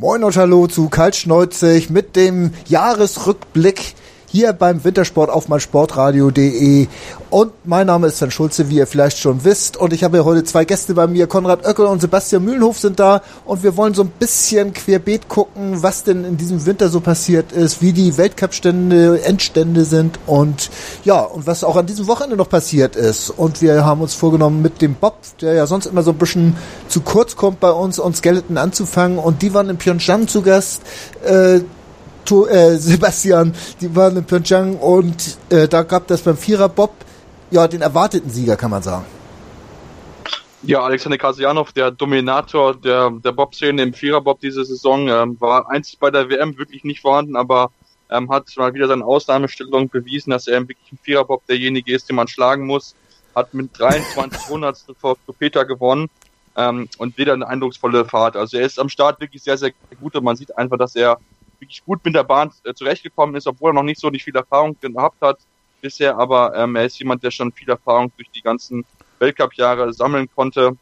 Moin und hallo zu Kaltschneuzig mit dem Jahresrückblick hier beim Wintersport auf meinsportradio.de. Und mein Name ist Sven Schulze, wie ihr vielleicht schon wisst. Und ich habe heute zwei Gäste bei mir. Konrad Oeckel und Sebastian Mühlenhof sind da. Und wir wollen so ein bisschen querbeet gucken, was denn in diesem Winter so passiert ist, wie die Weltcup-Stände, Endstände sind und ja, und was auch an diesem Wochenende noch passiert ist. Und wir haben uns vorgenommen, mit dem Bob, der ja sonst immer so ein bisschen zu kurz kommt bei uns, und Skeleton anzufangen. Und die waren in Pyeongchang zu Gast. Äh, äh, Sebastian, die waren in Pyeongchang und äh, da gab das beim Vierer Bob ja den erwarteten Sieger, kann man sagen. Ja, Alexander Kasianov, der Dominator der, der Bob-Szene im Vierer-Bob diese Saison, ähm, war einzig bei der WM wirklich nicht vorhanden, aber ähm, hat mal wieder seine Ausnahmestellung bewiesen, dass er im Vierer-Bob derjenige ist, den man schlagen muss. Hat mit 23 Hundertstel vor Peter gewonnen ähm, und wieder eine eindrucksvolle Fahrt. Also er ist am Start wirklich sehr, sehr gut und man sieht einfach, dass er wirklich gut mit der Bahn äh, zurechtgekommen ist, obwohl er noch nicht so nicht viel Erfahrung gehabt hat bisher, aber ähm, er ist jemand, der schon viel Erfahrung durch die ganzen Weltcup-Jahre sammeln konnte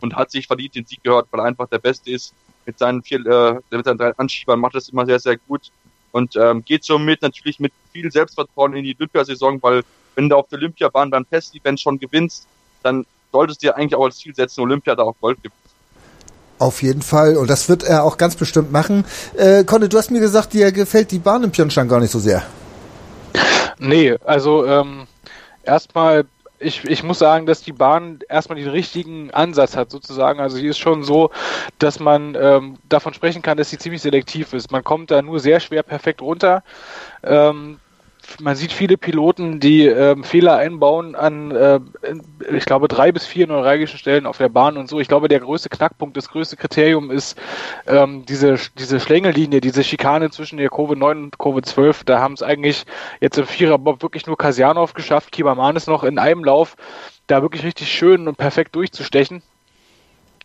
und hat sich verdient den Sieg gehört, weil er einfach der Beste ist. Mit seinen vier, äh, mit seinen drei Anschiebern macht das immer sehr, sehr gut und ähm, geht somit natürlich mit viel Selbstvertrauen in die Olympiasaison, weil wenn du auf der Olympiabahn beim Test-Event schon gewinnst, dann solltest du dir eigentlich auch als Ziel setzen, Olympia da auch Gold. Auf jeden Fall. Und das wird er auch ganz bestimmt machen. Äh, Conny, du hast mir gesagt, dir gefällt die Bahn in Pyeongchang gar nicht so sehr. Nee, also ähm, erstmal, ich, ich muss sagen, dass die Bahn erstmal den richtigen Ansatz hat, sozusagen. Also sie ist schon so, dass man ähm, davon sprechen kann, dass sie ziemlich selektiv ist. Man kommt da nur sehr schwer perfekt runter. Ähm, man sieht viele Piloten, die ähm, Fehler einbauen an, äh, ich glaube, drei bis vier neuralgischen Stellen auf der Bahn und so. Ich glaube, der größte Knackpunkt, das größte Kriterium ist ähm, diese, diese Schlängellinie, diese Schikane zwischen der Kurve 9 und Kurve 12. Da haben es eigentlich jetzt im Viererbob wirklich nur Kasianov geschafft, Kibamanis noch in einem Lauf, da wirklich richtig schön und perfekt durchzustechen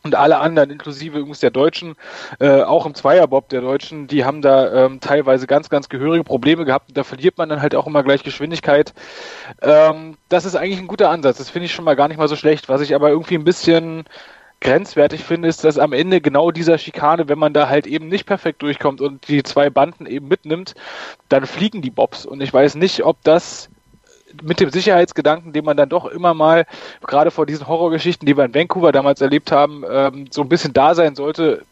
und alle anderen, inklusive übrigens der Deutschen, äh, auch im Zweierbob der Deutschen, die haben da ähm, teilweise ganz, ganz gehörige Probleme gehabt. Und da verliert man dann halt auch immer gleich Geschwindigkeit. Ähm, das ist eigentlich ein guter Ansatz. Das finde ich schon mal gar nicht mal so schlecht. Was ich aber irgendwie ein bisschen grenzwertig finde, ist, dass am Ende genau dieser Schikane, wenn man da halt eben nicht perfekt durchkommt und die zwei Banden eben mitnimmt, dann fliegen die Bobs. Und ich weiß nicht, ob das mit dem Sicherheitsgedanken, den man dann doch immer mal, gerade vor diesen Horrorgeschichten, die wir in Vancouver damals erlebt haben, ähm, so ein bisschen da sein sollte.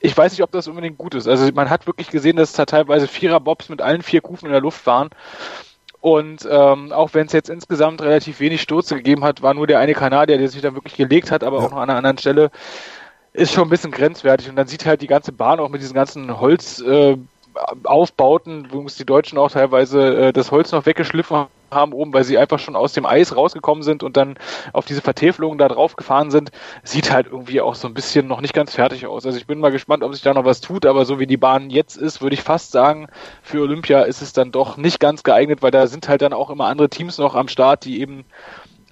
Ich weiß nicht, ob das unbedingt gut ist. Also man hat wirklich gesehen, dass da teilweise Vierer-Bobs mit allen vier Kufen in der Luft waren. Und ähm, auch wenn es jetzt insgesamt relativ wenig Stürze gegeben hat, war nur der eine Kanadier, der sich da wirklich gelegt hat, aber ja. auch noch an einer anderen Stelle, ist schon ein bisschen grenzwertig. Und dann sieht halt die ganze Bahn auch mit diesen ganzen Holz. Äh, Aufbauten, wo die Deutschen auch teilweise äh, das Holz noch weggeschliffen haben oben, weil sie einfach schon aus dem Eis rausgekommen sind und dann auf diese Vertäfelungen da drauf gefahren sind, sieht halt irgendwie auch so ein bisschen noch nicht ganz fertig aus. Also ich bin mal gespannt, ob sich da noch was tut, aber so wie die Bahn jetzt ist, würde ich fast sagen, für Olympia ist es dann doch nicht ganz geeignet, weil da sind halt dann auch immer andere Teams noch am Start, die eben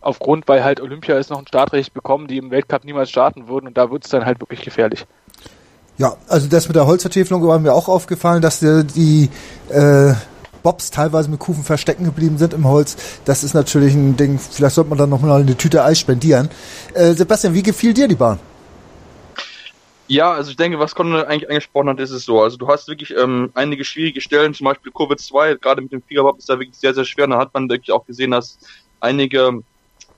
aufgrund, weil halt Olympia ist noch ein Startrecht bekommen, die im Weltcup niemals starten würden und da wird es dann halt wirklich gefährlich. Ja, also das mit der Holzvertäfelung war mir auch aufgefallen, dass die, die äh, Bobs teilweise mit Kufen verstecken geblieben sind im Holz. Das ist natürlich ein Ding, vielleicht sollte man dann nochmal eine Tüte Eis spendieren. Äh, Sebastian, wie gefiel dir die Bahn? Ja, also ich denke, was Conor eigentlich angesprochen hat, ist es so. Also du hast wirklich ähm, einige schwierige Stellen, zum Beispiel Kurve 2, gerade mit dem Viererbob ist da wirklich sehr, sehr schwer. Da hat man wirklich auch gesehen, dass einige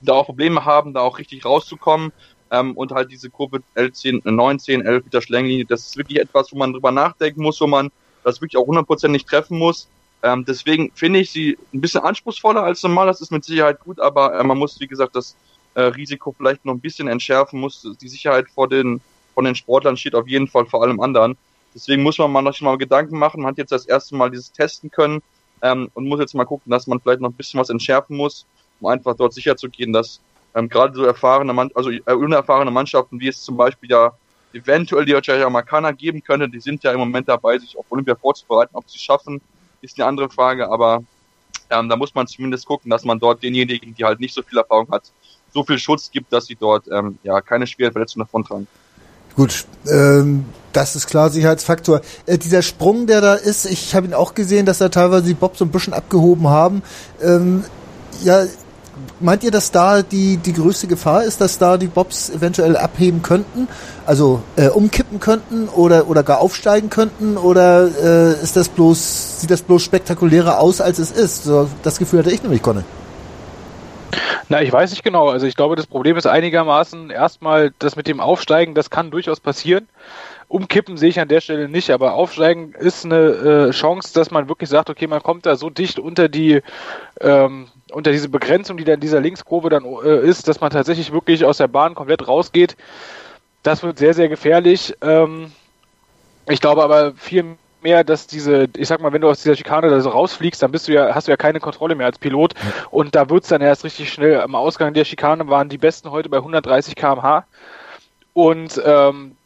da auch Probleme haben, da auch richtig rauszukommen. Ähm, und halt diese Kurve 10, 19, 11 Meter Schlänglinie, das ist wirklich etwas, wo man drüber nachdenken muss, wo man das wirklich auch 100% nicht treffen muss. Ähm, deswegen finde ich sie ein bisschen anspruchsvoller als normal. Das ist mit Sicherheit gut, aber äh, man muss, wie gesagt, das äh, Risiko vielleicht noch ein bisschen entschärfen. Muss die Sicherheit vor den von den Sportlern steht auf jeden Fall vor allem anderen. Deswegen muss man mal noch mal Gedanken machen. Man hat jetzt das erste Mal dieses testen können ähm, und muss jetzt mal gucken, dass man vielleicht noch ein bisschen was entschärfen muss, um einfach dort sicher zu gehen, dass ähm, gerade so erfahrene, Mann also äh, unerfahrene Mannschaften, wie es zum Beispiel ja eventuell die Jamaikaner geben könnte, die sind ja im Moment dabei, sich auf Olympia vorzubereiten, ob sie es schaffen, ist eine andere Frage, aber ähm, da muss man zumindest gucken, dass man dort denjenigen, die halt nicht so viel Erfahrung hat, so viel Schutz gibt, dass sie dort ähm, ja keine schweren Verletzungen davontragen. Gut, ähm, das ist klar, Sicherheitsfaktor. Äh, dieser Sprung, der da ist, ich habe ihn auch gesehen, dass da teilweise die Bob so ein bisschen abgehoben haben. Ähm, ja, meint ihr, dass da die, die größte Gefahr ist, dass da die Bobs eventuell abheben könnten? Also äh, umkippen könnten oder, oder gar aufsteigen könnten? Oder äh, ist das bloß, sieht das bloß spektakulärer aus, als es ist? So, das Gefühl hatte ich nämlich, Conne. Na, ich weiß nicht genau. Also ich glaube, das Problem ist einigermaßen erstmal das mit dem Aufsteigen, das kann durchaus passieren. Umkippen sehe ich an der Stelle nicht, aber aufsteigen ist eine äh, Chance, dass man wirklich sagt, okay, man kommt da so dicht unter die ähm, unter diese Begrenzung, die da in dieser Linkskurve dann äh, ist, dass man tatsächlich wirklich aus der Bahn komplett rausgeht. Das wird sehr, sehr gefährlich. Ähm, ich glaube aber viel mehr, dass diese, ich sag mal, wenn du aus dieser Schikane da so rausfliegst, dann bist du ja, hast du ja keine Kontrolle mehr als Pilot. Und da wird's dann erst richtig schnell. Am Ausgang der Schikane waren die Besten heute bei 130 km/h. Und ähm,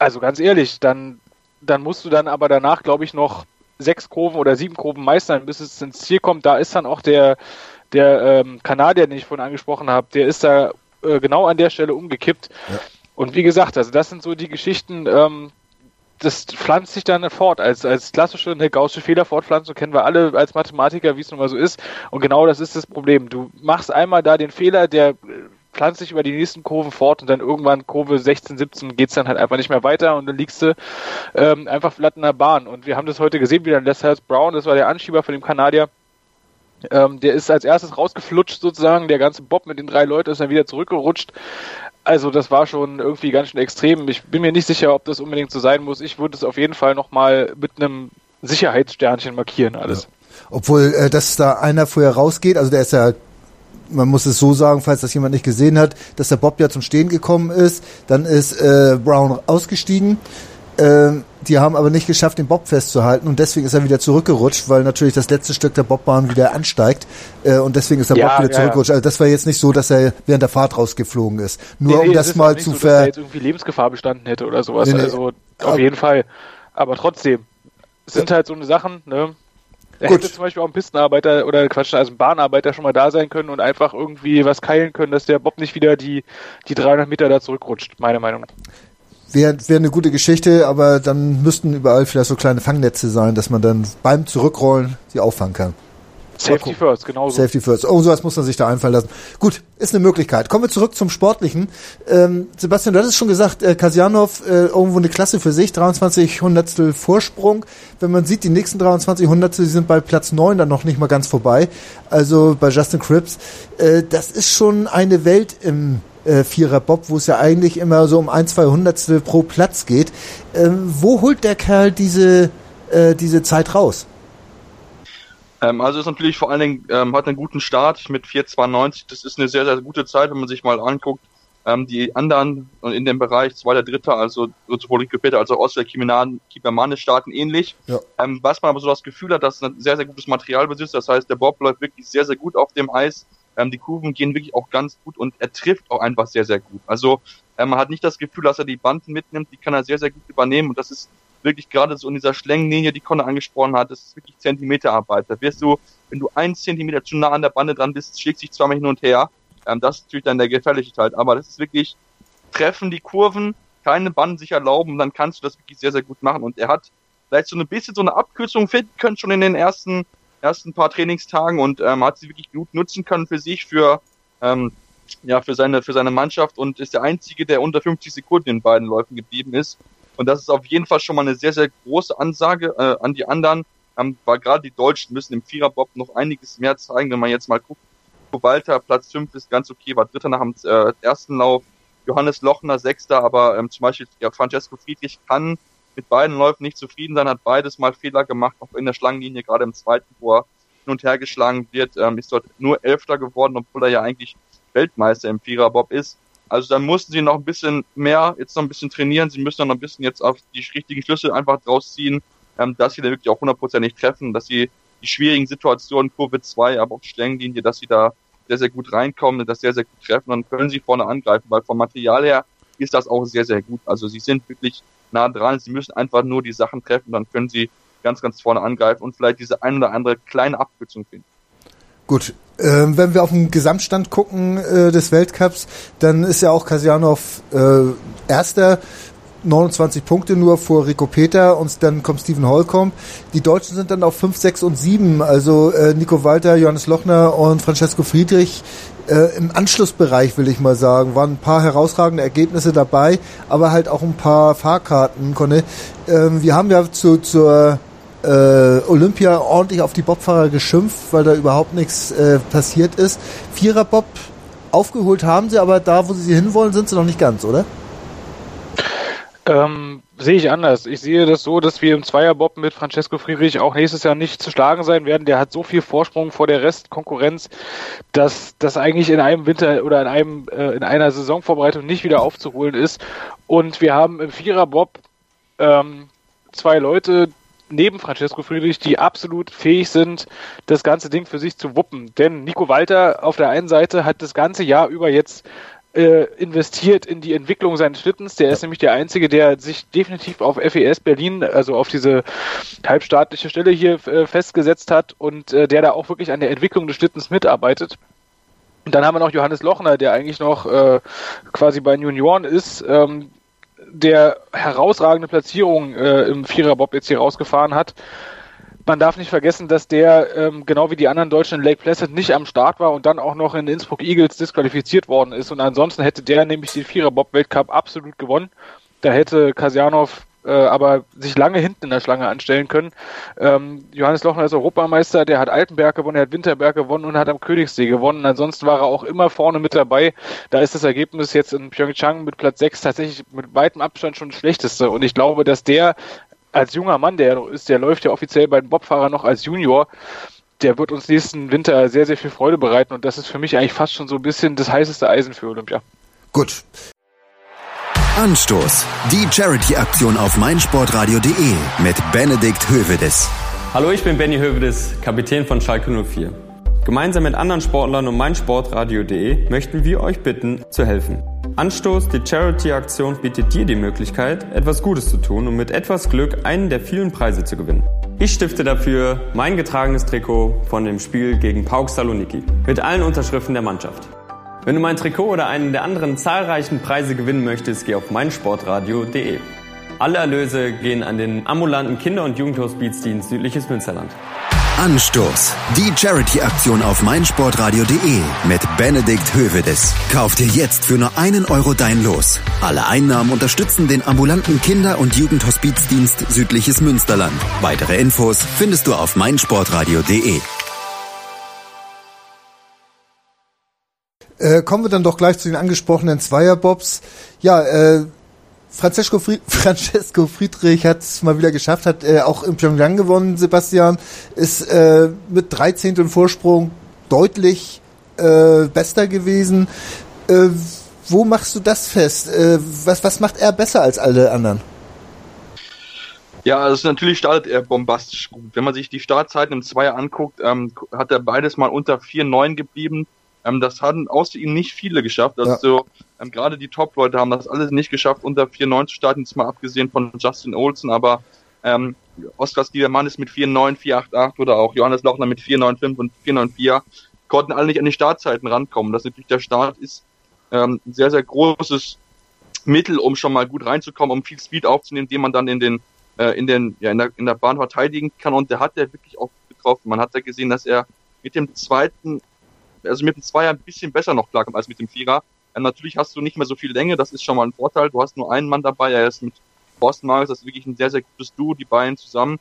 also ganz ehrlich, dann, dann musst du dann aber danach, glaube ich, noch sechs Kurven oder sieben Kurven meistern, bis es ins Ziel kommt. Da ist dann auch der, der ähm, Kanadier, den ich vorhin angesprochen habe, der ist da äh, genau an der Stelle umgekippt. Ja. Und wie gesagt, also das sind so die Geschichten, ähm, das pflanzt sich dann fort. Als, als klassische eine gaußsche Fehlerfortpflanzung kennen wir alle als Mathematiker, wie es nun mal so ist. Und genau das ist das Problem. Du machst einmal da den Fehler, der pflanzt sich über die nächsten Kurven fort und dann irgendwann Kurve 16, 17 geht's dann halt einfach nicht mehr weiter und dann liegst du ähm, einfach flatt in der Bahn. Und wir haben das heute gesehen, wieder Lester Brown, das war der Anschieber von dem Kanadier. Ähm, der ist als erstes rausgeflutscht sozusagen, der ganze Bob mit den drei Leuten ist dann wieder zurückgerutscht. Also das war schon irgendwie ganz schön extrem. Ich bin mir nicht sicher, ob das unbedingt so sein muss. Ich würde es auf jeden Fall nochmal mit einem Sicherheitssternchen markieren alles. Ja. Obwohl, äh, dass da einer vorher rausgeht, also der ist ja man muss es so sagen, falls das jemand nicht gesehen hat, dass der Bob ja zum Stehen gekommen ist. Dann ist äh, Brown ausgestiegen. Äh, die haben aber nicht geschafft, den Bob festzuhalten und deswegen ist er wieder zurückgerutscht, weil natürlich das letzte Stück der Bobbahn wieder ansteigt äh, und deswegen ist der ja, Bob wieder ja, zurückgerutscht. Also das war jetzt nicht so, dass er während der Fahrt rausgeflogen ist. Nur nee, nee, um das mal zu so, ver... Dass er jetzt irgendwie Lebensgefahr bestanden hätte oder sowas. Nee, also auf jeden Fall. Aber trotzdem, sind halt so eine Sachen, ne? Da Gut. hätte zum Beispiel auch ein Pistenarbeiter oder Quatsch, also ein Bahnarbeiter schon mal da sein können und einfach irgendwie was keilen können, dass der Bob nicht wieder die, die 300 Meter da zurückrutscht, meine Meinung. Wäre wär eine gute Geschichte, aber dann müssten überall vielleicht so kleine Fangnetze sein, dass man dann beim Zurückrollen sie auffangen kann. Safety first, genau so. Safety first. Oh, sowas muss man sich da einfallen lassen. Gut, ist eine Möglichkeit. Kommen wir zurück zum Sportlichen. Ähm, Sebastian, du hattest schon gesagt, äh, Kasjanov äh, irgendwo eine Klasse für sich, 23 Hundertstel Vorsprung. Wenn man sieht, die nächsten 23 Hundertstel, die sind bei Platz 9 dann noch nicht mal ganz vorbei. Also bei Justin Cripps. Äh, das ist schon eine Welt im äh, Vierer Bob, wo es ja eigentlich immer so um ein, zwei Hundertstel pro Platz geht. Ähm, wo holt der Kerl diese, äh, diese Zeit raus? Ähm, also ist natürlich vor allen Dingen, ähm, hat einen guten Start mit 4,92. Das ist eine sehr, sehr gute Zeit, wenn man sich mal anguckt. Ähm, die anderen in dem Bereich, zweiter, dritter, also sowohl Rico Peter als auch Oscar Kibermane starten ähnlich. Ja. Ähm, was man aber so das Gefühl hat, dass es ein sehr, sehr gutes Material besitzt. Das heißt, der Bob läuft wirklich sehr, sehr gut auf dem Eis. Ähm, die Kurven gehen wirklich auch ganz gut und er trifft auch einfach sehr, sehr gut. Also ähm, man hat nicht das Gefühl, dass er die Banden mitnimmt, die kann er sehr, sehr gut übernehmen und das ist wirklich gerade so in dieser Schlängenlinie, die Conor angesprochen hat, das ist wirklich Zentimeterarbeit. Da wirst du, wenn du ein Zentimeter zu nah an der Bande dran bist, schlägt sich zweimal hin und her. Ähm, das ist natürlich dann der gefährliche Teil. Aber das ist wirklich treffen die Kurven, keine Banden sich erlauben, dann kannst du das wirklich sehr, sehr gut machen. Und er hat vielleicht so ein bisschen so eine Abkürzung finden können schon in den ersten, ersten paar Trainingstagen und ähm, hat sie wirklich gut nutzen können für sich, für, ähm, ja, für seine, für seine Mannschaft und ist der einzige, der unter 50 Sekunden in beiden Läufen geblieben ist. Und das ist auf jeden Fall schon mal eine sehr, sehr große Ansage äh, an die anderen, ähm, weil gerade die Deutschen müssen im Viererbob noch einiges mehr zeigen, wenn man jetzt mal guckt. Walter, Platz 5 ist ganz okay, war Dritter nach dem äh, ersten Lauf. Johannes Lochner, Sechster, aber ähm, zum Beispiel ja, Francesco Friedrich kann mit beiden Läufen nicht zufrieden sein, hat beides mal Fehler gemacht, auch in der Schlangenlinie, gerade im zweiten, wo er hin und her geschlagen wird, ähm, ist dort nur Elfter geworden, obwohl er ja eigentlich Weltmeister im Viererbob ist. Also dann mussten sie noch ein bisschen mehr, jetzt noch ein bisschen trainieren. Sie müssen noch ein bisschen jetzt auf die richtigen Schlüsse einfach draus ziehen, ähm, dass sie da wirklich auch hundertprozentig treffen, dass sie die schwierigen Situationen, Kurve 2, aber auch Stellenlinie, dass sie da sehr, sehr gut reinkommen, das sehr, sehr gut treffen. Dann können sie vorne angreifen, weil vom Material her ist das auch sehr, sehr gut. Also sie sind wirklich nah dran. Sie müssen einfach nur die Sachen treffen, dann können sie ganz, ganz vorne angreifen und vielleicht diese ein oder andere kleine Abkürzung finden. Gut, ähm, wenn wir auf den Gesamtstand gucken äh, des Weltcups, dann ist ja auch Kasianov äh, erster 29 Punkte nur vor Rico Peter und dann kommt Steven Holcomb. Die Deutschen sind dann auf 5, 6 und 7, also äh, Nico Walter, Johannes Lochner und Francesco Friedrich äh, im Anschlussbereich, will ich mal sagen. Waren ein paar herausragende Ergebnisse dabei, aber halt auch ein paar Fahrkarten. Conne. Ähm, wir haben ja zu, zur äh, Olympia ordentlich auf die Bobfahrer geschimpft, weil da überhaupt nichts äh, passiert ist. Vierer Bob aufgeholt haben sie, aber da, wo sie hinwollen, sind sie noch nicht ganz, oder? Ähm, sehe ich anders. Ich sehe das so, dass wir im Zweierbob mit Francesco Friedrich auch nächstes Jahr nicht zu schlagen sein werden. Der hat so viel Vorsprung vor der Restkonkurrenz, dass das eigentlich in einem Winter oder in einem äh, in einer Saisonvorbereitung nicht wieder aufzuholen ist. Und wir haben im Viererbob ähm, zwei Leute, neben Francesco Friedrich, die absolut fähig sind, das ganze Ding für sich zu wuppen. Denn Nico Walter auf der einen Seite hat das ganze Jahr über jetzt äh, investiert in die Entwicklung seines Schlittens. Der ist nämlich der Einzige, der sich definitiv auf FES Berlin, also auf diese halbstaatliche Stelle hier äh, festgesetzt hat und äh, der da auch wirklich an der Entwicklung des Schlittens mitarbeitet. Und dann haben wir noch Johannes Lochner, der eigentlich noch äh, quasi bei Junioren ist, ähm, der herausragende Platzierung äh, im Viererbob jetzt hier rausgefahren hat man darf nicht vergessen, dass der ähm, genau wie die anderen Deutschen in Lake Placid nicht am Start war und dann auch noch in Innsbruck Eagles disqualifiziert worden ist. Und ansonsten hätte der nämlich den Vierer-Bob-Weltcup absolut gewonnen. Da hätte Kasjanov äh, aber sich lange hinten in der Schlange anstellen können. Ähm, Johannes Lochner ist Europameister, der hat Altenberg gewonnen, er hat Winterberg gewonnen und hat am Königssee gewonnen. Ansonsten war er auch immer vorne mit dabei. Da ist das Ergebnis jetzt in Pyeongchang mit Platz 6 tatsächlich mit weitem Abstand schon das schlechteste. Und ich glaube, dass der als junger Mann, der ist, der läuft ja offiziell bei den Bobfahrern noch als Junior, der wird uns nächsten Winter sehr, sehr viel Freude bereiten und das ist für mich eigentlich fast schon so ein bisschen das heißeste Eisen für Olympia. Gut. Anstoß. Die Charity-Aktion auf meinsportradio.de mit Benedikt Hövedes. Hallo, ich bin Benny Hövedes, Kapitän von Schalke 04. Gemeinsam mit anderen Sportlern und meinsportradio.de möchten wir euch bitten, zu helfen. Anstoß, die Charity-Aktion bietet dir die Möglichkeit, etwas Gutes zu tun und mit etwas Glück einen der vielen Preise zu gewinnen. Ich stifte dafür mein getragenes Trikot von dem Spiel gegen Pauk Saloniki mit allen Unterschriften der Mannschaft. Wenn du mein Trikot oder einen der anderen zahlreichen Preise gewinnen möchtest, geh auf meinsportradio.de. Alle Erlöse gehen an den ambulanten Kinder- und Jugendhospizdienst Südliches Münsterland. Anstoß. Die Charity-Aktion auf meinsportradio.de mit Benedikt Hövedes. Kauf dir jetzt für nur einen Euro dein Los. Alle Einnahmen unterstützen den ambulanten Kinder- und Jugendhospizdienst Südliches Münsterland. Weitere Infos findest du auf meinsportradio.de. Äh, kommen wir dann doch gleich zu den angesprochenen Zweierbobs. Ja, äh, Francesco, Fried Francesco Friedrich hat es mal wieder geschafft, hat äh, auch in Pyongyang gewonnen, Sebastian, ist äh, mit 13. Vorsprung deutlich äh, bester gewesen. Äh, wo machst du das fest? Äh, was, was macht er besser als alle anderen? Ja, also natürlich startet er bombastisch gut. Wenn man sich die Startzeiten im Zweier anguckt, ähm, hat er beides mal unter 4,9 geblieben. Ähm, das haben außer ihm nicht viele geschafft. Also ja. ähm, gerade die Top-Leute haben das alles nicht geschafft, unter 4,9 zu starten, jetzt mal abgesehen von Justin Olsen, aber ähm, Oskar Stiebermann ist mit 4,9, 4,88 oder auch Johannes Lauchner mit 4,95 und 4,94 konnten alle nicht an die Startzeiten rankommen. Das ist natürlich der Start ist ähm, ein sehr, sehr großes Mittel, um schon mal gut reinzukommen, um viel Speed aufzunehmen, den man dann in den äh, in den ja in der, in der Bahn verteidigen kann und der hat er wirklich auch getroffen. Man hat ja gesehen, dass er mit dem zweiten also mit dem Zweier ein bisschen besser noch klarkommt als mit dem Vierer. Ähm, natürlich hast du nicht mehr so viel Länge, das ist schon mal ein Vorteil. Du hast nur einen Mann dabei, er ist mit Boston Marcus, das ist wirklich ein sehr, sehr gutes Duo, die beiden zusammen.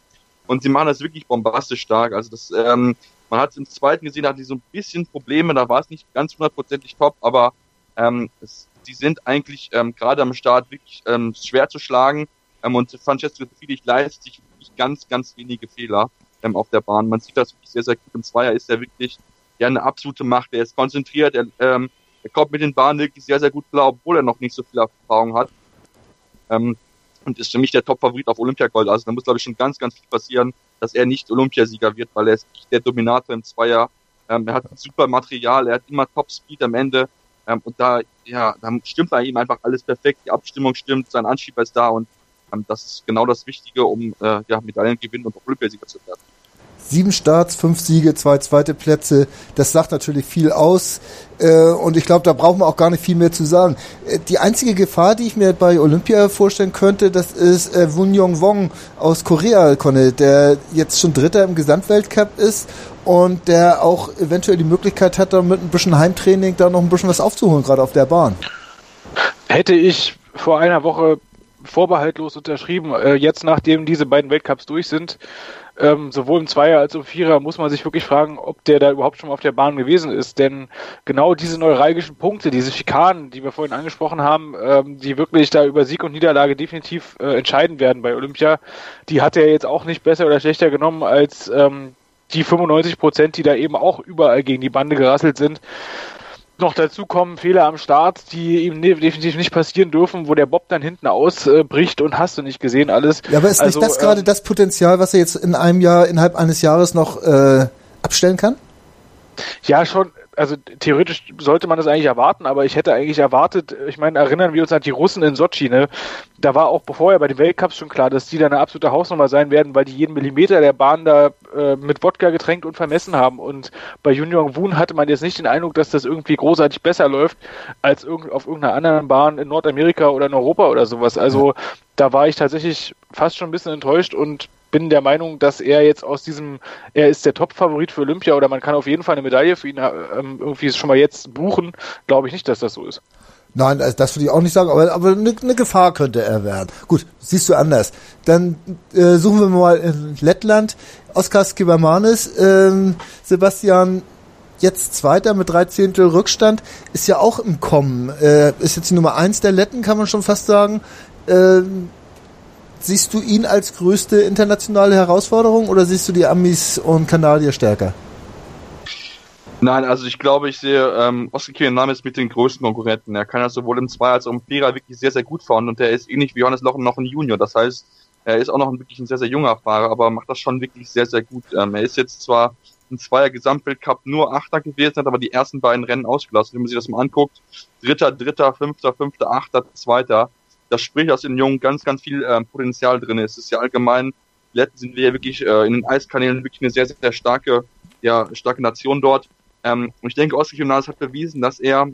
Und sie machen das wirklich bombastisch stark. Also das, ähm, man hat es im zweiten gesehen, da hatten die so ein bisschen Probleme, da war es nicht ganz hundertprozentig top, aber ähm, es, die sind eigentlich ähm, gerade am Start wirklich ähm, schwer zu schlagen. Ähm, und Francesco Friedrich leistet sich wirklich ganz, ganz wenige Fehler ähm, auf der Bahn. Man sieht das wirklich sehr, sehr gut. Im Zweier ist er wirklich ja eine absolute Macht. Er ist konzentriert, er, ähm, er kommt mit den Bahnen wirklich sehr, sehr gut klar, obwohl er noch nicht so viel Erfahrung hat. Ähm, und ist für mich der Top-Favorit auf Olympiagold. Also da muss, glaube ich, schon ganz, ganz viel passieren, dass er nicht Olympiasieger wird, weil er ist der Dominator im Zweier. Ähm, er hat super Material, er hat immer Top-Speed am Ende. Ähm, und da, ja, da stimmt bei ihm einfach alles perfekt. Die Abstimmung stimmt, sein Anschieber ist da und Ähm, das ist genau das Wichtige, um äh, ja, Medaillen gewinnen und Olympiasieger zu werden. Sieben Starts, fünf Siege, zwei zweite Plätze. Das sagt natürlich viel aus. Äh, und ich glaube, da brauchen wir auch gar nicht viel mehr zu sagen. Äh, die einzige Gefahr, die ich mir bei Olympia vorstellen könnte, das ist äh, Wun Yong Wong aus Korea, Conne, der jetzt schon Dritter im Gesamtweltcup ist und der auch eventuell die Möglichkeit hat, da mit ein bisschen Heimtraining da noch ein bisschen was aufzuholen, gerade auf der Bahn. Hätte ich vor einer Woche vorbehaltlos unterschrieben. Jetzt, nachdem diese beiden Weltcups durch sind, ähm, sowohl im Zweier als auch im Vierer, muss man sich wirklich fragen, ob der da überhaupt schon mal auf der Bahn gewesen ist. Denn genau diese neuralgischen Punkte, diese Schikanen, die wir vorhin angesprochen haben, ähm, die wirklich da über Sieg und Niederlage definitiv äh, entscheiden werden bei Olympia, die hat er jetzt auch nicht besser oder schlechter genommen als ähm, die 95 Prozent, die da eben auch überall gegen die Bande gerasselt sind noch dazu kommen Fehler am Start, die ihm ne definitiv nicht passieren dürfen, wo der Bob dann hinten ausbricht äh, und hast du nicht gesehen alles. Ja, aber ist also, nicht das gerade ähm, das Potenzial, was er jetzt in einem Jahr, innerhalb eines Jahres noch äh, abstellen kann? Ja, schon also theoretisch sollte man das eigentlich erwarten, aber ich hätte eigentlich erwartet, ich meine, erinnern wir uns an die Russen in Sochi, ne? Da war auch vorher bei den Weltcups schon klar, dass die da eine absolute Hausnummer sein werden, weil die jeden Millimeter der Bahn da äh, mit Wodka getränkt und vermessen haben. Und bei Junior Woon hatte man jetzt nicht den Eindruck, dass das irgendwie großartig besser läuft als irg auf irgendeiner anderen Bahn in Nordamerika oder in Europa oder sowas. Also da war ich tatsächlich fast schon ein bisschen enttäuscht und bin der Meinung, dass er jetzt aus diesem, er ist der Top-Favorit für Olympia oder man kann auf jeden Fall eine Medaille für ihn ähm, irgendwie schon mal jetzt buchen. Glaube ich nicht, dass das so ist. Nein, das würde ich auch nicht sagen, aber, aber eine, eine Gefahr könnte er werden. Gut, siehst du anders. Dann äh, suchen wir mal in Lettland. Oskar Skibermanis, ähm, Sebastian, jetzt Zweiter mit drei Zehntel Rückstand, ist ja auch im Kommen. Äh, ist jetzt die Nummer eins der Letten, kann man schon fast sagen. Ähm, siehst du ihn als größte internationale Herausforderung oder siehst du die Amis und Kanadier stärker? Nein, also ich glaube, ich sehe ähm, Oskar Kirianis mit den größten Konkurrenten. Er kann ja sowohl im Zweier als auch im Vierer wirklich sehr, sehr gut fahren und er ist ähnlich wie Johannes Lochen noch ein Junior. Das heißt, er ist auch noch ein, wirklich ein sehr, sehr junger Fahrer, aber macht das schon wirklich sehr, sehr gut. Ähm, er ist jetzt zwar im Zweier Gesamtweltcup nur Achter gewesen, hat aber die ersten beiden Rennen ausgelassen. Wenn man sich das mal anguckt, Dritter, Dritter, Fünfter, Fünfter, Achter, Zweiter das spricht, dass in Jungen ganz, ganz viel äh, Potenzial drin ist. Es ist ja allgemein, letztens sind wir ja wirklich äh, in den Eiskanälen wirklich eine sehr, sehr starke, ja, starke Nation dort. Ähm, und ich denke, Jonas hat bewiesen, dass er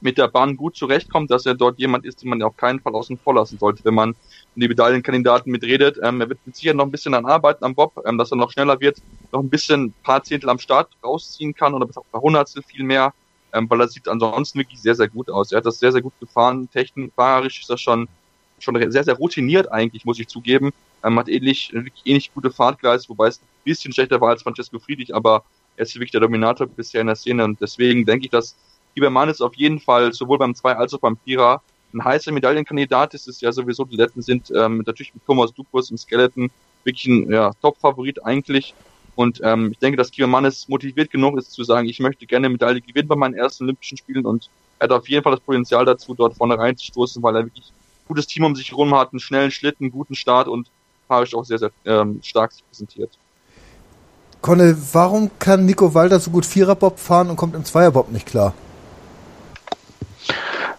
mit der Bahn gut zurechtkommt, dass er dort jemand ist, den man auf keinen Fall außen vor lassen sollte, wenn man die Medaillenkandidaten mitredet. Ähm, er wird mit Sicherheit noch ein bisschen an arbeiten am Bob, ähm, dass er noch schneller wird, noch ein bisschen paar Zehntel am Start rausziehen kann oder bis auf ein Hundertstel viel mehr ähm, weil er sieht ansonsten wirklich sehr, sehr gut aus. Er hat das sehr, sehr gut gefahren. Technikfahrerisch ist er schon, schon sehr, sehr routiniert eigentlich, muss ich zugeben. Ähm, hat ähnlich, wirklich ähnlich gute Fahrtgleise, wobei es ein bisschen schlechter war als Francesco Friedrich, aber er ist wirklich der Dominator bisher in der Szene und deswegen denke ich, dass Ibermann ist auf jeden Fall sowohl beim Zwei als auch beim Vierer ein heißer Medaillenkandidat ist. Es ja sowieso, die Letten sind ähm, natürlich mit Thomas Dukus im Skeleton wirklich ein ja, Top-Favorit eigentlich. Und ähm, ich denke, dass Kieran Mannes motiviert genug ist zu sagen, ich möchte gerne Medaille gewinnen bei meinen ersten Olympischen Spielen und er hat auf jeden Fall das Potenzial dazu, dort vorne reinzustoßen, weil er wirklich ein gutes Team um sich herum hat, einen schnellen Schlitten, einen guten Start und fahrisch auch sehr, sehr ähm, stark sich präsentiert. Conne, warum kann Nico Walter so gut Viererbob fahren und kommt im Zweierbob nicht klar?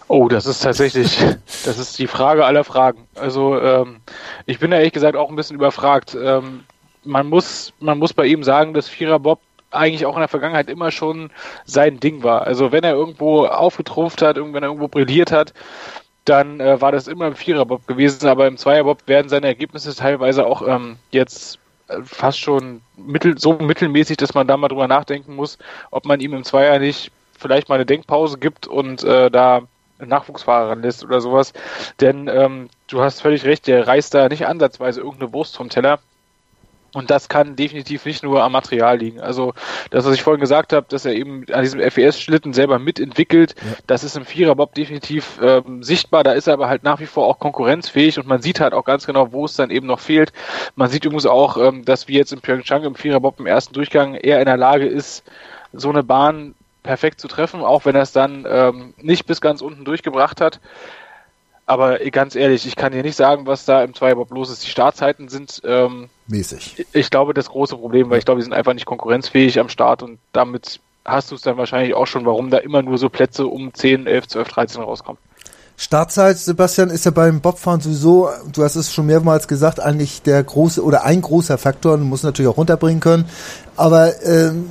Oh, das ist tatsächlich, das ist die Frage aller Fragen. Also ähm, ich bin ja ehrlich gesagt auch ein bisschen überfragt. Ähm, man muss, man muss bei ihm sagen, dass Vierer Bob eigentlich auch in der Vergangenheit immer schon sein Ding war. Also wenn er irgendwo aufgetrumpft hat, wenn er irgendwo brilliert hat, dann äh, war das immer im Viererbob gewesen, aber im Zweierbob werden seine Ergebnisse teilweise auch ähm, jetzt äh, fast schon mittel, so mittelmäßig, dass man da mal drüber nachdenken muss, ob man ihm im Zweier nicht vielleicht mal eine Denkpause gibt und äh, da Nachwuchsfahrer lässt oder sowas. Denn ähm, du hast völlig recht, der reißt da nicht ansatzweise irgendeine Wurst vom Teller. Und das kann definitiv nicht nur am Material liegen. Also das, was ich vorhin gesagt habe, dass er eben an diesem FES-Schlitten selber mitentwickelt, ja. das ist im Viererbob definitiv ähm, sichtbar. Da ist er aber halt nach wie vor auch konkurrenzfähig und man sieht halt auch ganz genau, wo es dann eben noch fehlt. Man sieht übrigens auch, ähm, dass wie jetzt in Pyeongchang im Viererbob im ersten Durchgang er in der Lage ist, so eine Bahn perfekt zu treffen, auch wenn er es dann ähm, nicht bis ganz unten durchgebracht hat. Aber ganz ehrlich, ich kann dir nicht sagen, was da im Zweierbob los ist. Die Startzeiten sind ähm, mäßig. Ich glaube, das große Problem, weil ich glaube, die sind einfach nicht konkurrenzfähig am Start und damit hast du es dann wahrscheinlich auch schon, warum da immer nur so Plätze um 10, 11, 12, 13 rauskommen. Startzeit, Sebastian, ist ja beim Bobfahren sowieso, du hast es schon mehrmals gesagt, eigentlich der große oder ein großer Faktor, du musst natürlich auch runterbringen können. Aber ähm,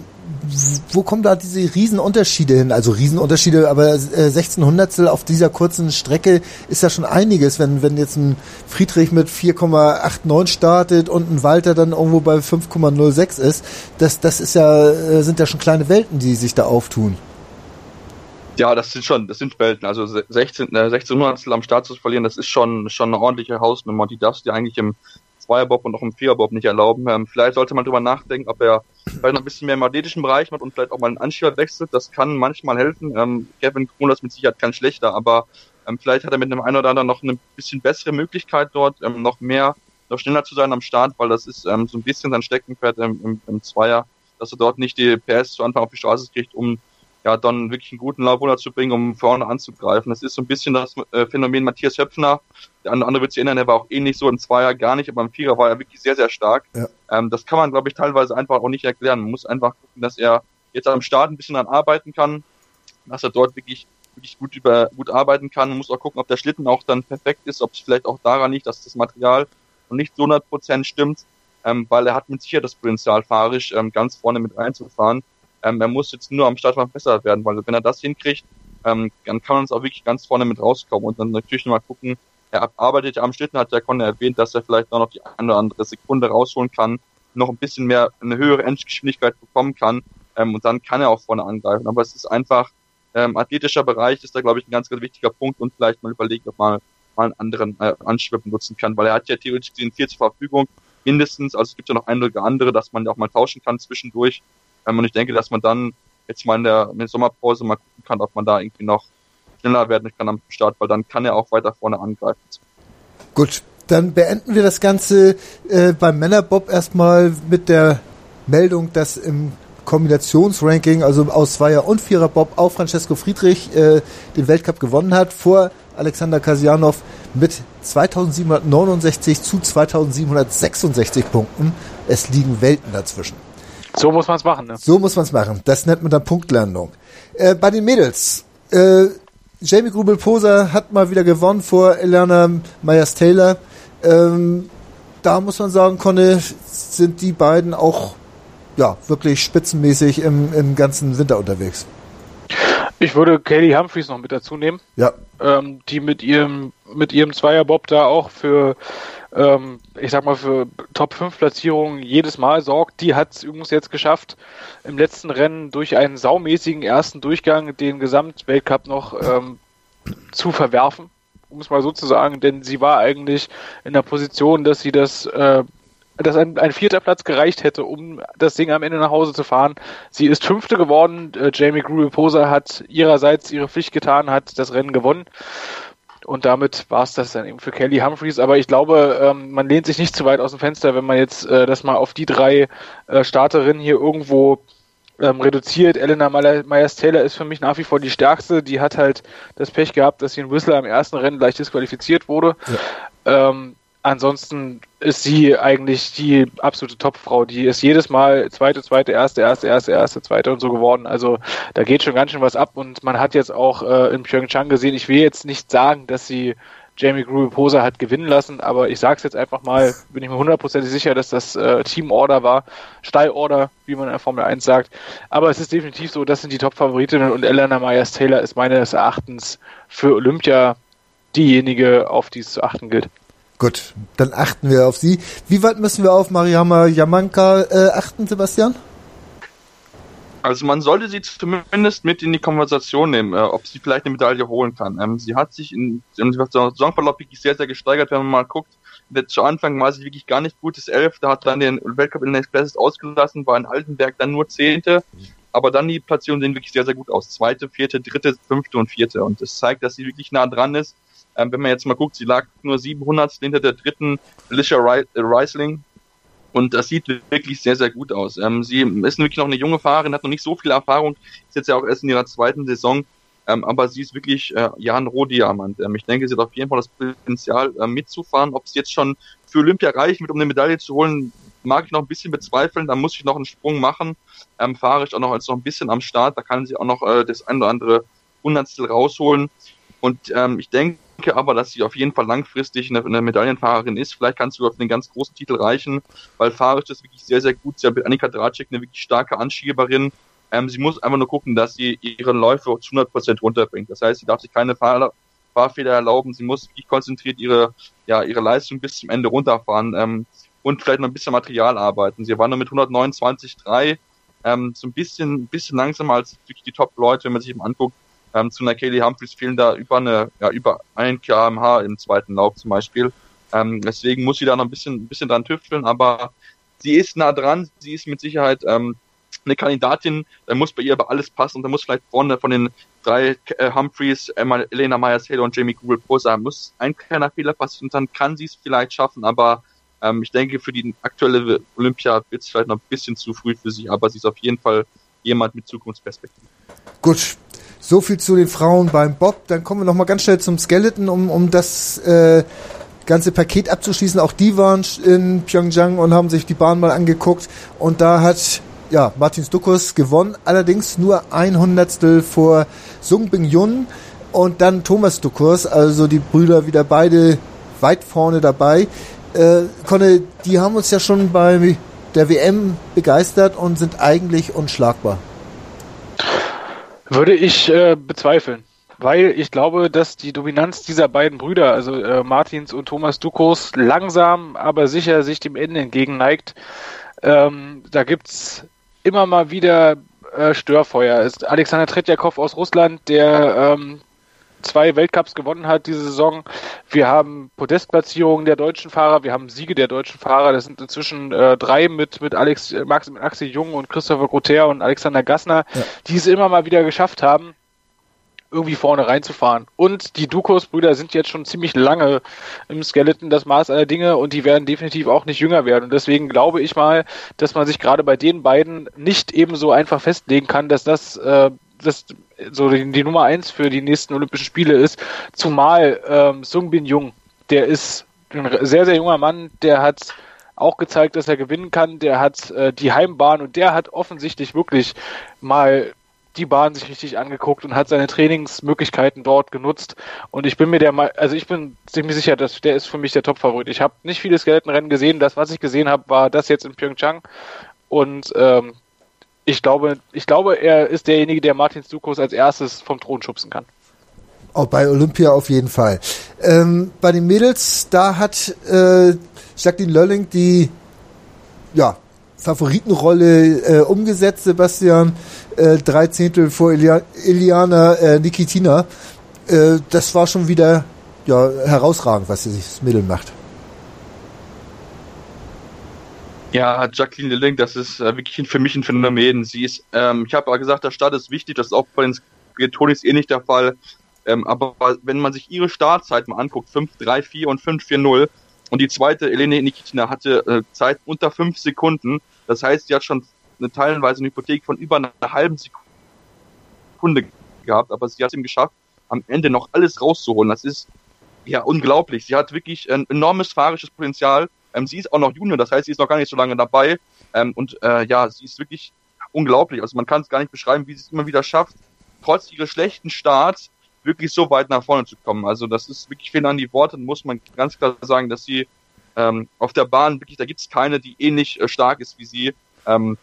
wo kommen da diese Riesenunterschiede hin? Also Riesenunterschiede, aber äh, 16 Hundertstel auf dieser kurzen Strecke ist ja schon einiges. Wenn, wenn jetzt ein Friedrich mit 4,89 startet und ein Walter dann irgendwo bei 5,06 ist, das, das ist ja, äh, sind ja schon kleine Welten, die sich da auftun. Ja, das sind schon, das sind Welten. Also 16, äh, 16 Hundertstel am Start zu verlieren, das ist schon, schon eine ordentliche Hausnummer. Die darfst du dir eigentlich im Zweierbob und auch im Viererbob nicht erlauben. Ähm, vielleicht sollte man drüber nachdenken, ob er vielleicht noch ein bisschen mehr im magnetischen Bereich macht und vielleicht auch mal einen Anschieber wechselt. Das kann manchmal helfen. Ähm, Kevin Kroner ist mit Sicherheit kein schlechter, aber ähm, vielleicht hat er mit einem einen oder anderen noch eine bisschen bessere Möglichkeit dort, ähm, noch mehr, noch schneller zu sein am Start, weil das ist ähm, so ein bisschen sein Steckenpferd im, im, im Zweier, dass er dort nicht die PS zu Anfang auf die Straße kriegt, um ja, dann wirklich einen guten Lauf runterzubringen, um vorne anzugreifen. Das ist so ein bisschen das äh, Phänomen Matthias Höpfner. Der andere wird sich erinnern, der war auch ähnlich so im Zweier gar nicht, aber im Vierer war er wirklich sehr, sehr stark. Ja. Ähm, das kann man, glaube ich, teilweise einfach auch nicht erklären. Man muss einfach gucken, dass er jetzt am Start ein bisschen dran arbeiten kann, dass er dort wirklich wirklich gut über gut arbeiten kann. Man muss auch gucken, ob der Schlitten auch dann perfekt ist, ob es vielleicht auch daran liegt, dass das Material noch nicht so 100% stimmt, ähm, weil er hat mit Sicherheit das Potenzial, fahrisch ähm, ganz vorne mit reinzufahren. Ähm, er muss jetzt nur am Start mal besser werden, weil wenn er das hinkriegt, ähm, dann kann man uns auch wirklich ganz vorne mit rauskommen und dann natürlich nochmal gucken, er arbeitet ja am Schlitten, hat der Conny erwähnt, dass er vielleicht noch die eine oder andere Sekunde rausholen kann, noch ein bisschen mehr, eine höhere Endgeschwindigkeit bekommen kann ähm, und dann kann er auch vorne angreifen. Aber es ist einfach, ähm, athletischer Bereich ist da, glaube ich, ein ganz, ganz wichtiger Punkt und vielleicht mal überlegen, ob man mal einen anderen äh, Anschwip nutzen kann, weil er hat ja theoretisch den vier zur Verfügung, mindestens, also es gibt ja noch einige andere, dass man ja auch mal tauschen kann zwischendurch. Und ich denke, dass man dann jetzt mal in der, in der Sommerpause mal gucken kann, ob man da irgendwie noch schneller werden kann am Start, weil dann kann er auch weiter vorne angreifen. Gut, dann beenden wir das Ganze äh, beim Männerbob erstmal mit der Meldung, dass im Kombinationsranking, also aus Zweier- und Vierer-Bob, auch Francesco Friedrich äh, den Weltcup gewonnen hat, vor Alexander Kasianov mit 2769 zu 2766 Punkten. Es liegen Welten dazwischen. So muss man es machen. Ne? So muss man es machen. Das nennt man dann Punktlandung. Äh, bei den Mädels. Äh, Jamie Grubel-Poser hat mal wieder gewonnen vor Elena Myers-Taylor. Ähm, da muss man sagen, Conne, sind die beiden auch ja, wirklich spitzenmäßig im, im ganzen Winter unterwegs. Ich würde Kaylee Humphreys noch mit dazu nehmen. Ja. Ähm, die mit ihrem, mit ihrem Zweierbob da auch für ähm, ich sag mal, für Top 5 Platzierungen jedes Mal sorgt. Die hat es übrigens jetzt geschafft, im letzten Rennen durch einen saumäßigen ersten Durchgang den Gesamtweltcup noch ähm, zu verwerfen, um es mal so zu sagen, denn sie war eigentlich in der Position, dass sie das äh, dass ein, ein vierter Platz gereicht hätte, um das Ding am Ende nach Hause zu fahren. Sie ist Fünfte geworden. Äh, Jamie Grube-Poser hat ihrerseits ihre Pflicht getan, hat das Rennen gewonnen. Und damit war es das dann eben für Kelly Humphreys. Aber ich glaube, ähm, man lehnt sich nicht zu weit aus dem Fenster, wenn man jetzt äh, das mal auf die drei äh, Starterinnen hier irgendwo ähm, reduziert. Elena Myers-Taylor ist für mich nach wie vor die stärkste. Die hat halt das Pech gehabt, dass sie in Whistler im ersten Rennen leicht disqualifiziert wurde. Ja. Ähm, ansonsten ist sie eigentlich die absolute Topfrau. Die ist jedes Mal zweite, zweite, erste, erste, erste, erste, zweite und so geworden. Also da geht schon ganz schön was ab und man hat jetzt auch äh, in Pyeongchang gesehen, ich will jetzt nicht sagen, dass sie Jamie Grube-Poser hat gewinnen lassen, aber ich sag's jetzt einfach mal, bin ich mir hundertprozentig sicher, dass das äh, Team-Order war, Stall-Order, wie man in der Formel 1 sagt. Aber es ist definitiv so, das sind die Top-Favoritinnen und Elena Myers-Taylor ist meines Erachtens für Olympia diejenige, auf die es zu achten gilt. Gut, dann achten wir auf sie. Wie weit müssen wir auf Mariama Yamanka äh, achten, Sebastian? Also man sollte sie zumindest mit in die Konversation nehmen, äh, ob sie vielleicht eine Medaille holen kann. Ähm, sie hat sich in, im Saisonverlauf wirklich sehr, sehr gesteigert, wenn man mal guckt. Zu Anfang war sie wirklich gar nicht gutes Elfte, hat dann den Weltcup in den Express ausgelassen, war in Altenberg dann nur Zehnte, aber dann die Platzierungen sehen wirklich sehr, sehr gut aus. Zweite, vierte, dritte, fünfte und vierte. Und das zeigt, dass sie wirklich nah dran ist ähm, wenn man jetzt mal guckt, sie lag nur 700 hinter der dritten Alicia Reisling. Und das sieht wirklich sehr, sehr gut aus. Ähm, sie ist wirklich noch eine junge Fahrerin, hat noch nicht so viel Erfahrung, ist jetzt ja auch erst in ihrer zweiten Saison. Ähm, aber sie ist wirklich äh, ja ein Rohdiamant. Ähm, ich denke, sie hat auf jeden Fall das Potenzial äh, mitzufahren. Ob es jetzt schon für Olympia reicht, mit um eine Medaille zu holen, mag ich noch ein bisschen bezweifeln. Da muss ich noch einen Sprung machen. Ähm, fahre ich auch noch als noch ein bisschen am Start. Da kann sie auch noch äh, das ein oder andere Hundertstel rausholen. Und ähm, ich denke aber, dass sie auf jeden Fall langfristig eine, eine Medaillenfahrerin ist. Vielleicht kann sie sogar für den ganz großen Titel reichen, weil fahrerisch ist wirklich sehr, sehr gut. Sie hat mit Annika Dracek eine wirklich starke Anschieberin. Ähm, sie muss einfach nur gucken, dass sie ihre Läufe zu 100% runterbringt. Das heißt, sie darf sich keine Fahr Fahrfehler erlauben. Sie muss wirklich konzentriert ihre, ja, ihre Leistung bis zum Ende runterfahren ähm, und vielleicht noch ein bisschen Material arbeiten. Sie war nur mit 129,3 ähm, so ein bisschen, bisschen langsamer als wirklich die Top-Leute, wenn man sich eben anguckt. Ähm, zu einer Kelly Humphries fehlen da über eine, ja, über ein kmh im zweiten Lauf zum Beispiel. Ähm, deswegen muss sie da noch ein bisschen, ein bisschen dran tüfteln, aber sie ist nah dran, sie ist mit Sicherheit ähm, eine Kandidatin, da muss bei ihr aber alles passen. Und da muss vielleicht vorne von den drei äh, Humphreys, Emma, Elena Myers-Taylor und Jamie Google Posa muss ein kleiner Fehler passieren. Und dann kann sie es vielleicht schaffen, aber ähm, ich denke, für die aktuelle Olympia wird es vielleicht noch ein bisschen zu früh für sie, aber sie ist auf jeden Fall jemand mit Zukunftsperspektive. Gut, so viel zu den Frauen beim Bob. Dann kommen wir noch mal ganz schnell zum Skeleton, um, um das äh, ganze Paket abzuschließen. Auch die waren in Pyeongchang und haben sich die Bahn mal angeguckt. Und da hat ja, Martin Stukus gewonnen, allerdings nur ein Hundertstel vor Sung Bing Yun und dann Thomas Stukus, also die Brüder wieder beide weit vorne dabei. Äh, Conne, die haben uns ja schon bei der WM begeistert und sind eigentlich unschlagbar. Würde ich äh, bezweifeln. Weil ich glaube, dass die Dominanz dieser beiden Brüder, also äh, Martins und Thomas Dukos, langsam, aber sicher sich dem Ende entgegenneigt. Ähm, da gibt's immer mal wieder äh, Störfeuer. Ist Alexander Tretjakov aus Russland, der ähm, zwei Weltcups gewonnen hat diese Saison. Wir haben Podestplatzierungen der deutschen Fahrer, wir haben Siege der deutschen Fahrer. Das sind inzwischen äh, drei mit mit Alex Max mit Axel Jung und Christopher Grotter und Alexander Gassner, ja. die es immer mal wieder geschafft haben irgendwie vorne reinzufahren. Und die Dukos-Brüder sind jetzt schon ziemlich lange im Skeleton das Maß aller Dinge und die werden definitiv auch nicht jünger werden. Und deswegen glaube ich mal, dass man sich gerade bei den beiden nicht ebenso einfach festlegen kann, dass das äh, das so die, die, Nummer eins für die nächsten Olympischen Spiele ist. Zumal ähm, Sung Bin Jung, der ist ein sehr, sehr junger Mann, der hat auch gezeigt, dass er gewinnen kann. Der hat äh, die Heimbahn und der hat offensichtlich wirklich mal die Bahn sich richtig angeguckt und hat seine Trainingsmöglichkeiten dort genutzt. Und ich bin mir der mal, also ich bin ziemlich sicher, dass der ist für mich der Top-Favorit. Ich habe nicht viele Skeletonrennen gesehen. Das, was ich gesehen habe, war das jetzt in Pyeongchang. Und ähm, ich glaube, ich glaube, er ist derjenige, der Martin Stukos als erstes vom Thron schubsen kann. Auch bei Olympia auf jeden Fall. Ähm, bei den Mädels, da hat äh, Jacqueline Lölling die ja, Favoritenrolle äh, umgesetzt, Sebastian. Äh, drei Zehntel vor Ilia Iliana äh, Nikitina. Äh, das war schon wieder ja, herausragend, was sie sich das Mädel macht. Ja, Jacqueline Lilling, das ist äh, wirklich für mich ein Phänomen. Sie ist, ähm, ich habe ja gesagt, der Start ist wichtig, das ist auch bei den Sketonis eh nicht der Fall. Ähm, aber wenn man sich ihre Startzeit mal anguckt, 5-3-4 und 5-4-0, und die zweite, Elene Nikitina, hatte äh, Zeit unter 5 Sekunden. Das heißt, sie hat schon eine teilweise eine Hypothek von über einer halben Sekunde gehabt, aber sie hat es ihm geschafft, am Ende noch alles rauszuholen. Das ist ja unglaublich. Sie hat wirklich ein enormes fahrisches Potenzial ähm, sie ist auch noch Junior, das heißt, sie ist noch gar nicht so lange dabei. Ähm, und äh, ja, sie ist wirklich unglaublich. Also man kann es gar nicht beschreiben, wie sie es immer wieder schafft, trotz ihres schlechten Starts wirklich so weit nach vorne zu kommen. Also das ist wirklich viel an die Worte, muss man ganz klar sagen, dass sie ähm, auf der Bahn wirklich, da gibt es keine, die ähnlich äh, stark ist wie sie. Ähm,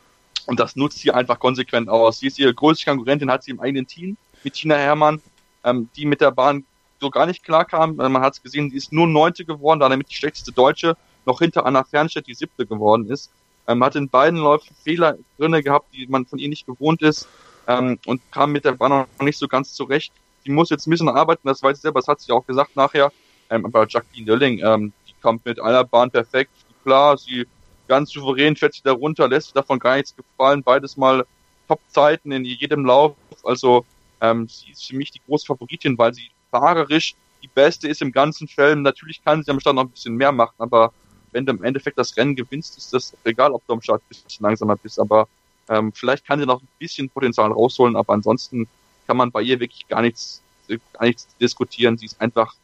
und das nutzt sie einfach konsequent aus. Sie ist ihre größte Konkurrentin, hat sie im eigenen Team mit Tina Hermann, ähm, die mit der Bahn so gar nicht klar kam. Äh, man hat es gesehen, sie ist nur Neunte geworden, damit die schlechteste Deutsche noch hinter Anna Fernstedt die siebte geworden ist. Ähm, hat in beiden Läufen Fehler drinne gehabt, die man von ihr nicht gewohnt ist ähm, und kam mit der Bahn noch nicht so ganz zurecht. Die muss jetzt ein bisschen arbeiten, das weiß ich selber, das hat sie auch gesagt nachher. Ähm, aber Jacqueline Dölling, ähm, die kommt mit einer Bahn perfekt, klar, sie ganz souverän fährt sie da runter, lässt sich davon gar nichts gefallen, beides mal Top-Zeiten in jedem Lauf, also ähm, sie ist für mich die große Favoritin, weil sie fahrerisch die beste ist im ganzen Film. Natürlich kann sie am Start noch ein bisschen mehr machen, aber wenn du im Endeffekt das Rennen gewinnst, ist das egal, ob du am Start ein bisschen langsamer bist, aber ähm, vielleicht kann sie noch ein bisschen Potenzial rausholen, aber ansonsten kann man bei ihr wirklich gar nichts, gar nichts diskutieren. Sie ist einfach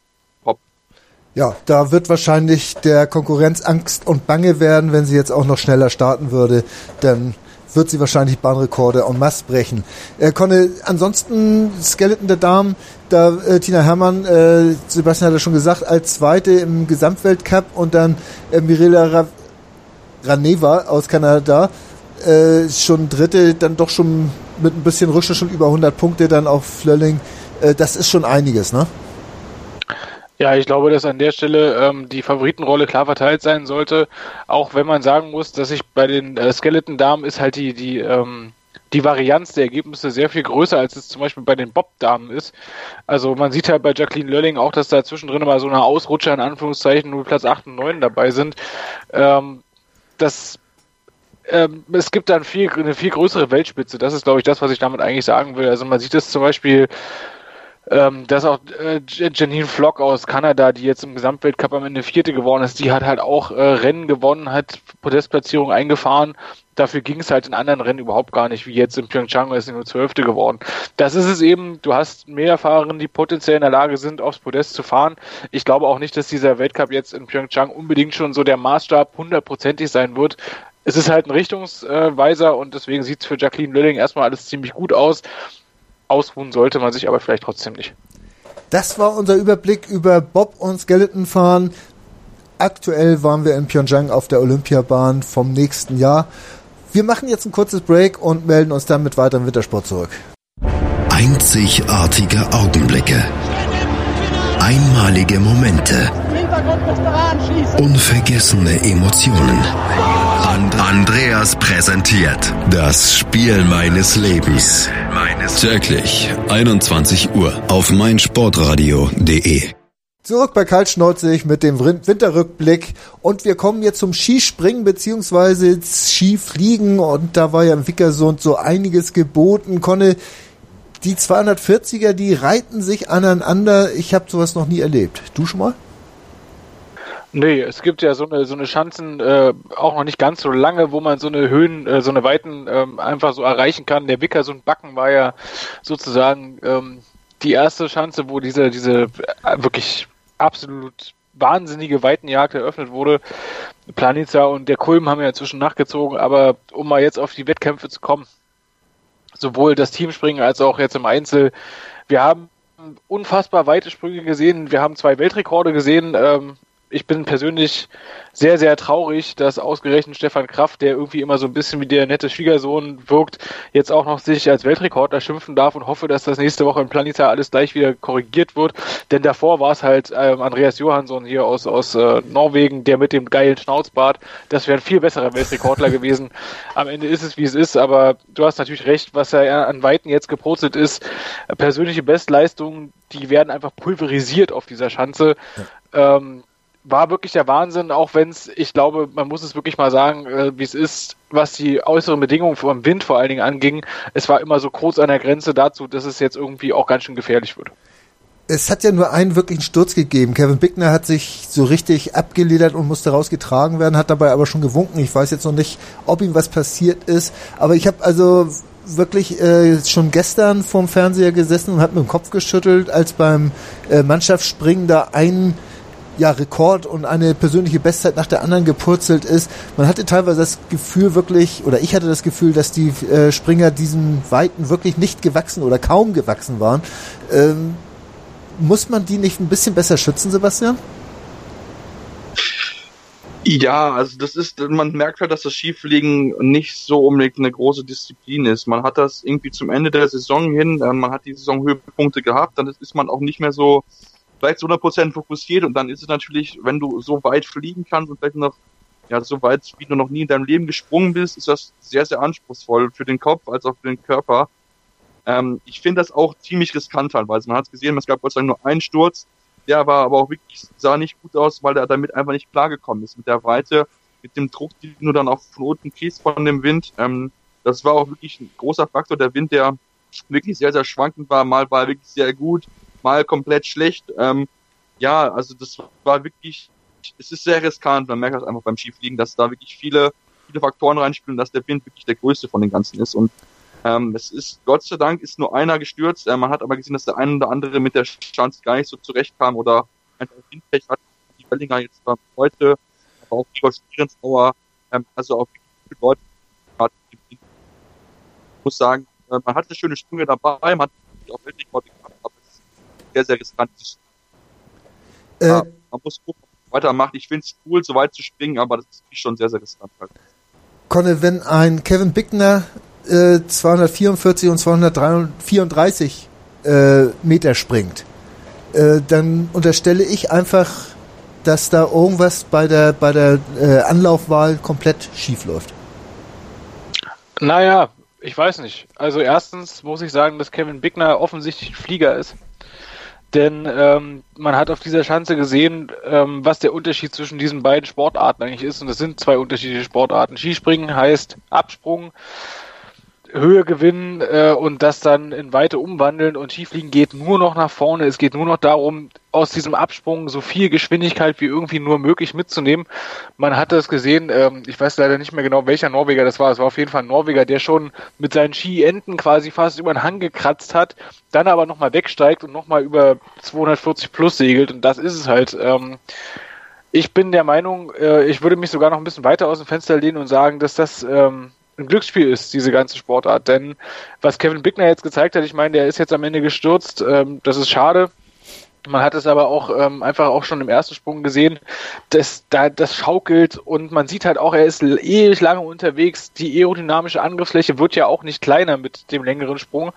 top. Ja, da wird wahrscheinlich der Konkurrenz Angst und Bange werden, wenn sie jetzt auch noch schneller starten würde, denn wird sie wahrscheinlich Bahnrekorde en masse brechen. Äh, Conne, ansonsten Skeleton der Damen, da äh, Tina Herrmann, äh, Sebastian hat ja schon gesagt, als Zweite im Gesamtweltcup und dann äh, Mirela Ra Raneva aus Kanada, äh, schon Dritte, dann doch schon mit ein bisschen Rückschritt schon über 100 Punkte, dann auch Flölling. Äh, das ist schon einiges, ne? Ja, ich glaube, dass an der Stelle ähm, die Favoritenrolle klar verteilt sein sollte, auch wenn man sagen muss, dass sich bei den äh, Skeleton-Damen ist halt die, die, ähm, die Varianz der Ergebnisse sehr viel größer, als es zum Beispiel bei den Bob-Damen ist. Also man sieht halt bei Jacqueline Lölling auch, dass da zwischendrin mal so eine Ausrutscher in Anführungszeichen nur Platz 8 und 9 dabei sind. Ähm, das ähm, es gibt dann viel, eine viel größere Weltspitze. Das ist, glaube ich, das, was ich damit eigentlich sagen will. Also man sieht es zum Beispiel ähm, dass auch äh, Janine Flock aus Kanada, die jetzt im Gesamtweltcup am Ende Vierte geworden ist, die hat halt auch äh, Rennen gewonnen, hat Podestplatzierung eingefahren. Dafür ging es halt in anderen Rennen überhaupt gar nicht, wie jetzt in Pyeongchang ist sie nur Zwölfte geworden. Das ist es eben, du hast mehr Fahrerinnen, die potenziell in der Lage sind, aufs Podest zu fahren. Ich glaube auch nicht, dass dieser Weltcup jetzt in Pyeongchang unbedingt schon so der Maßstab hundertprozentig sein wird. Es ist halt ein Richtungsweiser und deswegen sieht es für Jacqueline Lilling erstmal alles ziemlich gut aus. Ausruhen sollte man sich aber vielleicht trotzdem nicht. Das war unser Überblick über Bob und Skeleton fahren. Aktuell waren wir in Pyeongchang auf der Olympiabahn vom nächsten Jahr. Wir machen jetzt ein kurzes Break und melden uns dann mit weiterem Wintersport zurück. Einzigartige Augenblicke. Einmalige Momente. Unvergessene Emotionen. And Andreas präsentiert das Spiel meines Lebens. Täglich 21 Uhr auf meinsportradio.de. Zurück bei Karl Schnorzig mit dem Winterrückblick und wir kommen jetzt zum Skispringen beziehungsweise Skifliegen und da war ja im Wickersund so einiges geboten. Konne, die 240er, die reiten sich aneinander. Ich habe sowas noch nie erlebt. Du schon mal? Nee, es gibt ja so eine so eine Schanzen äh, auch noch nicht ganz so lange, wo man so eine Höhen, äh, so eine Weiten ähm, einfach so erreichen kann. Der Wicker so ein Backen war ja sozusagen ähm, die erste Schanze, wo diese diese äh, wirklich absolut wahnsinnige Weitenjagd eröffnet wurde. Planica und der Kulm haben ja inzwischen nachgezogen, aber um mal jetzt auf die Wettkämpfe zu kommen, sowohl das Teamspringen als auch jetzt im Einzel, wir haben unfassbar weite Sprünge gesehen. Wir haben zwei Weltrekorde gesehen. Ähm, ich bin persönlich sehr, sehr traurig, dass ausgerechnet Stefan Kraft, der irgendwie immer so ein bisschen wie der nette Schwiegersohn wirkt, jetzt auch noch sich als Weltrekordler schimpfen darf und hoffe, dass das nächste Woche in Planita alles gleich wieder korrigiert wird. Denn davor war es halt ähm, Andreas Johansson hier aus, aus äh, Norwegen, der mit dem geilen Schnauzbart. Das wäre ein viel besserer Weltrekordler gewesen. Am Ende ist es, wie es ist, aber du hast natürlich recht, was er an Weiten jetzt geprozelt ist. Persönliche Bestleistungen, die werden einfach pulverisiert auf dieser Schanze. Ja. Ähm, war wirklich der Wahnsinn, auch wenn es, ich glaube, man muss es wirklich mal sagen, äh, wie es ist, was die äußeren Bedingungen vom Wind vor allen Dingen anging. Es war immer so kurz an der Grenze dazu, dass es jetzt irgendwie auch ganz schön gefährlich wird. Es hat ja nur einen wirklichen Sturz gegeben. Kevin Bickner hat sich so richtig abgeledert und musste rausgetragen werden, hat dabei aber schon gewunken. Ich weiß jetzt noch nicht, ob ihm was passiert ist, aber ich habe also wirklich äh, schon gestern vorm Fernseher gesessen und habe mit dem Kopf geschüttelt, als beim äh, Mannschaftsspringen da ein ja, Rekord und eine persönliche Bestzeit nach der anderen gepurzelt ist. Man hatte teilweise das Gefühl wirklich, oder ich hatte das Gefühl, dass die äh, Springer diesen Weiten wirklich nicht gewachsen oder kaum gewachsen waren. Ähm, muss man die nicht ein bisschen besser schützen, Sebastian? Ja, also das ist, man merkt halt, dass das Skifliegen nicht so unbedingt eine große Disziplin ist. Man hat das irgendwie zum Ende der Saison hin, äh, man hat die Saisonhöhepunkte gehabt, dann ist man auch nicht mehr so vielleicht zu 100% fokussiert und dann ist es natürlich, wenn du so weit fliegen kannst und vielleicht noch ja, so weit wie du noch nie in deinem Leben gesprungen bist, ist das sehr, sehr anspruchsvoll für den Kopf als auch für den Körper. Ähm, ich finde das auch ziemlich riskant teilweise. Man hat es gesehen, es gab Gott sei Dank nur einen Sturz, der war aber auch wirklich, sah nicht gut aus, weil er damit einfach nicht klargekommen ist. Mit der Weite, mit dem Druck, den du dann auch von unten kriegst von dem Wind. Ähm, das war auch wirklich ein großer Faktor. Der Wind, der wirklich sehr, sehr schwankend war. Mal war er wirklich sehr gut, mal komplett schlecht. Ähm, ja, also das war wirklich, es ist sehr riskant. Man merkt das einfach beim Skifliegen, dass da wirklich viele, viele Faktoren reinspielen, dass der Wind wirklich der größte von den ganzen ist. Und ähm, es ist, Gott sei Dank, ist nur einer gestürzt. Äh, man hat aber gesehen, dass der eine oder andere mit der Chance gar nicht so zurechtkam oder einfach Windpech hat. Die Wellinger jetzt war heute, aber auch Igor Stierensauer, ähm, also auch viele Leute hat Ich muss sagen, äh, man hatte schöne Sprünge dabei, man hat auch Weltrekorde gemacht, sehr, sehr riskant. Äh, ja, man muss gucken, weitermacht. Ich finde es cool, so weit zu springen, aber das ist schon sehr, sehr riskant halt. Conne, wenn ein Kevin Bickner äh, 244 und 234 äh, Meter springt, äh, dann unterstelle ich einfach, dass da irgendwas bei der, bei der äh, Anlaufwahl komplett schief läuft. Naja, ich weiß nicht. Also erstens muss ich sagen, dass Kevin Bickner offensichtlich Flieger ist. Denn ähm, man hat auf dieser Schanze gesehen, ähm, was der Unterschied zwischen diesen beiden Sportarten eigentlich ist. Und es sind zwei unterschiedliche Sportarten. Skispringen heißt Absprung, Höhe gewinnen äh, und das dann in Weite umwandeln und Skifliegen geht nur noch nach vorne. Es geht nur noch darum, aus diesem Absprung so viel Geschwindigkeit wie irgendwie nur möglich mitzunehmen. Man hat das gesehen, ähm, ich weiß leider nicht mehr genau, welcher Norweger das war. Es war auf jeden Fall ein Norweger, der schon mit seinen Skienden quasi fast über den Hang gekratzt hat, dann aber nochmal wegsteigt und nochmal über 240 plus segelt. Und das ist es halt. Ähm, ich bin der Meinung, äh, ich würde mich sogar noch ein bisschen weiter aus dem Fenster lehnen und sagen, dass das ähm, ein Glücksspiel ist, diese ganze Sportart. Denn was Kevin Bickner jetzt gezeigt hat, ich meine, der ist jetzt am Ende gestürzt, ähm, das ist schade. Man hat es aber auch ähm, einfach auch schon im ersten Sprung gesehen, dass da das schaukelt und man sieht halt auch, er ist ewig lange unterwegs. Die aerodynamische Angriffsfläche wird ja auch nicht kleiner mit dem längeren Sprung.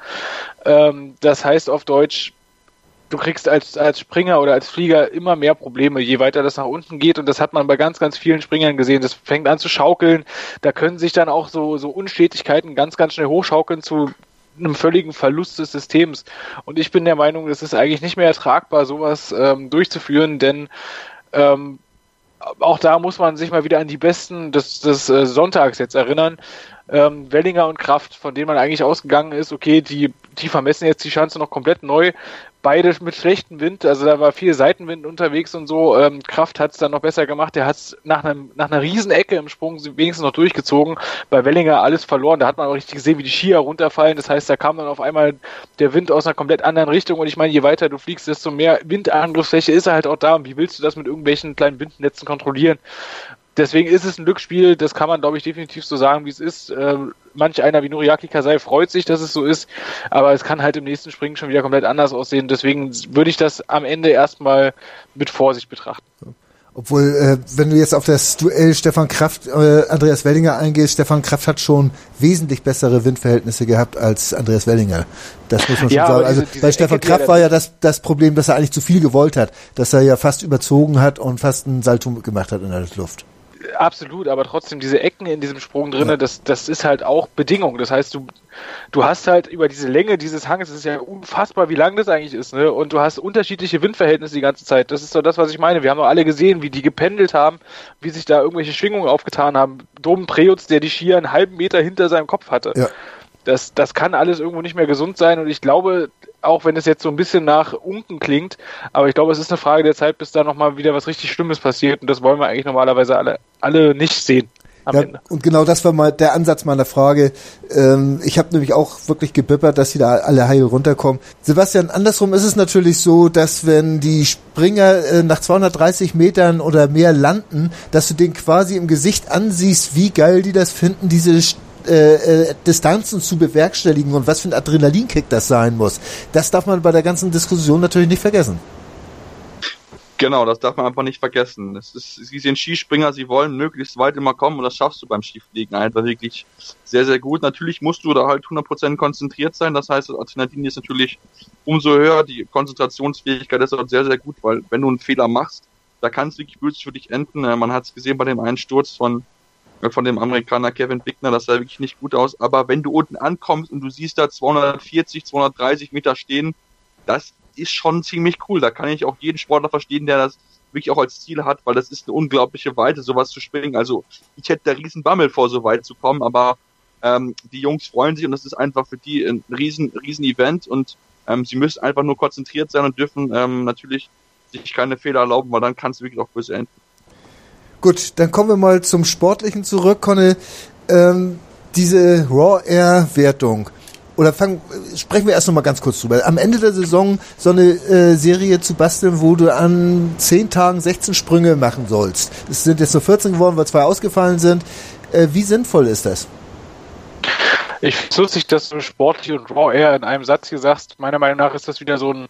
Ähm, das heißt auf Deutsch, du kriegst als, als Springer oder als Flieger immer mehr Probleme, je weiter das nach unten geht. Und das hat man bei ganz, ganz vielen Springern gesehen. Das fängt an zu schaukeln. Da können sich dann auch so, so Unstetigkeiten ganz, ganz schnell hochschaukeln zu einem völligen Verlust des Systems. Und ich bin der Meinung, es ist eigentlich nicht mehr ertragbar, sowas ähm, durchzuführen, denn ähm, auch da muss man sich mal wieder an die Besten des, des äh, Sonntags jetzt erinnern. Ähm, Wellinger und Kraft, von denen man eigentlich ausgegangen ist, okay, die, die vermessen jetzt die Chance noch komplett neu beide mit schlechtem Wind, also da war viel Seitenwind unterwegs und so. Ähm, Kraft hat es dann noch besser gemacht. Der hat es nach, einem, nach einer Riesenecke im Sprung wenigstens noch durchgezogen. Bei Wellinger alles verloren. Da hat man auch richtig gesehen, wie die Skier runterfallen. Das heißt, da kam dann auf einmal der Wind aus einer komplett anderen Richtung. Und ich meine, je weiter du fliegst, desto mehr Windangriffsfläche ist er halt auch da. Und wie willst du das mit irgendwelchen kleinen Windnetzen kontrollieren? Deswegen ist es ein Glücksspiel, das kann man, glaube ich, definitiv so sagen, wie es ist. Äh, manch einer wie Nuriaki Kasai freut sich, dass es so ist, aber es kann halt im nächsten Springen schon wieder komplett anders aussehen. Deswegen würde ich das am Ende erstmal mit Vorsicht betrachten. Obwohl, äh, wenn du jetzt auf das Duell Stefan Kraft, äh, Andreas Wellinger eingehst, Stefan Kraft hat schon wesentlich bessere Windverhältnisse gehabt als Andreas Wellinger. Das muss man schon ja, sagen. Also diese, diese bei Stefan Ecke, Kraft war ja das, das Problem, dass er eigentlich zu viel gewollt hat, dass er ja fast überzogen hat und fast einen Salto gemacht hat in der Luft. Absolut, aber trotzdem diese Ecken in diesem Sprung drinne, ja. das, das ist halt auch Bedingung. Das heißt, du, du hast halt über diese Länge dieses Hanges, es ist ja unfassbar, wie lang das eigentlich ist, ne? Und du hast unterschiedliche Windverhältnisse die ganze Zeit. Das ist so das, was ich meine. Wir haben doch alle gesehen, wie die gependelt haben, wie sich da irgendwelche Schwingungen aufgetan haben. Dom Preutz, der die Skier einen halben Meter hinter seinem Kopf hatte. Ja. Das, das kann alles irgendwo nicht mehr gesund sein und ich glaube, auch wenn es jetzt so ein bisschen nach Unken klingt, aber ich glaube, es ist eine Frage der Zeit, bis da nochmal wieder was richtig Schlimmes passiert und das wollen wir eigentlich normalerweise alle, alle nicht sehen. Ja, und genau das war mal der Ansatz meiner Frage. Ähm, ich habe nämlich auch wirklich gebippert, dass sie da alle heil runterkommen. Sebastian, andersrum ist es natürlich so, dass wenn die Springer äh, nach 230 Metern oder mehr landen, dass du den quasi im Gesicht ansiehst, wie geil die das finden, diese äh, äh, Distanzen zu bewerkstelligen und was für ein Adrenalinkick das sein muss. Das darf man bei der ganzen Diskussion natürlich nicht vergessen. Genau, das darf man einfach nicht vergessen. Es ist, sie sind Skispringer, sie wollen möglichst weit immer kommen und das schaffst du beim Skifliegen einfach wirklich sehr, sehr gut. Natürlich musst du da halt 100% konzentriert sein, das heißt, das Adrenalin ist natürlich umso höher, die Konzentrationsfähigkeit ist auch sehr, sehr gut, weil wenn du einen Fehler machst, da kann es wirklich böse für dich enden. Äh, man hat es gesehen bei dem Einsturz von von dem Amerikaner Kevin Bickner, das sah wirklich nicht gut aus. Aber wenn du unten ankommst und du siehst da 240, 230 Meter stehen, das ist schon ziemlich cool. Da kann ich auch jeden Sportler verstehen, der das wirklich auch als Ziel hat, weil das ist eine unglaubliche Weite, sowas zu springen. Also ich hätte da riesen Bammel vor, so weit zu kommen, aber ähm, die Jungs freuen sich und das ist einfach für die ein riesen, riesen Event und ähm, sie müssen einfach nur konzentriert sein und dürfen ähm, natürlich sich keine Fehler erlauben, weil dann kann es wirklich auch böse enden. Gut, dann kommen wir mal zum Sportlichen zurück, Conne. Ähm, diese Raw Air Wertung. Oder fangen, sprechen wir erst noch mal ganz kurz drüber. Am Ende der Saison so eine äh, Serie zu basteln, wo du an 10 Tagen 16 Sprünge machen sollst. Es sind jetzt nur 14 geworden, weil zwei ausgefallen sind. Äh, wie sinnvoll ist das? Ich finde es lustig, dass du sportlich und Raw Air in einem Satz hier sagst. Meiner Meinung nach ist das wieder so ein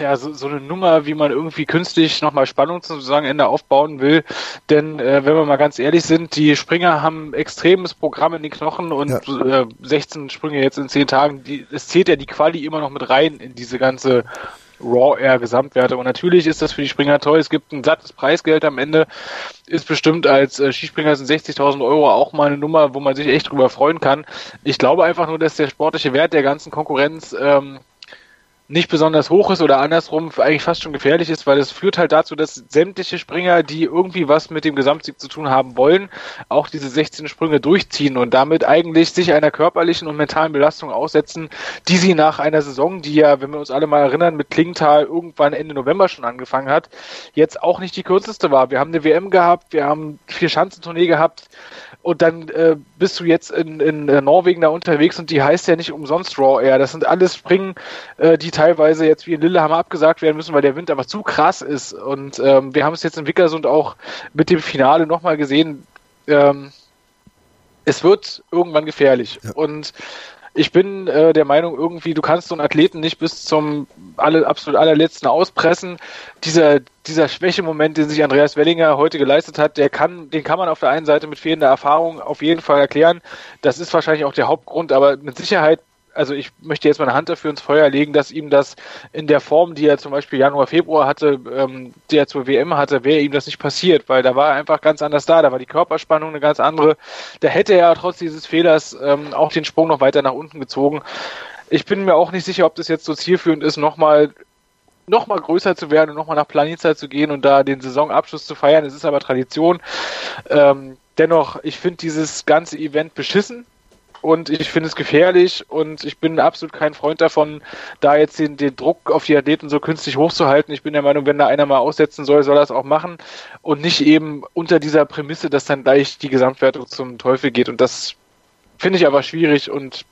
ja, so, so eine Nummer, wie man irgendwie künstlich nochmal Spannung zum Saisonende aufbauen will. Denn äh, wenn wir mal ganz ehrlich sind, die Springer haben ein extremes Programm in den Knochen und ja. äh, 16 Sprünge jetzt in 10 Tagen, die, es zählt ja die Quali immer noch mit rein in diese ganze Raw Air Gesamtwerte. Und natürlich ist das für die Springer toll. Es gibt ein sattes Preisgeld am Ende. Ist bestimmt als äh, Skispringer sind 60.000 Euro auch mal eine Nummer, wo man sich echt drüber freuen kann. Ich glaube einfach nur, dass der sportliche Wert der ganzen Konkurrenz ähm, nicht besonders hoch ist oder andersrum eigentlich fast schon gefährlich ist, weil es führt halt dazu, dass sämtliche Springer, die irgendwie was mit dem Gesamtsieg zu tun haben wollen, auch diese 16 Sprünge durchziehen und damit eigentlich sich einer körperlichen und mentalen Belastung aussetzen, die sie nach einer Saison, die ja, wenn wir uns alle mal erinnern, mit Klingenthal irgendwann Ende November schon angefangen hat, jetzt auch nicht die kürzeste war. Wir haben eine WM gehabt, wir haben vier Schanzentournee gehabt, und dann äh, bist du jetzt in, in äh, Norwegen da unterwegs und die heißt ja nicht umsonst Raw Air. Das sind alles Springen, äh, die teilweise jetzt wie in Lillehammer abgesagt werden müssen, weil der Wind einfach zu krass ist. Und ähm, wir haben es jetzt in Wickersund auch mit dem Finale nochmal gesehen. Ähm, es wird irgendwann gefährlich. Ja. Und ich bin äh, der Meinung, irgendwie, du kannst so einen Athleten nicht bis zum alle, absolut allerletzten auspressen. Dieser, dieser Schwächemoment, den sich Andreas Wellinger heute geleistet hat, der kann, den kann man auf der einen Seite mit fehlender Erfahrung auf jeden Fall erklären. Das ist wahrscheinlich auch der Hauptgrund, aber mit Sicherheit also ich möchte jetzt meine Hand dafür ins Feuer legen, dass ihm das in der Form, die er zum Beispiel Januar, Februar hatte, ähm, die er zur WM hatte, wäre ihm das nicht passiert, weil da war er einfach ganz anders da, da war die Körperspannung eine ganz andere. Da hätte er trotz dieses Fehlers ähm, auch den Sprung noch weiter nach unten gezogen. Ich bin mir auch nicht sicher, ob das jetzt so zielführend ist, nochmal noch mal größer zu werden und nochmal nach Planica zu gehen und da den Saisonabschluss zu feiern. Es ist aber Tradition. Ähm, dennoch, ich finde dieses ganze Event beschissen und ich finde es gefährlich und ich bin absolut kein Freund davon, da jetzt den, den Druck auf die Athleten so künstlich hochzuhalten. Ich bin der Meinung, wenn da einer mal aussetzen soll, soll er es auch machen und nicht eben unter dieser Prämisse, dass dann gleich die Gesamtwertung zum Teufel geht. Und das finde ich aber schwierig und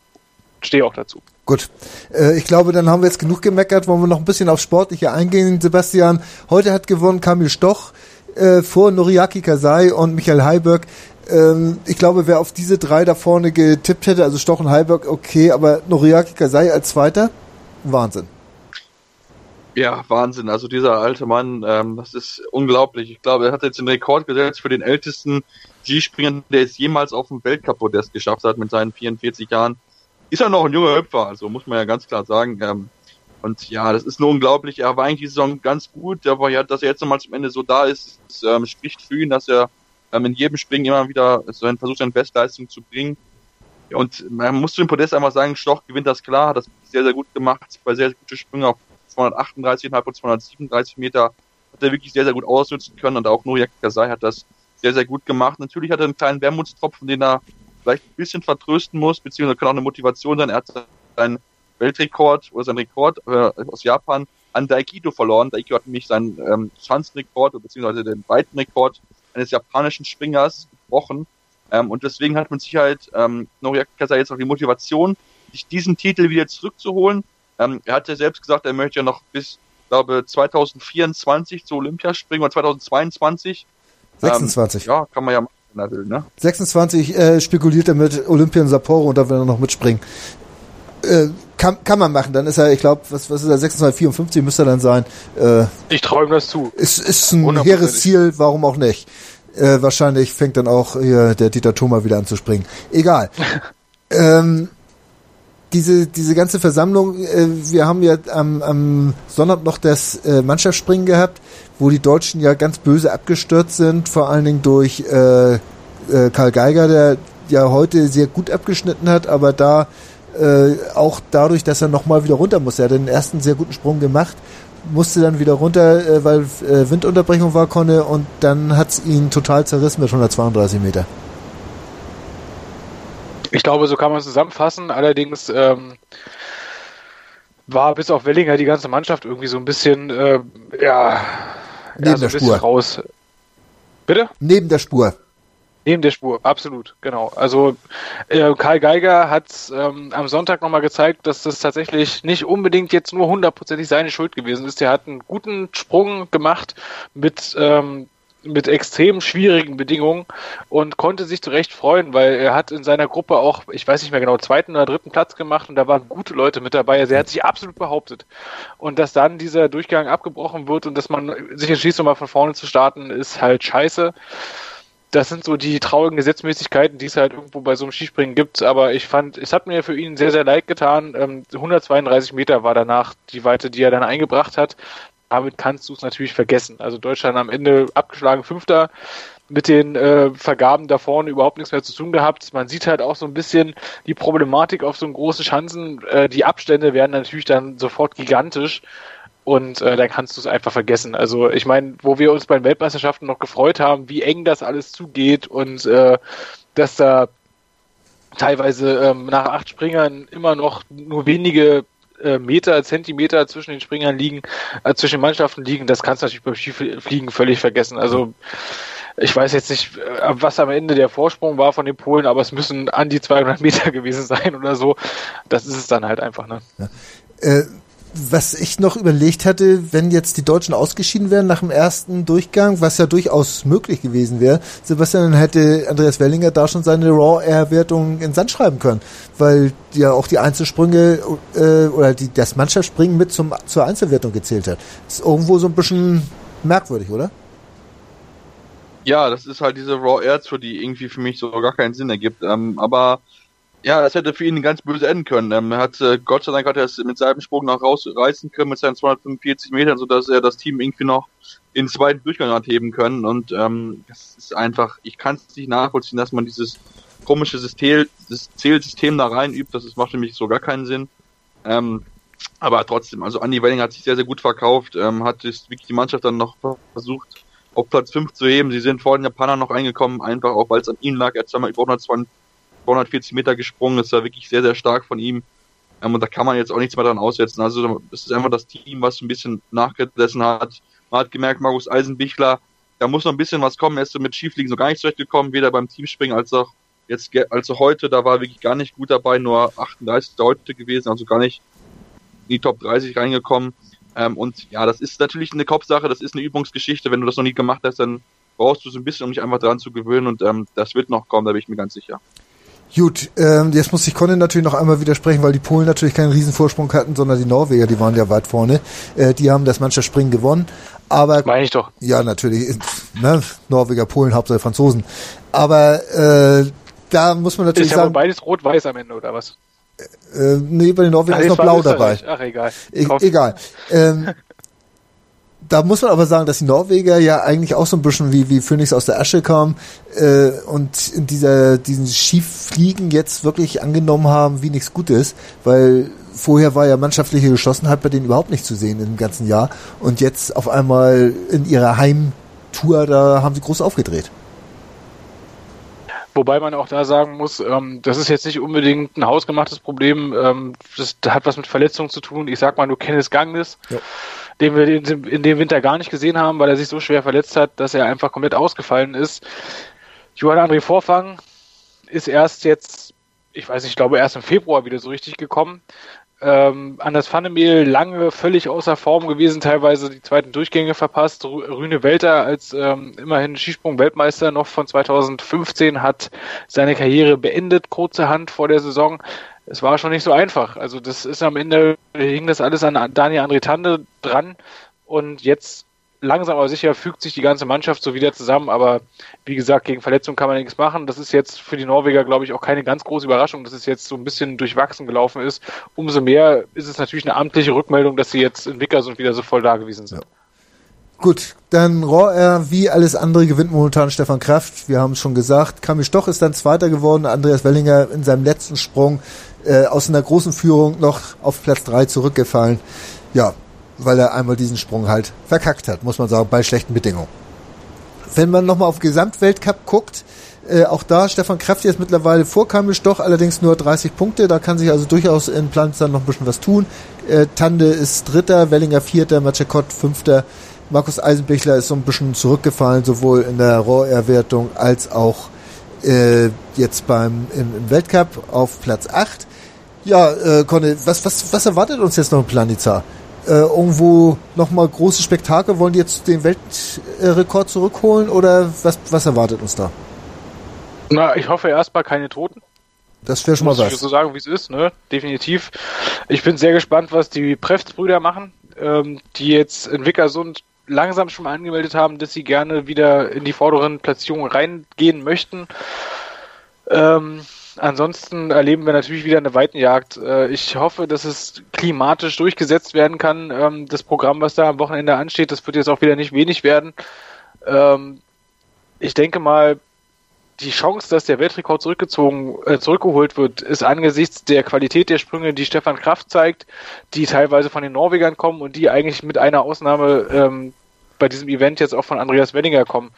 stehe auch dazu. Gut, äh, ich glaube, dann haben wir jetzt genug gemeckert. Wollen wir noch ein bisschen auf Sportliche eingehen, Sebastian? Heute hat gewonnen Kamil Stoch äh, vor Noriaki Kasai und Michael Heiberg. Ähm, ich glaube, wer auf diese drei da vorne getippt hätte, also Stochen Heiberg, okay, aber Noriaki Kasai als Zweiter, Wahnsinn. Ja, Wahnsinn. Also dieser alte Mann, ähm, das ist unglaublich. Ich glaube, er hat jetzt den Rekord gesetzt für den ältesten Skispringer, der es jemals auf dem Weltcup-Podest geschafft hat mit seinen 44 Jahren. Ist er noch ein junger Hüpfer, also muss man ja ganz klar sagen. Ähm, und ja, das ist nur unglaublich. Er war eigentlich die Saison ganz gut, aber ja, dass er jetzt nochmal zum Ende so da ist, ist ähm, spricht für ihn, dass er in jedem Springen immer wieder so ein Versuch, seine Bestleistung zu bringen. Und man muss zu dem Podest einmal sagen, Stoch gewinnt das klar, hat das sehr, sehr gut gemacht, zwei sehr, sehr gute Sprünge auf 238,5 und 237 Meter hat er wirklich sehr, sehr gut ausnutzen können und auch Nuriak Kasai hat das sehr, sehr gut gemacht. Natürlich hat er einen kleinen Wermutstropfen, den er vielleicht ein bisschen vertrösten muss, beziehungsweise kann auch eine Motivation sein. Er hat seinen Weltrekord oder seinen Rekord äh, aus Japan an Daikido verloren. Daikido hat nämlich seinen ähm, Schanzenrekord, beziehungsweise den Weitenrekord eines japanischen Springers gebrochen. Ähm, und deswegen hat man sich halt ähm, Noriaki Kasai jetzt auch die Motivation, sich diesen Titel wieder zurückzuholen. Ähm, er hat ja selbst gesagt, er möchte ja noch bis, glaube 2024 zu Olympia springen oder 2022. 26. Ähm, ja, kann man ja machen, wenn er will, ne? 26 äh, spekuliert er mit Olympia in Sapporo und da will er noch mitspringen. Äh, kann, kann man machen, dann ist er, ich glaube, was, was ist er, 26, 54 müsste er dann sein. Äh, ich träume das zu. Ist, ist ein hehres Ziel, warum auch nicht. Äh, wahrscheinlich fängt dann auch hier der Dieter Thoma wieder an zu springen. Egal. ähm, diese, diese ganze Versammlung, äh, wir haben ja am, am Sonntag noch das äh, Mannschaftsspringen gehabt, wo die Deutschen ja ganz böse abgestürzt sind, vor allen Dingen durch äh, äh, Karl Geiger, der ja heute sehr gut abgeschnitten hat, aber da äh, auch dadurch, dass er nochmal wieder runter musste. Er hat den ersten sehr guten Sprung gemacht, musste dann wieder runter, äh, weil äh, Windunterbrechung war, Conne, und dann hat es ihn total zerrissen mit 132 Meter. Ich glaube, so kann man es zusammenfassen. Allerdings ähm, war bis auf Wellinger die ganze Mannschaft irgendwie so ein bisschen, äh, ja, neben ja, so der Spur raus. Bitte? Neben der Spur. Neben der Spur, absolut, genau. Also äh, Karl Geiger hat ähm, am Sonntag nochmal gezeigt, dass das tatsächlich nicht unbedingt jetzt nur hundertprozentig seine Schuld gewesen ist. Er hat einen guten Sprung gemacht mit ähm, mit extrem schwierigen Bedingungen und konnte sich zurecht freuen, weil er hat in seiner Gruppe auch, ich weiß nicht mehr genau, zweiten oder dritten Platz gemacht und da waren gute Leute mit dabei. Also er hat sich absolut behauptet. Und dass dann dieser Durchgang abgebrochen wird und dass man sich entschließt, nochmal von vorne zu starten, ist halt scheiße das sind so die traurigen Gesetzmäßigkeiten, die es halt irgendwo bei so einem Skispringen gibt. Aber ich fand, es hat mir für ihn sehr, sehr leid getan. Ähm, 132 Meter war danach die Weite, die er dann eingebracht hat. Damit kannst du es natürlich vergessen. Also Deutschland am Ende abgeschlagen Fünfter mit den äh, Vergaben da vorne überhaupt nichts mehr zu tun gehabt. Man sieht halt auch so ein bisschen die Problematik auf so einen großen Schanzen. Äh, die Abstände werden natürlich dann sofort gigantisch und äh, dann kannst du es einfach vergessen. Also ich meine, wo wir uns bei den Weltmeisterschaften noch gefreut haben, wie eng das alles zugeht und äh, dass da teilweise ähm, nach acht Springern immer noch nur wenige äh, Meter, Zentimeter zwischen den Springern liegen, äh, zwischen den Mannschaften liegen, das kannst du natürlich beim Skifliegen völlig vergessen. Also ich weiß jetzt nicht, äh, was am Ende der Vorsprung war von den Polen, aber es müssen an die 200 Meter gewesen sein oder so. Das ist es dann halt einfach. Ne? Ja. Äh, was ich noch überlegt hatte, wenn jetzt die Deutschen ausgeschieden wären nach dem ersten Durchgang, was ja durchaus möglich gewesen wäre, Sebastian, dann hätte Andreas Wellinger da schon seine Raw-Air-Wertung in Sand schreiben können, weil ja auch die Einzelsprünge äh, oder die, das Mannschaftsspringen mit zum, zur Einzelwertung gezählt hat. ist irgendwo so ein bisschen merkwürdig, oder? Ja, das ist halt diese Raw Air, die irgendwie für mich so gar keinen Sinn ergibt. Ähm, aber ja, das hätte für ihn ganz böse enden können. Ähm, er hat, äh, Gott sei Dank hat er es mit seinem Sprung noch rausreißen können mit seinen 245 Metern, sodass er das Team irgendwie noch in zweiten Durchgang hat heben können. Und ähm, das ist einfach, ich kann es nicht nachvollziehen, dass man dieses komische System, das Zählsystem da rein übt. Das, macht mich so gar keinen Sinn. Ähm, aber trotzdem, also Andy Welling hat sich sehr, sehr gut verkauft, ähm, hat wirklich die Mannschaft dann noch versucht, auf Platz 5 zu heben. Sie sind vor den Japanern noch eingekommen, einfach auch, weil es an ihnen lag. Er hat zweimal über 120 240 Meter gesprungen. Das war wirklich sehr, sehr stark von ihm. Ähm, und da kann man jetzt auch nichts mehr dran aussetzen. Also es ist einfach das Team, was ein bisschen nachgesessen hat. Man hat gemerkt, Markus Eisenbichler, da muss noch ein bisschen was kommen. Er ist mit Schiefliegen so gar nicht zurechtgekommen, weder beim Teamspringen als auch jetzt als auch heute. Da war wirklich gar nicht gut dabei, nur 38 heute gewesen, also gar nicht in die Top 30 reingekommen. Ähm, und ja, das ist natürlich eine Kopfsache, das ist eine Übungsgeschichte. Wenn du das noch nie gemacht hast, dann brauchst du so ein bisschen, um dich einfach dran zu gewöhnen und ähm, das wird noch kommen, da bin ich mir ganz sicher. Gut, ähm, jetzt muss ich Conny natürlich noch einmal widersprechen, weil die Polen natürlich keinen Riesenvorsprung hatten, sondern die Norweger, die waren ja weit vorne. Äh, die haben das Mannschaftsspringen gewonnen. Aber meine ich doch. Ja, natürlich. Ne? Norweger, Polen, Hauptsache Franzosen. Aber äh, da muss man natürlich ist ja sagen. beides rot-weiß am Ende oder was? Äh, nee, bei den Norwegern ist noch blau dabei. Ach egal. E egal. Ähm, da muss man aber sagen, dass die Norweger ja eigentlich auch so ein bisschen wie, wie Phoenix aus der Asche kamen äh, und in dieser, diesen Schieffliegen jetzt wirklich angenommen haben, wie nichts Gutes, weil vorher war ja mannschaftliche Geschlossenheit bei denen überhaupt nicht zu sehen im ganzen Jahr und jetzt auf einmal in ihrer Heimtour, da haben sie groß aufgedreht. Wobei man auch da sagen muss, ähm, das ist jetzt nicht unbedingt ein hausgemachtes Problem. Ähm, das hat was mit Verletzungen zu tun. Ich sag mal nur Kenneth Gangnis. Ja den wir in, dem Winter gar nicht gesehen haben, weil er sich so schwer verletzt hat, dass er einfach komplett ausgefallen ist. Johann André Vorfang ist erst jetzt, ich weiß nicht, ich glaube erst im Februar wieder so richtig gekommen. Ähm, Anders Vannemehl lange völlig außer Form gewesen, teilweise die zweiten Durchgänge verpasst. Rüne Welter als ähm, immerhin Skisprung-Weltmeister noch von 2015 hat seine Karriere beendet, kurzerhand vor der Saison es war schon nicht so einfach. Also das ist am Ende, hing das alles an Daniel André Tande dran und jetzt langsam aber sicher fügt sich die ganze Mannschaft so wieder zusammen, aber wie gesagt, gegen Verletzungen kann man nichts machen. Das ist jetzt für die Norweger, glaube ich, auch keine ganz große Überraschung, dass es jetzt so ein bisschen durchwachsen gelaufen ist. Umso mehr ist es natürlich eine amtliche Rückmeldung, dass sie jetzt in Wickersund wieder so voll da gewesen sind. Ja. Gut, dann Rohr wie alles andere gewinnt momentan Stefan Kraft. Wir haben es schon gesagt. Kami Stoch ist dann Zweiter geworden. Andreas Wellinger in seinem letzten Sprung äh, aus einer großen Führung noch auf Platz drei zurückgefallen. Ja, weil er einmal diesen Sprung halt verkackt hat, muss man sagen, bei schlechten Bedingungen. Wenn man nochmal auf Gesamtweltcup guckt, äh, auch da Stefan Kraft jetzt mittlerweile vor Kamisch doch, allerdings nur 30 Punkte. Da kann sich also durchaus in Planz dann noch ein bisschen was tun. Äh, Tande ist Dritter, Wellinger Vierter, Machekot Fünfter. Markus Eisenbichler ist so ein bisschen zurückgefallen, sowohl in der Rohrerwertung als auch äh, jetzt beim im, im, Weltcup auf Platz 8. Ja, äh, Conny, was, was, was erwartet uns jetzt noch im Planizar? äh, irgendwo nochmal große Spektakel? Wollen die jetzt den Weltrekord zurückholen oder was, was erwartet uns da? Na, ich hoffe erstmal keine Toten. Das wäre schon mal was. Ich so sagen, wie es ist, ne? Definitiv. Ich bin sehr gespannt, was die Prefts-Brüder machen, ähm, die jetzt in Wickersund langsam schon mal angemeldet haben, dass sie gerne wieder in die vorderen Platzierungen reingehen möchten. Ähm, ansonsten erleben wir natürlich wieder eine Weitenjagd. Äh, ich hoffe, dass es klimatisch durchgesetzt werden kann. Ähm, das Programm, was da am Wochenende ansteht, das wird jetzt auch wieder nicht wenig werden. Ähm, ich denke mal, die Chance, dass der Weltrekord zurückgezogen, äh, zurückgeholt wird, ist angesichts der Qualität der Sprünge, die Stefan Kraft zeigt, die teilweise von den Norwegern kommen und die eigentlich mit einer Ausnahme ähm, bei diesem Event jetzt auch von Andreas Wenninger kommen,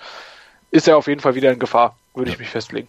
ist er auf jeden Fall wieder in Gefahr, würde ich mich festlegen.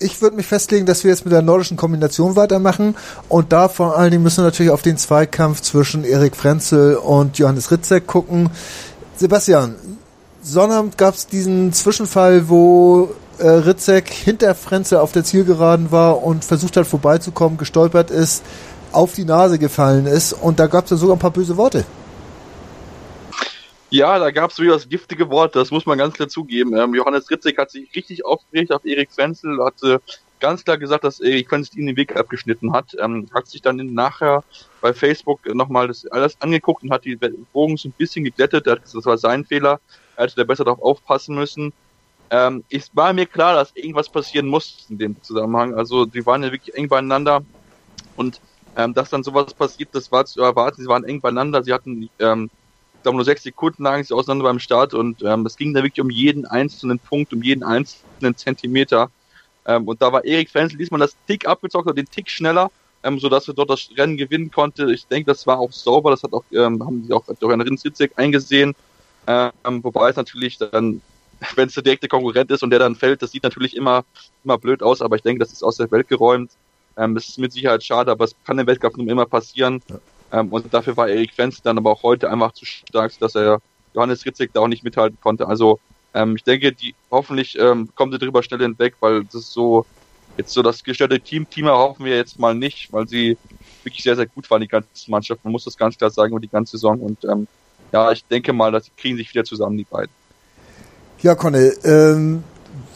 Ich würde mich festlegen, dass wir jetzt mit der nordischen Kombination weitermachen und da vor allen Dingen müssen wir natürlich auf den Zweikampf zwischen Erik Frenzel und Johannes Ritzek gucken. Sebastian, Sonnabend gab es diesen Zwischenfall, wo äh, Ritzek hinter Frenzel auf der Zielgeraden war und versucht hat vorbeizukommen, gestolpert ist, auf die Nase gefallen ist und da gab es ja sogar ein paar böse Worte. Ja, da gab es durchaus giftige Worte, das muss man ganz klar zugeben. Ähm, Johannes Ritzek hat sich richtig aufgeregt auf Erik Frenzel, hat äh, ganz klar gesagt, dass Erik Frenzel ihm den Weg abgeschnitten hat. Ähm, hat sich dann nachher bei Facebook nochmal das alles angeguckt und hat die Bogen so ein bisschen geglättet. Das war sein Fehler. Er hätte da besser darauf aufpassen müssen. Ähm, es war mir klar, dass irgendwas passieren muss in dem Zusammenhang. Also die waren ja wirklich eng beieinander und ähm, dass dann sowas passiert, das war zu erwarten. Sie waren eng beieinander. Sie hatten ähm, glaube nur sechs Sekunden lagen sie auseinander beim Start und ähm, es ging da wirklich um jeden einzelnen Punkt, um jeden einzelnen Zentimeter. Ähm, und da war Erik Frenzel diesmal das Tick abgezockt, oder den Tick schneller, ähm, sodass er dort das Rennen gewinnen konnte. Ich denke, das war auch sauber, das hat auch, ähm, haben sie auch durch einen Rinsitzek eingesehen. Ähm, wobei es natürlich dann, wenn es der direkte Konkurrent ist und der dann fällt, das sieht natürlich immer, immer blöd aus, aber ich denke, das ist aus der Welt geräumt. Ähm, das ist mit Sicherheit schade, aber es kann im Weltcup nun immer passieren. Ja. Ähm, und dafür war Erik Frenz dann aber auch heute einfach zu stark, dass er Johannes Ritzek da auch nicht mithalten konnte. Also ähm, ich denke, die hoffentlich ähm, kommen sie drüber schnell hinweg, weil das ist so jetzt so das gestellte Team. Teamer hoffen wir jetzt mal nicht, weil sie wirklich sehr, sehr gut waren, die ganze Mannschaft. Man muss das ganz klar sagen, über die ganze Saison. Und ähm, ja, ich denke mal, dass kriegen sich wieder zusammen, die beiden. Ja, Conny, ähm,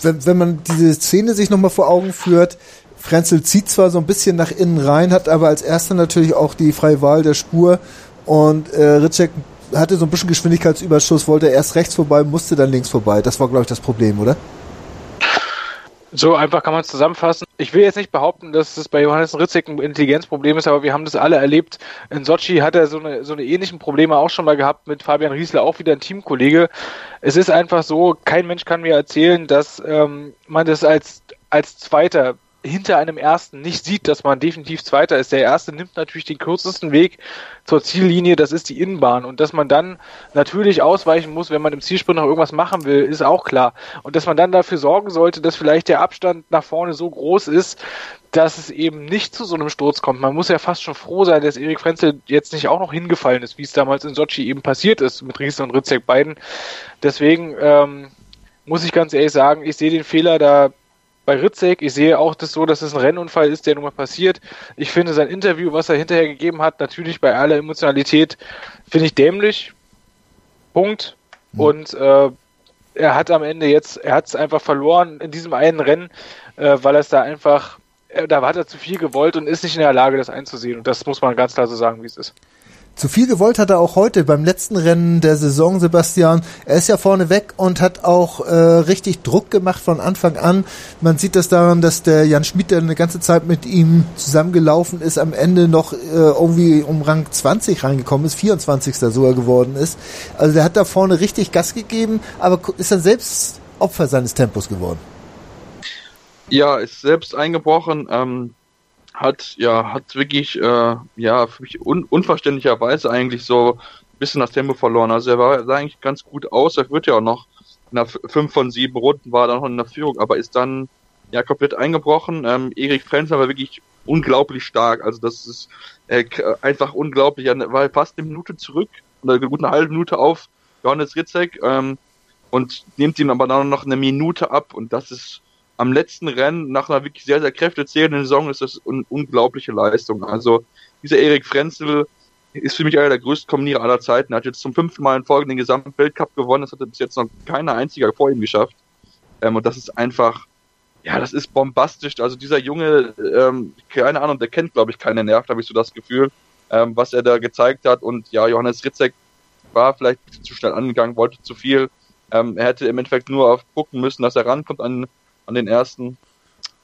wenn, wenn man diese Szene sich nochmal vor Augen führt, Frenzel zieht zwar so ein bisschen nach innen rein, hat aber als erster natürlich auch die freie Wahl der Spur und äh, Ritschek hatte so ein bisschen Geschwindigkeitsüberschuss, wollte erst rechts vorbei, musste dann links vorbei. Das war, glaube ich, das Problem, oder? So einfach kann man es zusammenfassen. Ich will jetzt nicht behaupten, dass es bei Johannes Ritzek ein Intelligenzproblem ist, aber wir haben das alle erlebt. In Sochi hat er so eine, so eine ähnlichen Probleme auch schon mal gehabt mit Fabian Riesler, auch wieder ein Teamkollege. Es ist einfach so, kein Mensch kann mir erzählen, dass ähm, man das als, als Zweiter hinter einem ersten nicht sieht, dass man definitiv Zweiter ist. Der erste nimmt natürlich den kürzesten Weg zur Ziellinie, das ist die Innenbahn. Und dass man dann natürlich ausweichen muss, wenn man im Zielsprint noch irgendwas machen will, ist auch klar. Und dass man dann dafür sorgen sollte, dass vielleicht der Abstand nach vorne so groß ist, dass es eben nicht zu so einem Sturz kommt. Man muss ja fast schon froh sein, dass Erik Frenzel jetzt nicht auch noch hingefallen ist, wie es damals in Sochi eben passiert ist mit Riesen und Ritzek beiden. Deswegen ähm, muss ich ganz ehrlich sagen, ich sehe den Fehler da bei Ritzek. Ich sehe auch das so, dass es ein Rennunfall ist, der nun mal passiert. Ich finde sein Interview, was er hinterher gegeben hat, natürlich bei aller Emotionalität, finde ich dämlich. Punkt. Mhm. Und äh, er hat am Ende jetzt, er hat es einfach verloren in diesem einen Rennen, äh, weil er es da einfach, äh, da hat er zu viel gewollt und ist nicht in der Lage, das einzusehen. Und das muss man ganz klar so sagen, wie es ist. Zu viel gewollt hat er auch heute beim letzten Rennen der Saison, Sebastian. Er ist ja vorne weg und hat auch äh, richtig Druck gemacht von Anfang an. Man sieht das daran, dass der Jan Schmid, der eine ganze Zeit mit ihm zusammengelaufen ist, am Ende noch äh, irgendwie um Rang 20 reingekommen ist, 24. sogar geworden ist. Also der hat da vorne richtig Gas gegeben, aber ist dann selbst Opfer seines Tempos geworden. Ja, ist selbst eingebrochen. Ähm hat ja hat wirklich äh, ja für mich un unverständlicherweise eigentlich so ein bisschen das Tempo verloren. Also er war sah eigentlich ganz gut aus. Er wird ja auch noch nach fünf von sieben Runden war dann noch in der Führung, aber ist dann ja komplett eingebrochen. Ähm, Erik Frenzel war wirklich unglaublich stark. Also das ist äh, einfach unglaublich. Er war fast eine Minute zurück oder eine gute halbe Minute auf Johannes Ritzek ähm, und nimmt ihm aber dann noch eine Minute ab und das ist am letzten Rennen nach einer wirklich sehr, sehr kräftezählenden Saison ist das eine unglaubliche Leistung. Also dieser Erik Frenzel ist für mich einer der größten Kombinierer aller Zeiten. Er hat jetzt zum fünften Mal in Folge den gesamten Weltcup gewonnen. Das hat bis jetzt noch keiner einziger vor ihm geschafft. Ähm, und das ist einfach, ja, das ist bombastisch. Also dieser Junge, ähm, keine Ahnung, der kennt, glaube ich, keine Nerven, habe ich so das Gefühl, ähm, was er da gezeigt hat. Und ja, Johannes Ritzek war vielleicht zu schnell angegangen, wollte zu viel. Ähm, er hätte im Endeffekt nur auf gucken müssen, dass er rankommt an, an den ersten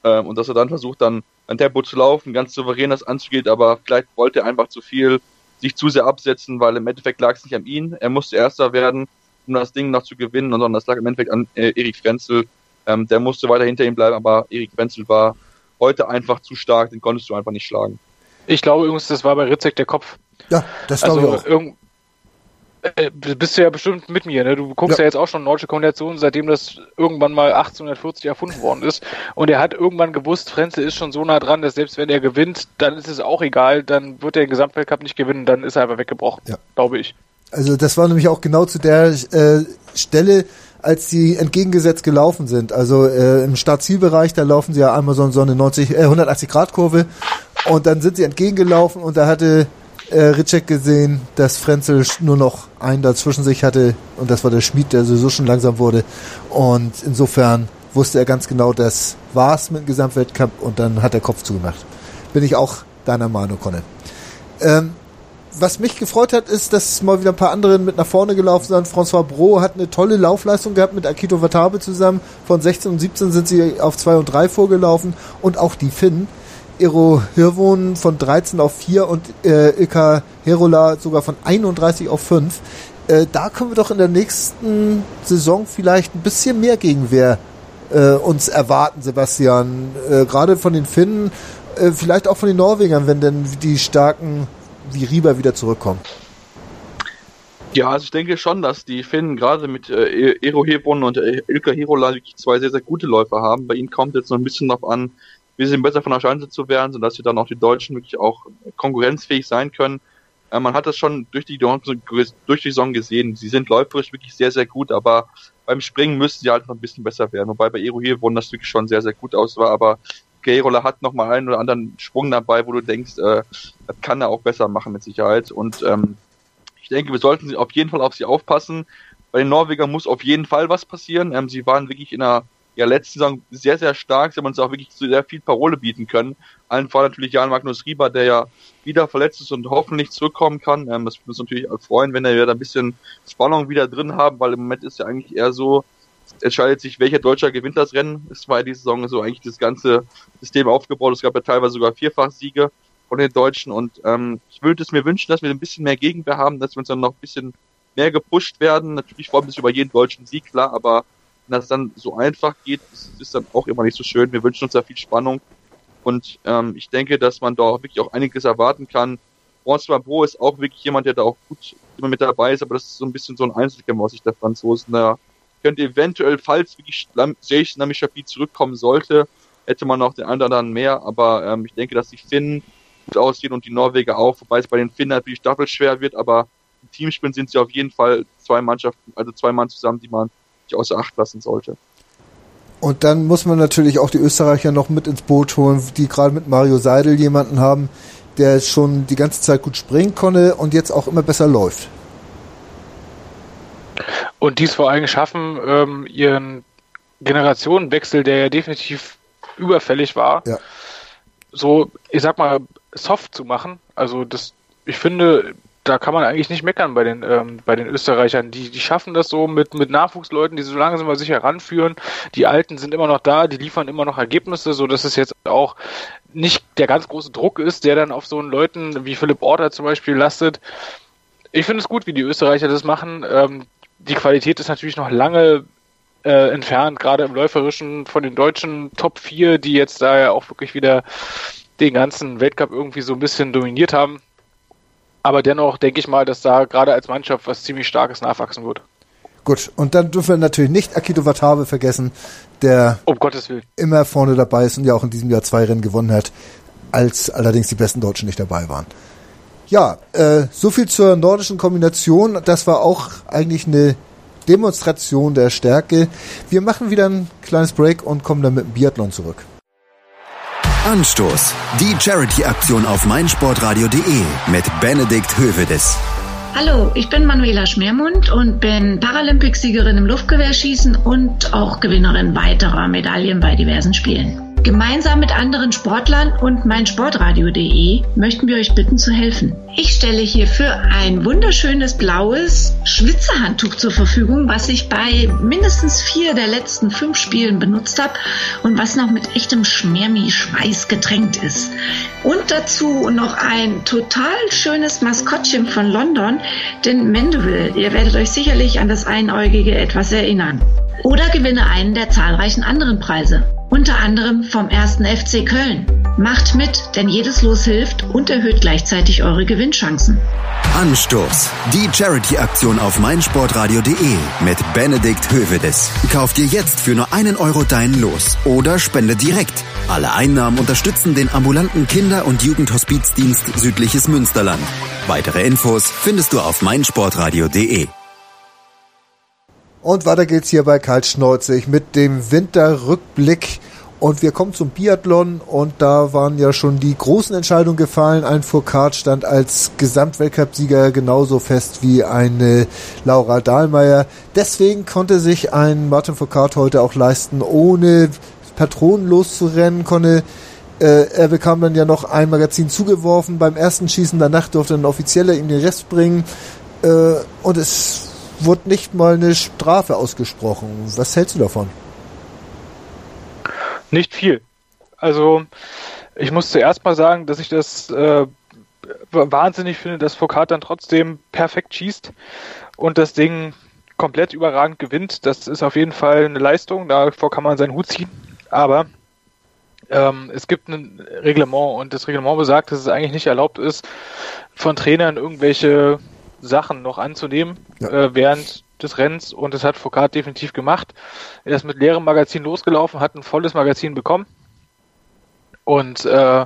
ähm, und dass er dann versucht, dann ein Tempo zu laufen, ganz souverän das anzugeht, aber vielleicht wollte er einfach zu viel sich zu sehr absetzen, weil im Endeffekt lag es nicht an ihn. Er musste Erster werden, um das Ding noch zu gewinnen, sondern das lag im Endeffekt an äh, Erik Frenzel. Ähm, der musste weiter hinter ihm bleiben, aber Erik Frenzel war heute einfach zu stark, den konntest du einfach nicht schlagen. Ich glaube übrigens, das war bei Ritzek der Kopf. Ja, das glaube also, ich auch. Äh, bist du ja bestimmt mit mir, ne? Du guckst ja, ja jetzt auch schon deutsche Kombinationen, seitdem das irgendwann mal 1840 erfunden worden ist. Und er hat irgendwann gewusst, Frenzel ist schon so nah dran, dass selbst wenn er gewinnt, dann ist es auch egal, dann wird er den Gesamtweltcup nicht gewinnen, dann ist er einfach weggebrochen, ja. glaube ich. Also das war nämlich auch genau zu der äh, Stelle, als sie entgegengesetzt gelaufen sind. Also äh, im Startzielbereich, da laufen sie ja einmal so, so eine 90, äh, 180 Grad Kurve und dann sind sie entgegengelaufen und da hatte äh, Ritschek gesehen, dass Frenzel nur noch einen dazwischen sich hatte und das war der Schmied, der sowieso schon langsam wurde. Und insofern wusste er ganz genau, das war's mit dem Gesamtweltcup und dann hat er Kopf zugemacht. Bin ich auch deiner Meinung, Conne. Ähm, was mich gefreut hat, ist, dass mal wieder ein paar andere mit nach vorne gelaufen sind. François Bro hat eine tolle Laufleistung gehabt mit Akito Watabe zusammen. Von 16 und 17 sind sie auf 2 und 3 vorgelaufen. Und auch die Finnen Ero Hirwon von 13 auf 4 und äh, Ilka Herola sogar von 31 auf 5. Äh, da können wir doch in der nächsten Saison vielleicht ein bisschen mehr Gegenwehr äh, uns erwarten, Sebastian. Äh, Gerade von den Finnen, äh, vielleicht auch von den Norwegern, wenn denn die starken wie Rieber wieder zurückkommen. Ja, also ich denke schon, dass die Finnen gerade mit äh, Ero Hebron und äh, Ilka Herola wirklich zwei sehr, sehr gute Läufer haben. Bei ihnen kommt jetzt noch ein bisschen drauf an, bisschen besser von der Schanze zu werden, sodass wir dann auch die Deutschen wirklich auch konkurrenzfähig sein können. Äh, man hat das schon durch die, durch die Saison gesehen. Sie sind läuferisch wirklich sehr, sehr gut, aber beim Springen müssen sie halt noch ein bisschen besser werden. Wobei bei Ero hier wurden das wirklich schon sehr, sehr gut aus war, aber Gerola hat noch mal einen oder anderen Sprung dabei, wo du denkst, äh, das kann er auch besser machen mit Sicherheit. Und ähm, ich denke, wir sollten auf jeden Fall auf sie aufpassen. Bei den Norwegern muss auf jeden Fall was passieren. Ähm, sie waren wirklich in einer ja letzte Saison sehr, sehr stark. Sie haben uns auch wirklich sehr viel Parole bieten können. Allen voran natürlich Jan Magnus Rieber, der ja wieder verletzt ist und hoffentlich zurückkommen kann. Ähm, das würde uns natürlich freuen, wenn wir da ein bisschen Spannung wieder drin haben, weil im Moment ist ja eigentlich eher so, es entscheidet sich, welcher Deutscher gewinnt das Rennen. Es war ja diese Saison so eigentlich das ganze System aufgebaut. Es gab ja teilweise sogar Vierfach-Siege von den Deutschen und ähm, ich würde es mir wünschen, dass wir ein bisschen mehr Gegenwehr haben, dass wir uns dann noch ein bisschen mehr gepusht werden. Natürlich freuen wir uns über jeden deutschen Sieg, klar, aber wenn das dann so einfach geht, ist, ist dann auch immer nicht so schön. Wir wünschen uns da viel Spannung. Und ähm, ich denke, dass man da auch wirklich auch einiges erwarten kann. François Bro ist auch wirklich jemand, der da auch gut immer mit dabei ist, aber das ist so ein bisschen so ein Einzelkämmer aus Sicht der Franzosen. Da könnte eventuell, falls wirklich Serge Namischapi zurückkommen sollte, hätte man noch den anderen mehr, aber ähm, ich denke, dass die Finnen gut aussehen und die Norweger auch, wobei es bei den Finnen natürlich schwer wird, aber im Teamspiel sind sie auf jeden Fall zwei Mannschaften, also zwei Mann zusammen, die man nicht außer Acht lassen sollte. Und dann muss man natürlich auch die Österreicher noch mit ins Boot holen, die gerade mit Mario Seidel jemanden haben, der schon die ganze Zeit gut springen konnte und jetzt auch immer besser läuft. Und dies vor allem schaffen, ähm, ihren Generationenwechsel, der ja definitiv überfällig war, ja. so, ich sag mal, soft zu machen. Also das, ich finde, da kann man eigentlich nicht meckern bei den, ähm, bei den Österreichern. Die, die schaffen das so mit, mit Nachwuchsleuten, die so langsam mal sich heranführen. Die Alten sind immer noch da, die liefern immer noch Ergebnisse, so dass es jetzt auch nicht der ganz große Druck ist, der dann auf so einen Leuten wie Philipp Orter zum Beispiel lastet. Ich finde es gut, wie die Österreicher das machen. Ähm, die Qualität ist natürlich noch lange äh, entfernt, gerade im Läuferischen von den deutschen Top 4, die jetzt da ja auch wirklich wieder den ganzen Weltcup irgendwie so ein bisschen dominiert haben. Aber dennoch denke ich mal, dass da gerade als Mannschaft was ziemlich Starkes nachwachsen wird. Gut, und dann dürfen wir natürlich nicht Akito Watabe vergessen, der um immer vorne dabei ist und ja auch in diesem Jahr zwei Rennen gewonnen hat, als allerdings die besten Deutschen nicht dabei waren. Ja, äh, so viel zur nordischen Kombination. Das war auch eigentlich eine Demonstration der Stärke. Wir machen wieder ein kleines Break und kommen dann mit dem Biathlon zurück. Anstoß. Die Charity-Aktion auf meinsportradio.de mit Benedikt Hövedes. Hallo, ich bin Manuela Schmermund und bin Paralympicsiegerin im Luftgewehrschießen und auch Gewinnerin weiterer Medaillen bei diversen Spielen. Gemeinsam mit anderen Sportlern und meinsportradio.de möchten wir euch bitten zu helfen. Ich stelle hierfür ein wunderschönes blaues Schwitzerhandtuch zur Verfügung, was ich bei mindestens vier der letzten fünf Spielen benutzt habe und was noch mit echtem Schmermi-Schweiß getränkt ist. Und dazu noch ein total schönes Maskottchen von London, den Mandeville. Ihr werdet euch sicherlich an das Einäugige etwas erinnern. Oder gewinne einen der zahlreichen anderen Preise unter anderem vom ersten FC Köln. Macht mit, denn jedes Los hilft und erhöht gleichzeitig eure Gewinnchancen. Anstoß. Die Charity-Aktion auf meinsportradio.de mit Benedikt Hövedes. Kauf dir jetzt für nur einen Euro dein Los oder spende direkt. Alle Einnahmen unterstützen den ambulanten Kinder- und Jugendhospizdienst Südliches Münsterland. Weitere Infos findest du auf meinsportradio.de. Und weiter geht's hier bei Karl Schneuzig mit dem Winterrückblick. Und wir kommen zum Biathlon und da waren ja schon die großen Entscheidungen gefallen. Ein Foucault stand als Gesamtweltcupsieger genauso fest wie eine Laura Dahlmeier. Deswegen konnte sich ein Martin Foucault heute auch leisten, ohne Patronen loszurennen, konnte äh, er bekam dann ja noch ein Magazin zugeworfen. Beim ersten Schießen danach durfte ein Offizieller ihm den Rest bringen. Äh, und es wurde nicht mal eine Strafe ausgesprochen. Was hältst du davon? Nicht viel. Also ich muss zuerst mal sagen, dass ich das äh, wahnsinnig finde, dass Foucault dann trotzdem perfekt schießt und das Ding komplett überragend gewinnt. Das ist auf jeden Fall eine Leistung, davor kann man seinen Hut ziehen. Aber ähm, es gibt ein Reglement und das Reglement besagt, dass es eigentlich nicht erlaubt ist, von Trainern irgendwelche Sachen noch anzunehmen ja. äh, während des Rennens und das hat Foucault definitiv gemacht. Er ist mit leerem Magazin losgelaufen, hat ein volles Magazin bekommen und äh,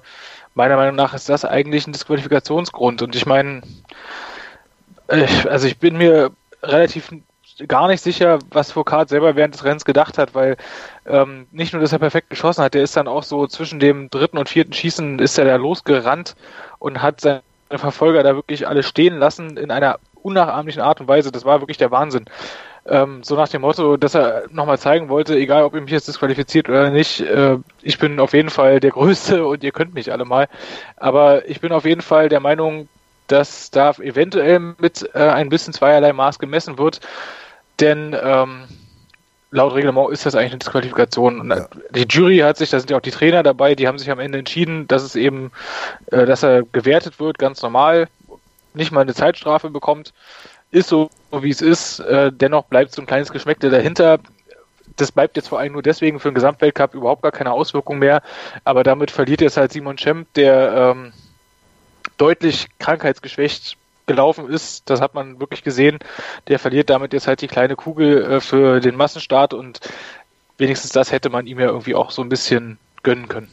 meiner Meinung nach ist das eigentlich ein Disqualifikationsgrund und ich meine, also ich bin mir relativ gar nicht sicher, was Foucault selber während des Rennens gedacht hat, weil ähm, nicht nur, dass er perfekt geschossen hat, der ist dann auch so zwischen dem dritten und vierten Schießen ist er da losgerannt und hat sein Verfolger da wirklich alle stehen lassen in einer unnachahmlichen Art und Weise. Das war wirklich der Wahnsinn. Ähm, so nach dem Motto, dass er nochmal zeigen wollte, egal ob ihr mich jetzt disqualifiziert oder nicht, äh, ich bin auf jeden Fall der Größte und ihr könnt mich alle mal. Aber ich bin auf jeden Fall der Meinung, dass da eventuell mit äh, ein bisschen zweierlei Maß gemessen wird. Denn ähm, laut Reglement ist das eigentlich eine Disqualifikation. Und ja. Die Jury hat sich, da sind ja auch die Trainer dabei, die haben sich am Ende entschieden, dass es eben, äh, dass er gewertet wird, ganz normal, nicht mal eine Zeitstrafe bekommt. Ist so, wie es ist. Äh, dennoch bleibt so ein kleines Geschmäckte dahinter. Das bleibt jetzt vor allem nur deswegen für den Gesamtweltcup überhaupt gar keine Auswirkung mehr. Aber damit verliert jetzt halt Simon Schemp, der ähm, deutlich krankheitsgeschwächt gelaufen ist, das hat man wirklich gesehen, der verliert damit jetzt halt die kleine Kugel äh, für den Massenstart und wenigstens das hätte man ihm ja irgendwie auch so ein bisschen gönnen können.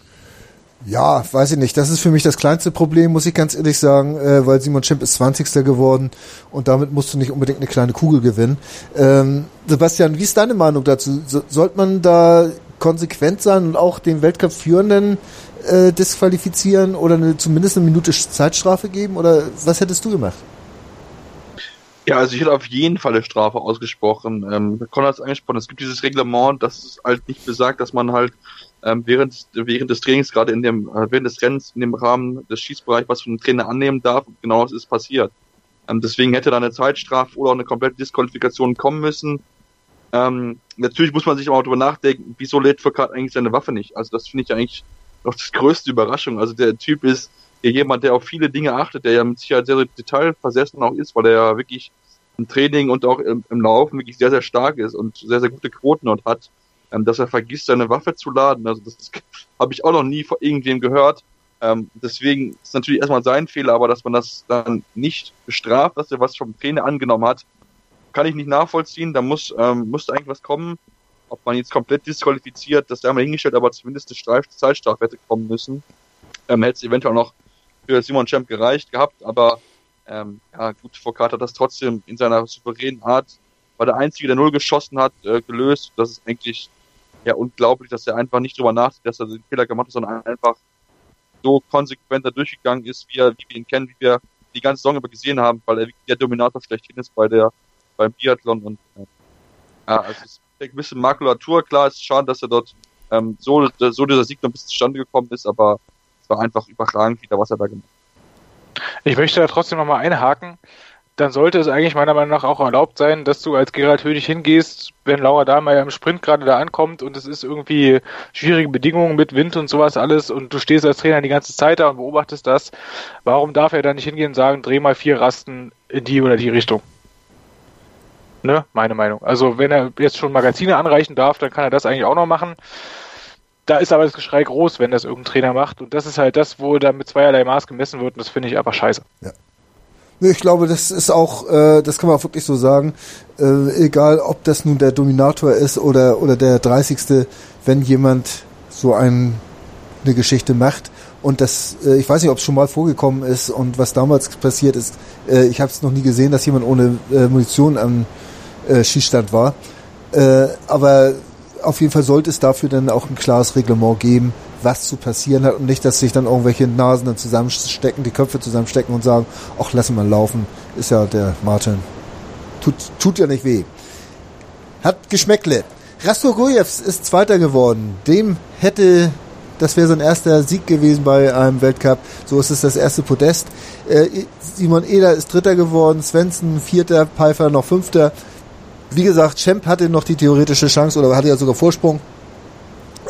Ja, weiß ich nicht. Das ist für mich das kleinste Problem, muss ich ganz ehrlich sagen, äh, weil Simon Schimp ist 20. geworden und damit musst du nicht unbedingt eine kleine Kugel gewinnen. Ähm, Sebastian, wie ist deine Meinung dazu? So, sollte man da konsequent sein und auch den Weltcup-Führenden äh, disqualifizieren oder eine, zumindest eine Minute Zeitstrafe geben? Oder was hättest du gemacht? Ja, also ich hätte auf jeden Fall eine Strafe ausgesprochen. Ähm, Conrad hat angesprochen, es gibt dieses Reglement, das halt nicht besagt, dass man halt ähm, während, während des Trainings, gerade in dem, äh, während des Rennens, in dem Rahmen des Schießbereichs, was von dem Trainer annehmen darf. Genau das ist passiert. Ähm, deswegen hätte da eine Zeitstrafe oder auch eine komplette Disqualifikation kommen müssen. Ähm, natürlich muss man sich auch darüber nachdenken, wieso lädt Foucault eigentlich seine Waffe nicht? Also das finde ich eigentlich noch das größte Überraschung. Also der Typ ist jemand, der auf viele Dinge achtet, der ja mit Sicherheit sehr, sehr detailversessen auch ist, weil er ja wirklich im Training und auch im, im Laufen wirklich sehr, sehr stark ist und sehr, sehr gute Quoten dort hat, ähm, dass er vergisst, seine Waffe zu laden. Also das habe ich auch noch nie von irgendwem gehört. Ähm, deswegen ist natürlich erstmal sein Fehler, aber dass man das dann nicht bestraft, dass er was vom Trainer angenommen hat, kann ich nicht nachvollziehen. Da muss, ähm, muss eigentlich was kommen. Ob man jetzt komplett disqualifiziert, das haben wir hingestellt, aber zumindest eine Zeitstraf hätte kommen müssen. Ähm, hätte es eventuell noch für Simon Champ gereicht gehabt, aber ähm, ja gut, Foucault hat das trotzdem in seiner souveränen Art, war der Einzige, der Null geschossen hat, äh, gelöst. Das ist eigentlich ja unglaublich, dass er einfach nicht drüber nachdenkt, dass er den Fehler gemacht hat, sondern einfach so konsequent da durchgegangen ist, wie, er, wie wir ihn kennen, wie wir die ganze Saison über gesehen haben, weil er der Dominator schlechthin ist bei der beim Biathlon und äh, ja, also es ist eine gewisse Makulatur, klar, es ist schade, dass er dort ähm, so, so dieser Sieg noch bis zustande gekommen ist, aber es war einfach überragend wieder, was er da gemacht hat. Ich möchte da trotzdem nochmal einhaken dann sollte es eigentlich meiner Meinung nach auch erlaubt sein, dass du als Gerald Hödig hingehst, wenn Laura Dahlmeier im Sprint gerade da ankommt und es ist irgendwie schwierige Bedingungen mit Wind und sowas alles und du stehst als Trainer die ganze Zeit da und beobachtest das. Warum darf er da nicht hingehen und sagen, dreh mal vier Rasten in die oder die Richtung? Ne, meine Meinung. Also wenn er jetzt schon Magazine anreichen darf, dann kann er das eigentlich auch noch machen. Da ist aber das Geschrei groß, wenn das irgendein Trainer macht. Und das ist halt das, wo da mit zweierlei Maß gemessen wird. Und das finde ich einfach scheiße. Ja. Ich glaube, das ist auch, äh, das kann man auch wirklich so sagen, äh, egal ob das nun der Dominator ist oder, oder der 30. Wenn jemand so ein, eine Geschichte macht und das, äh, ich weiß nicht, ob es schon mal vorgekommen ist und was damals passiert ist, äh, ich habe es noch nie gesehen, dass jemand ohne äh, Munition am äh, Schießstand war. Äh, aber auf jeden Fall sollte es dafür dann auch ein klares Reglement geben, was zu passieren hat und nicht, dass sich dann irgendwelche Nasen dann zusammenstecken, die Köpfe zusammenstecken und sagen, ach, lass mal laufen, ist ja der Martin. Tut, tut ja nicht weh. Hat Geschmäckle. Rasto Gojevs ist Zweiter geworden. Dem hätte, das wäre sein erster Sieg gewesen bei einem Weltcup. So ist es das erste Podest. Äh, Simon Eder ist Dritter geworden, Svensson Vierter, Pfeiffer noch Fünfter. Wie gesagt, Champ hatte noch die theoretische Chance oder hatte ja sogar Vorsprung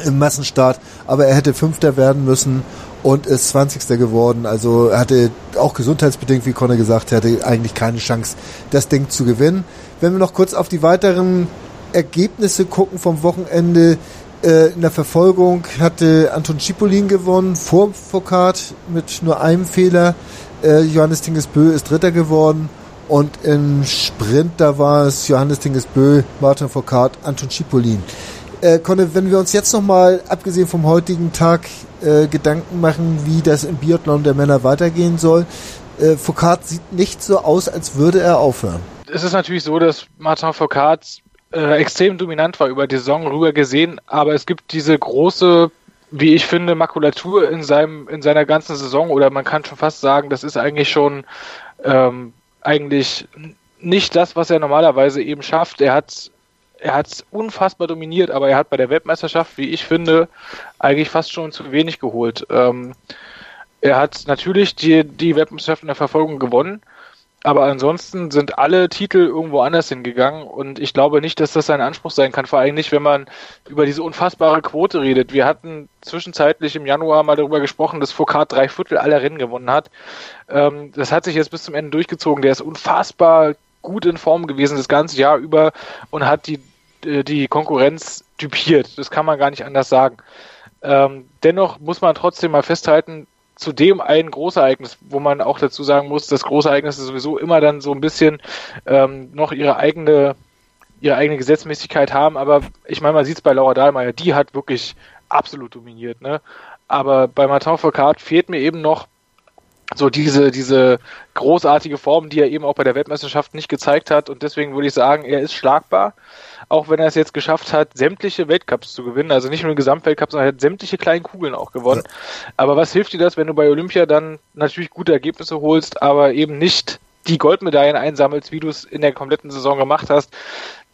im Massenstart, aber er hätte Fünfter werden müssen und ist Zwanzigster geworden. Also er hatte auch gesundheitsbedingt, wie Conor gesagt hatte, eigentlich keine Chance, das Ding zu gewinnen. Wenn wir noch kurz auf die weiteren Ergebnisse gucken vom Wochenende, äh, in der Verfolgung hatte Anton Cipollin gewonnen, vor Foucault mit nur einem Fehler. Äh, Johannes Tingesbö ist Dritter geworden. Und im Sprint, da war es Johannes Tingesbö, Martin Foucault, Anton Cipollin. Äh, Conne, wenn wir uns jetzt nochmal, abgesehen vom heutigen Tag, äh, Gedanken machen, wie das im Biathlon der Männer weitergehen soll, äh, Foucault sieht nicht so aus, als würde er aufhören. Es ist natürlich so, dass Martin Foucault äh, extrem dominant war über die Saison rüber gesehen, aber es gibt diese große wie ich finde, Makulatur in seinem, in seiner ganzen Saison, oder man kann schon fast sagen, das ist eigentlich schon ähm, eigentlich nicht das, was er normalerweise eben schafft. Er hat er hat unfassbar dominiert, aber er hat bei der Weltmeisterschaft, wie ich finde, eigentlich fast schon zu wenig geholt. Ähm, er hat natürlich die, die Weltmeisterschaft in der Verfolgung gewonnen, aber ansonsten sind alle Titel irgendwo anders hingegangen und ich glaube nicht, dass das sein Anspruch sein kann, vor allem nicht, wenn man über diese unfassbare Quote redet. Wir hatten zwischenzeitlich im Januar mal darüber gesprochen, dass Foucault drei Viertel aller Rennen gewonnen hat. Ähm, das hat sich jetzt bis zum Ende durchgezogen. Der ist unfassbar gut in Form gewesen das ganze Jahr über und hat die äh, die Konkurrenz typiert. Das kann man gar nicht anders sagen. Ähm, dennoch muss man trotzdem mal festhalten, zudem ein Großereignis, wo man auch dazu sagen muss, dass Großereignisse sowieso immer dann so ein bisschen ähm, noch ihre eigene ihre eigene Gesetzmäßigkeit haben, aber ich meine, man sieht es bei Laura Dahlmeier, die hat wirklich absolut dominiert, ne? Aber bei Martin Foucault fehlt mir eben noch so diese, diese großartige Form, die er eben auch bei der Weltmeisterschaft nicht gezeigt hat. Und deswegen würde ich sagen, er ist schlagbar auch wenn er es jetzt geschafft hat, sämtliche Weltcups zu gewinnen, also nicht nur den Gesamtweltcup, sondern er hat sämtliche kleinen Kugeln auch gewonnen. Ja. Aber was hilft dir das, wenn du bei Olympia dann natürlich gute Ergebnisse holst, aber eben nicht die Goldmedaillen einsammelst, wie du es in der kompletten Saison gemacht hast?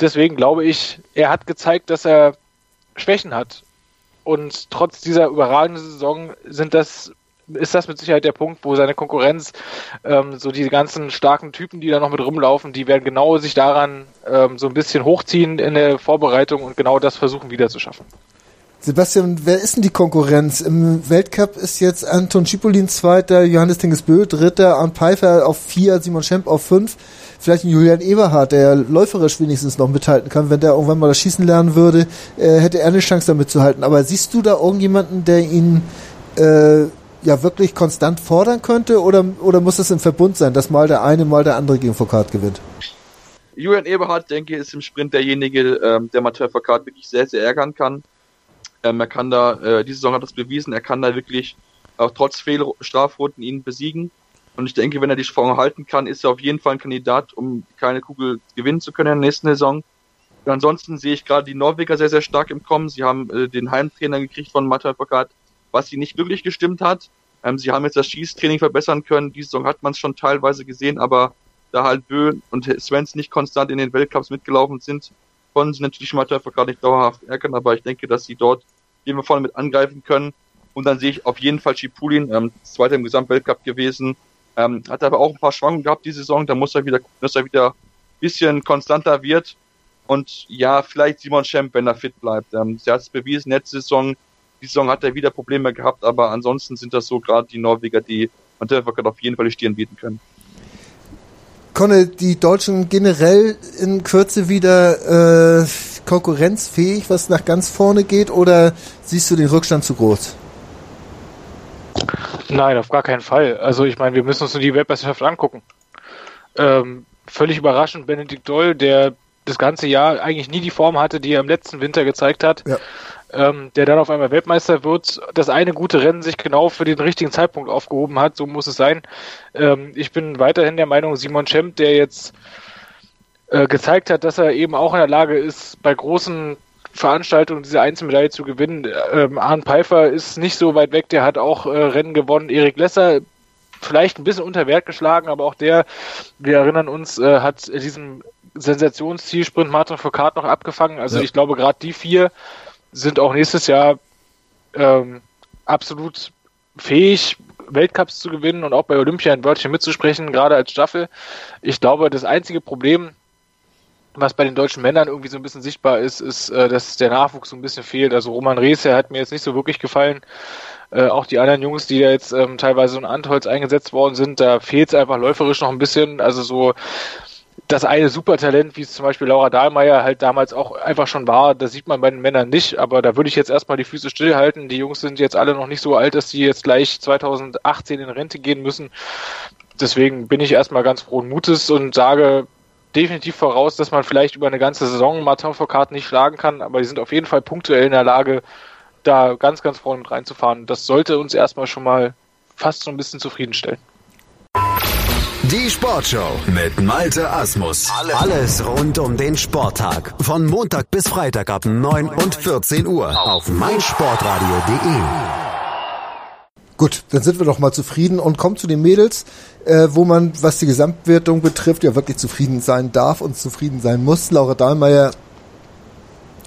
Deswegen glaube ich, er hat gezeigt, dass er Schwächen hat. Und trotz dieser überragenden Saison sind das ist das mit Sicherheit der Punkt, wo seine Konkurrenz, ähm, so diese ganzen starken Typen, die da noch mit rumlaufen, die werden genau sich daran ähm, so ein bisschen hochziehen in der Vorbereitung und genau das versuchen wieder zu schaffen. Sebastian, wer ist denn die Konkurrenz? Im Weltcup ist jetzt Anton Schipolin Zweiter, Johannes Tingesbö Dritter, Arndt Pfeiffer auf vier, Simon Schemp auf fünf. Vielleicht ein Julian Eberhardt, der läuferisch wenigstens noch mithalten kann. Wenn der irgendwann mal das Schießen lernen würde, äh, hätte er eine Chance damit zu halten. Aber siehst du da irgendjemanden, der ihn äh, ja wirklich konstant fordern könnte oder, oder muss es im Verbund sein, dass mal der eine, mal der andere gegen Foucault gewinnt? Julian Eberhardt, denke ich, ist im Sprint derjenige, ähm, der Mathieu Foucault wirklich sehr, sehr ärgern kann. Ähm, er kann da, äh, diese Saison hat das bewiesen, er kann da wirklich auch trotz Fehlstrafroten ihn besiegen. Und ich denke, wenn er die Form halten kann, ist er auf jeden Fall ein Kandidat, um keine Kugel gewinnen zu können in der nächsten Saison. Und ansonsten sehe ich gerade die Norweger sehr, sehr stark im Kommen. Sie haben äh, den Heimtrainer gekriegt von Mathieu Foucault, was sie nicht wirklich gestimmt hat. Ähm, sie haben jetzt das Schießtraining verbessern können. Diese Saison hat man es schon teilweise gesehen, aber da halt Bö und Svens nicht konstant in den Weltcups mitgelaufen sind, konnten sie natürlich Mathieu Foucault nicht dauerhaft ärgern, aber ich denke, dass sie dort jeden vorne mit angreifen können. Und dann sehe ich auf jeden Fall Schipulin, ähm, zweiter im Gesamtweltcup gewesen, ähm, hat aber auch ein paar Schwankungen gehabt die Saison, da muss er wieder gucken, dass er wieder ein bisschen konstanter wird. Und ja, vielleicht Simon Schemp, wenn er fit bleibt. Ähm, er hat es bewiesen, letzte Saison, die Saison hat er wieder Probleme gehabt, aber ansonsten sind das so gerade die Norweger, die Mathieu auf jeden Fall die Stirn bieten können. Konne die Deutschen generell in Kürze wieder äh, konkurrenzfähig, was nach ganz vorne geht, oder siehst du den Rückstand zu groß? Nein, auf gar keinen Fall. Also ich meine, wir müssen uns nur die Weltmeisterschaft angucken. Ähm, völlig überraschend, Benedikt Doll, der das ganze Jahr eigentlich nie die Form hatte, die er im letzten Winter gezeigt hat, ja. Ähm, der dann auf einmal Weltmeister wird, das eine gute Rennen sich genau für den richtigen Zeitpunkt aufgehoben hat, so muss es sein. Ähm, ich bin weiterhin der Meinung, Simon Schemp, der jetzt äh, gezeigt hat, dass er eben auch in der Lage ist, bei großen Veranstaltungen diese Einzelmedaille zu gewinnen. Ähm, Arne Pfeiffer ist nicht so weit weg, der hat auch äh, Rennen gewonnen. Erik Lesser vielleicht ein bisschen unter Wert geschlagen, aber auch der, wir erinnern uns, äh, hat diesen Sensationszielsprint Martin Foucault noch abgefangen. Also ja. ich glaube, gerade die vier sind auch nächstes Jahr ähm, absolut fähig, Weltcups zu gewinnen und auch bei Olympia ein Wörtchen mitzusprechen, gerade als Staffel. Ich glaube, das einzige Problem, was bei den deutschen Männern irgendwie so ein bisschen sichtbar ist, ist, äh, dass der Nachwuchs so ein bisschen fehlt. Also Roman Reese hat mir jetzt nicht so wirklich gefallen. Äh, auch die anderen Jungs, die da jetzt ähm, teilweise in Antholz eingesetzt worden sind, da fehlt es einfach läuferisch noch ein bisschen. Also so das eine Supertalent, wie es zum Beispiel Laura Dahlmeier halt damals auch einfach schon war, das sieht man bei den Männern nicht, aber da würde ich jetzt erstmal die Füße stillhalten. Die Jungs sind jetzt alle noch nicht so alt, dass sie jetzt gleich 2018 in Rente gehen müssen. Deswegen bin ich erstmal ganz frohen Mutes und sage, definitiv voraus, dass man vielleicht über eine ganze Saison Martin Foucault nicht schlagen kann, aber die sind auf jeden Fall punktuell in der Lage, da ganz, ganz vorne mit reinzufahren. Das sollte uns erstmal schon mal fast so ein bisschen zufriedenstellen. Die Sportshow mit Malte Asmus. Alles rund um den Sporttag. Von Montag bis Freitag ab 9 und 14 Uhr auf meinsportradio.de. Gut, dann sind wir doch mal zufrieden und kommen zu den Mädels, äh, wo man, was die Gesamtwertung betrifft, ja wirklich zufrieden sein darf und zufrieden sein muss. Laura Dahlmeier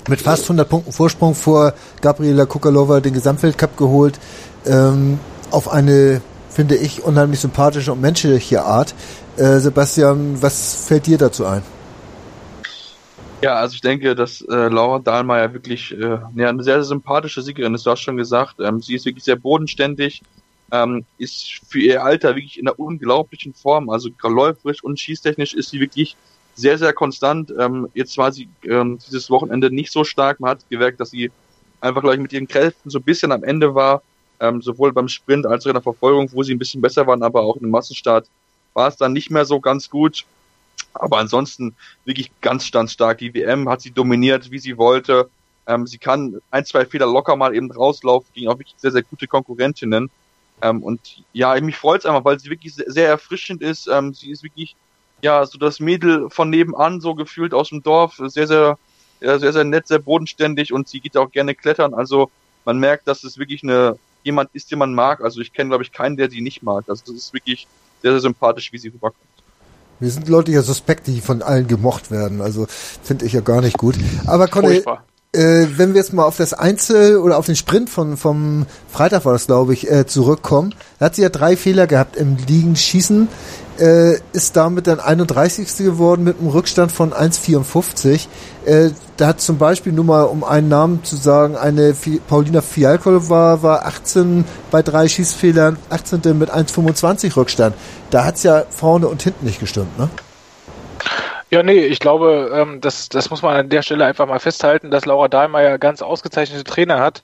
mit fast 100 Punkten Vorsprung vor Gabriela Kukalova den Gesamtweltcup geholt. Ähm, auf eine, finde ich, unheimlich sympathische und menschliche Art. Äh, Sebastian, was fällt dir dazu ein? Ja, also ich denke, dass äh, Laura Dahlmeier wirklich äh, ja, eine sehr, sehr sympathische Siegerin ist. Du hast schon gesagt, ähm, sie ist wirklich sehr bodenständig, ähm, ist für ihr Alter wirklich in einer unglaublichen Form. Also läuferisch und schießtechnisch ist sie wirklich sehr, sehr konstant. Ähm, jetzt war sie ähm, dieses Wochenende nicht so stark. Man hat gemerkt, dass sie einfach gleich mit ihren Kräften so ein bisschen am Ende war, ähm, sowohl beim Sprint als auch in der Verfolgung, wo sie ein bisschen besser waren, aber auch im Massenstart war es dann nicht mehr so ganz gut. Aber ansonsten wirklich ganz, ganz stark. Die WM hat sie dominiert, wie sie wollte. Ähm, sie kann ein, zwei Fehler locker mal eben rauslaufen gegen auch wirklich sehr, sehr gute Konkurrentinnen. Ähm, und ja, mich freut es einfach, weil sie wirklich sehr, sehr erfrischend ist. Ähm, sie ist wirklich, ja, so das Mädel von nebenan, so gefühlt aus dem Dorf. Sehr, sehr, sehr, sehr nett, sehr bodenständig und sie geht auch gerne klettern. Also man merkt, dass es wirklich eine jemand ist, den man mag. Also ich kenne, glaube ich, keinen, der sie nicht mag. Also das ist wirklich sehr, sehr sympathisch, wie sie rüberkommt. Wir sind Leute ja suspekt, die von allen gemocht werden. Also finde ich ja gar nicht gut. Aber Conny, äh, wenn wir jetzt mal auf das Einzel oder auf den Sprint von vom Freitag war das, glaube ich, äh, zurückkommen, da hat sie ja drei Fehler gehabt im Liegenschießen, äh, ist damit dann 31. geworden mit einem Rückstand von 1,54. Äh, da hat zum Beispiel nur mal, um einen Namen zu sagen, eine Fi Paulina Fialkol war, war 18 bei drei Schießfehlern, 18. mit 1,25 Rückstand. Da hat's ja vorne und hinten nicht gestimmt, ne? Ja, nee, ich glaube, ähm, das, das muss man an der Stelle einfach mal festhalten, dass Laura Dahlmeier ganz ausgezeichnete Trainer hat,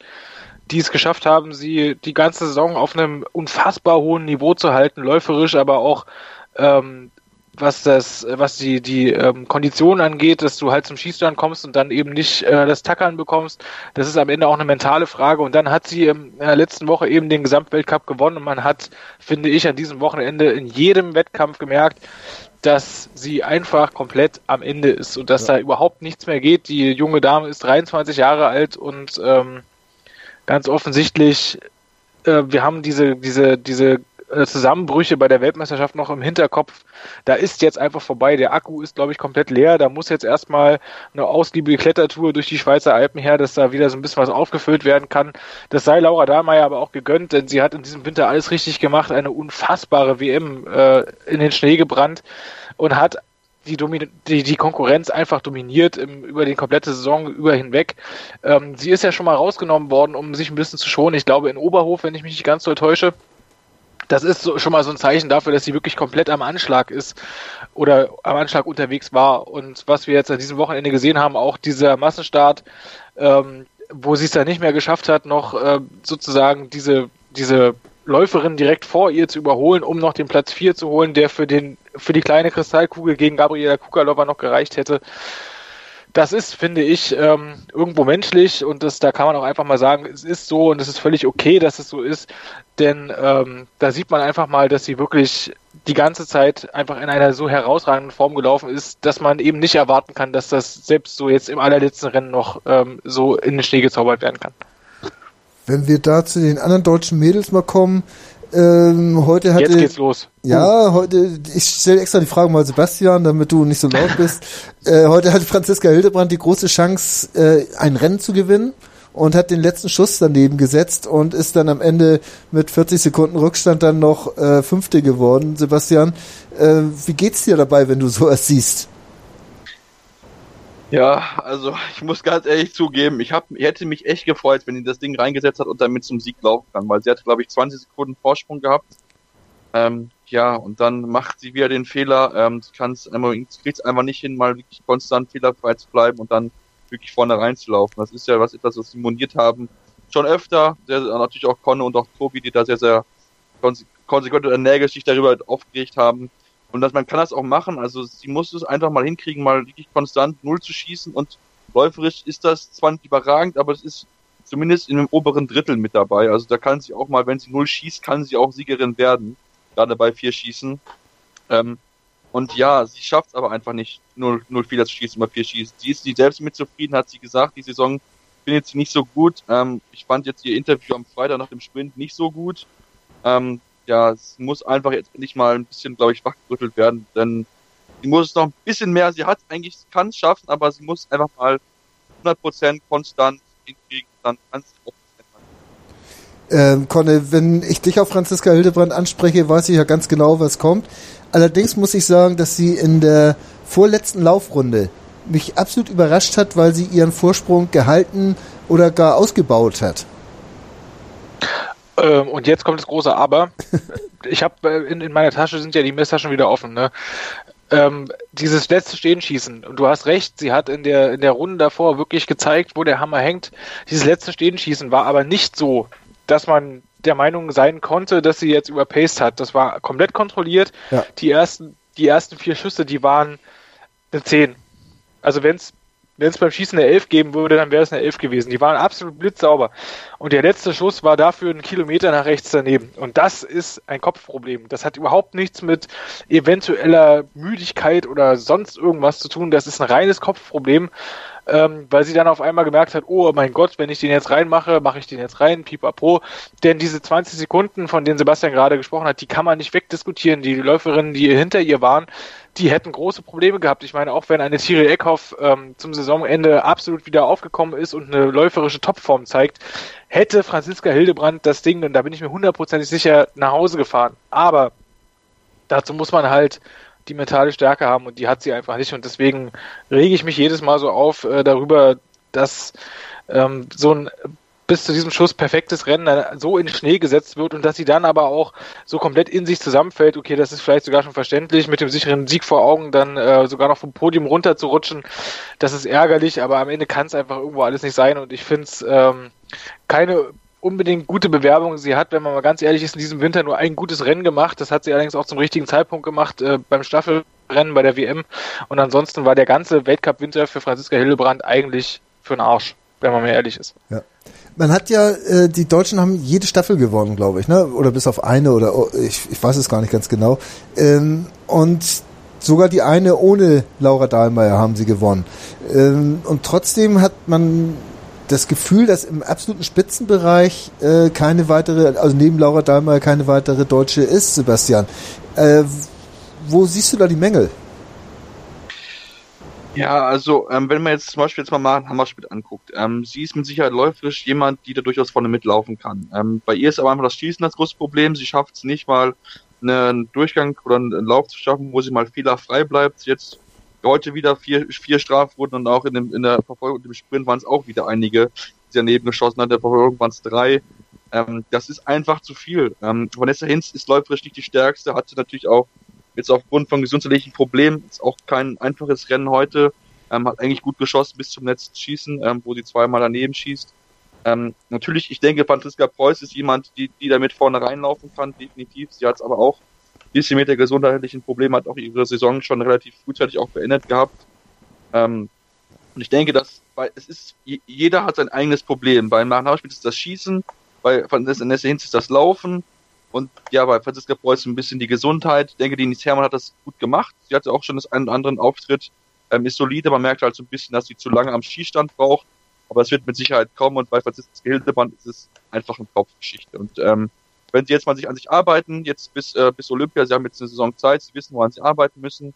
die es geschafft haben, sie die ganze Saison auf einem unfassbar hohen Niveau zu halten, läuferisch, aber auch ähm, was das, was die, die ähm, Konditionen angeht, dass du halt zum Schießstand kommst und dann eben nicht äh, das Tackern bekommst. Das ist am Ende auch eine mentale Frage. Und dann hat sie in der letzten Woche eben den Gesamtweltcup gewonnen und man hat, finde ich, an diesem Wochenende in jedem Wettkampf gemerkt, dass sie einfach komplett am Ende ist und dass ja. da überhaupt nichts mehr geht. Die junge Dame ist 23 Jahre alt und ähm, ganz offensichtlich, äh, wir haben diese, diese, diese Zusammenbrüche bei der Weltmeisterschaft noch im Hinterkopf. Da ist jetzt einfach vorbei. Der Akku ist, glaube ich, komplett leer. Da muss jetzt erstmal eine ausgiebige Klettertour durch die Schweizer Alpen her, dass da wieder so ein bisschen was aufgefüllt werden kann. Das sei Laura Dahlmeier aber auch gegönnt, denn sie hat in diesem Winter alles richtig gemacht. Eine unfassbare WM äh, in den Schnee gebrannt und hat die, die, die Konkurrenz einfach dominiert im, über die komplette Saison über hinweg. Ähm, sie ist ja schon mal rausgenommen worden, um sich ein bisschen zu schonen. Ich glaube in Oberhof, wenn ich mich nicht ganz so täusche. Das ist so, schon mal so ein Zeichen dafür, dass sie wirklich komplett am Anschlag ist oder am Anschlag unterwegs war. Und was wir jetzt an diesem Wochenende gesehen haben, auch dieser Massenstart, ähm, wo sie es dann nicht mehr geschafft hat, noch äh, sozusagen diese, diese Läuferin direkt vor ihr zu überholen, um noch den Platz 4 zu holen, der für den für die kleine Kristallkugel gegen Gabriela Kukalova noch gereicht hätte. Das ist, finde ich, ähm, irgendwo menschlich und das, da kann man auch einfach mal sagen, es ist so und es ist völlig okay, dass es so ist, denn ähm, da sieht man einfach mal, dass sie wirklich die ganze Zeit einfach in einer so herausragenden Form gelaufen ist, dass man eben nicht erwarten kann, dass das selbst so jetzt im allerletzten Rennen noch ähm, so in den Schnee gezaubert werden kann. Wenn wir da zu den anderen deutschen Mädels mal kommen, ähm, heute hatte, Jetzt geht's los. Ja, heute, ich stelle extra die Frage mal Sebastian, damit du nicht so laut bist. äh, heute hatte Franziska Hildebrand die große Chance, äh, ein Rennen zu gewinnen und hat den letzten Schuss daneben gesetzt und ist dann am Ende mit 40 Sekunden Rückstand dann noch äh, Fünfte geworden. Sebastian, äh, wie geht's dir dabei, wenn du sowas siehst? Ja, also ich muss ganz ehrlich zugeben, ich, hab, ich hätte mich echt gefreut, wenn die das Ding reingesetzt hat und damit zum Sieg laufen kann, weil sie hat, glaube ich, 20 Sekunden Vorsprung gehabt. Ähm, ja, und dann macht sie wieder den Fehler, ähm, kann's kriegt einfach nicht hin, mal wirklich konstant fehlerfrei zu bleiben und dann wirklich vorne reinzulaufen. Das ist ja was etwas, was sie moniert haben. Schon öfter, sehr, natürlich auch Conne und auch Tobi, die da sehr, sehr konsequent und energisch sich darüber aufgeregt haben. Und dass man kann das auch machen. Also sie muss es einfach mal hinkriegen, mal wirklich konstant null zu schießen. Und läuferisch ist das zwar nicht überragend, aber es ist zumindest in dem oberen Drittel mit dabei. Also da kann sie auch mal, wenn sie null schießt, kann sie auch Siegerin werden. Gerade bei vier Schießen. Ähm, und ja, sie schafft es aber einfach nicht, null, null Fehler zu schießen, immer vier schießen. Sie ist sie selbst mit zufrieden, hat sie gesagt. Die Saison findet sie nicht so gut. Ähm, ich fand jetzt ihr Interview am Freitag nach dem Sprint nicht so gut. Ähm, ja, es muss einfach jetzt nicht mal ein bisschen, glaube ich, wachgerüttelt werden, denn sie muss es noch ein bisschen mehr, sie hat eigentlich, kann es schaffen, aber sie muss einfach mal 100% konstant hinkriegen, dann kann sie auch ähm, Conne, wenn ich dich auf Franziska Hildebrand anspreche, weiß ich ja ganz genau, was kommt. Allerdings muss ich sagen, dass sie in der vorletzten Laufrunde mich absolut überrascht hat, weil sie ihren Vorsprung gehalten oder gar ausgebaut hat. Ähm, und jetzt kommt das große Aber. ich habe äh, in, in, meiner Tasche sind ja die Messtaschen wieder offen. Ne? Ähm, dieses letzte Stehenschießen, und du hast recht, sie hat in der, in der Runde davor wirklich gezeigt, wo der Hammer hängt. Dieses letzte Stehenschießen war aber nicht so, dass man der Meinung sein konnte, dass sie jetzt überpaced hat. Das war komplett kontrolliert. Ja. Die ersten, die ersten vier Schüsse, die waren eine 10. Also wenn es wenn es beim Schießen eine 11 geben würde, dann wäre es eine 11 gewesen. Die waren absolut blitzsauber. Und der letzte Schuss war dafür einen Kilometer nach rechts daneben. Und das ist ein Kopfproblem. Das hat überhaupt nichts mit eventueller Müdigkeit oder sonst irgendwas zu tun. Das ist ein reines Kopfproblem, ähm, weil sie dann auf einmal gemerkt hat, oh mein Gott, wenn ich den jetzt reinmache, mache ich den jetzt rein, pipapo. Denn diese 20 Sekunden, von denen Sebastian gerade gesprochen hat, die kann man nicht wegdiskutieren. Die Läuferinnen, die hinter ihr waren, die hätten große Probleme gehabt. Ich meine, auch wenn eine Thierry Eckhoff ähm, zum Saisonende absolut wieder aufgekommen ist und eine läuferische Topform zeigt, hätte Franziska Hildebrand das Ding, und da bin ich mir hundertprozentig sicher, nach Hause gefahren. Aber dazu muss man halt die mentale Stärke haben und die hat sie einfach nicht. Und deswegen rege ich mich jedes Mal so auf äh, darüber, dass ähm, so ein bis zu diesem Schuss perfektes Rennen so in Schnee gesetzt wird und dass sie dann aber auch so komplett in sich zusammenfällt. Okay, das ist vielleicht sogar schon verständlich, mit dem sicheren Sieg vor Augen dann äh, sogar noch vom Podium runter zu rutschen. Das ist ärgerlich, aber am Ende kann es einfach irgendwo alles nicht sein und ich finde es ähm, keine unbedingt gute Bewerbungen sie hat. Wenn man mal ganz ehrlich ist, in diesem Winter nur ein gutes Rennen gemacht. Das hat sie allerdings auch zum richtigen Zeitpunkt gemacht äh, beim Staffelrennen bei der WM. Und ansonsten war der ganze Weltcup-Winter für Franziska Hildebrand eigentlich für den Arsch, wenn man mal ehrlich ist. Ja. Man hat ja, äh, die Deutschen haben jede Staffel gewonnen, glaube ich, ne? Oder bis auf eine oder oh, ich, ich weiß es gar nicht ganz genau. Ähm, und sogar die eine ohne Laura Dahlmeier haben sie gewonnen. Ähm, und trotzdem hat man das Gefühl, dass im absoluten Spitzenbereich äh, keine weitere, also neben Laura Dahlmeier keine weitere Deutsche ist, Sebastian. Äh, wo siehst du da die Mängel? Ja, also ähm, wenn man jetzt zum Beispiel jetzt mal Maren Hammerschmidt anguckt, ähm, sie ist mit Sicherheit läuferisch jemand, die da durchaus vorne mitlaufen kann. Ähm, bei ihr ist aber einfach das Schießen das große Problem. Sie schafft es nicht mal einen Durchgang oder einen Lauf zu schaffen, wo sie mal fehlerfrei bleibt. Jetzt heute wieder vier, vier Strafrunden und auch in, dem, in der Verfolgung, im Sprint waren es auch wieder einige, die daneben geschossen hat. In der Verfolgung waren es drei. Ähm, das ist einfach zu viel. Ähm, Vanessa Hinz ist läuferisch nicht die stärkste, hatte natürlich auch Jetzt aufgrund von gesundheitlichen Problemen ist auch kein einfaches Rennen heute. Ähm, hat eigentlich gut geschossen bis zum letzten Schießen, ähm, wo sie zweimal daneben schießt. Ähm, natürlich, ich denke, Franziska Preuß ist jemand, die, die damit vorne reinlaufen kann, definitiv. Sie hat es aber auch bisschen mit der gesundheitlichen Probleme, hat auch ihre Saison schon relativ frühzeitig auch beendet gehabt. Ähm, und ich denke, dass weil es ist, jeder hat sein eigenes Problem. Beim Nachspiel ist das Schießen, bei Vanessa Hinz ist das Laufen, und ja, bei Franziska Preuß ein bisschen die Gesundheit. Ich denke, die Denise Hermann hat das gut gemacht. Sie hatte auch schon das einen oder anderen Auftritt, ähm, ist solide. Man merkt halt so ein bisschen, dass sie zu lange am Skistand braucht. Aber es wird mit Sicherheit kommen. Und bei Franziska Hildebrand ist es einfach eine Kopfgeschichte. Und ähm, wenn sie jetzt mal sich an sich arbeiten, jetzt bis, äh, bis Olympia, sie haben jetzt eine Saison Zeit, sie wissen, woran sie arbeiten müssen,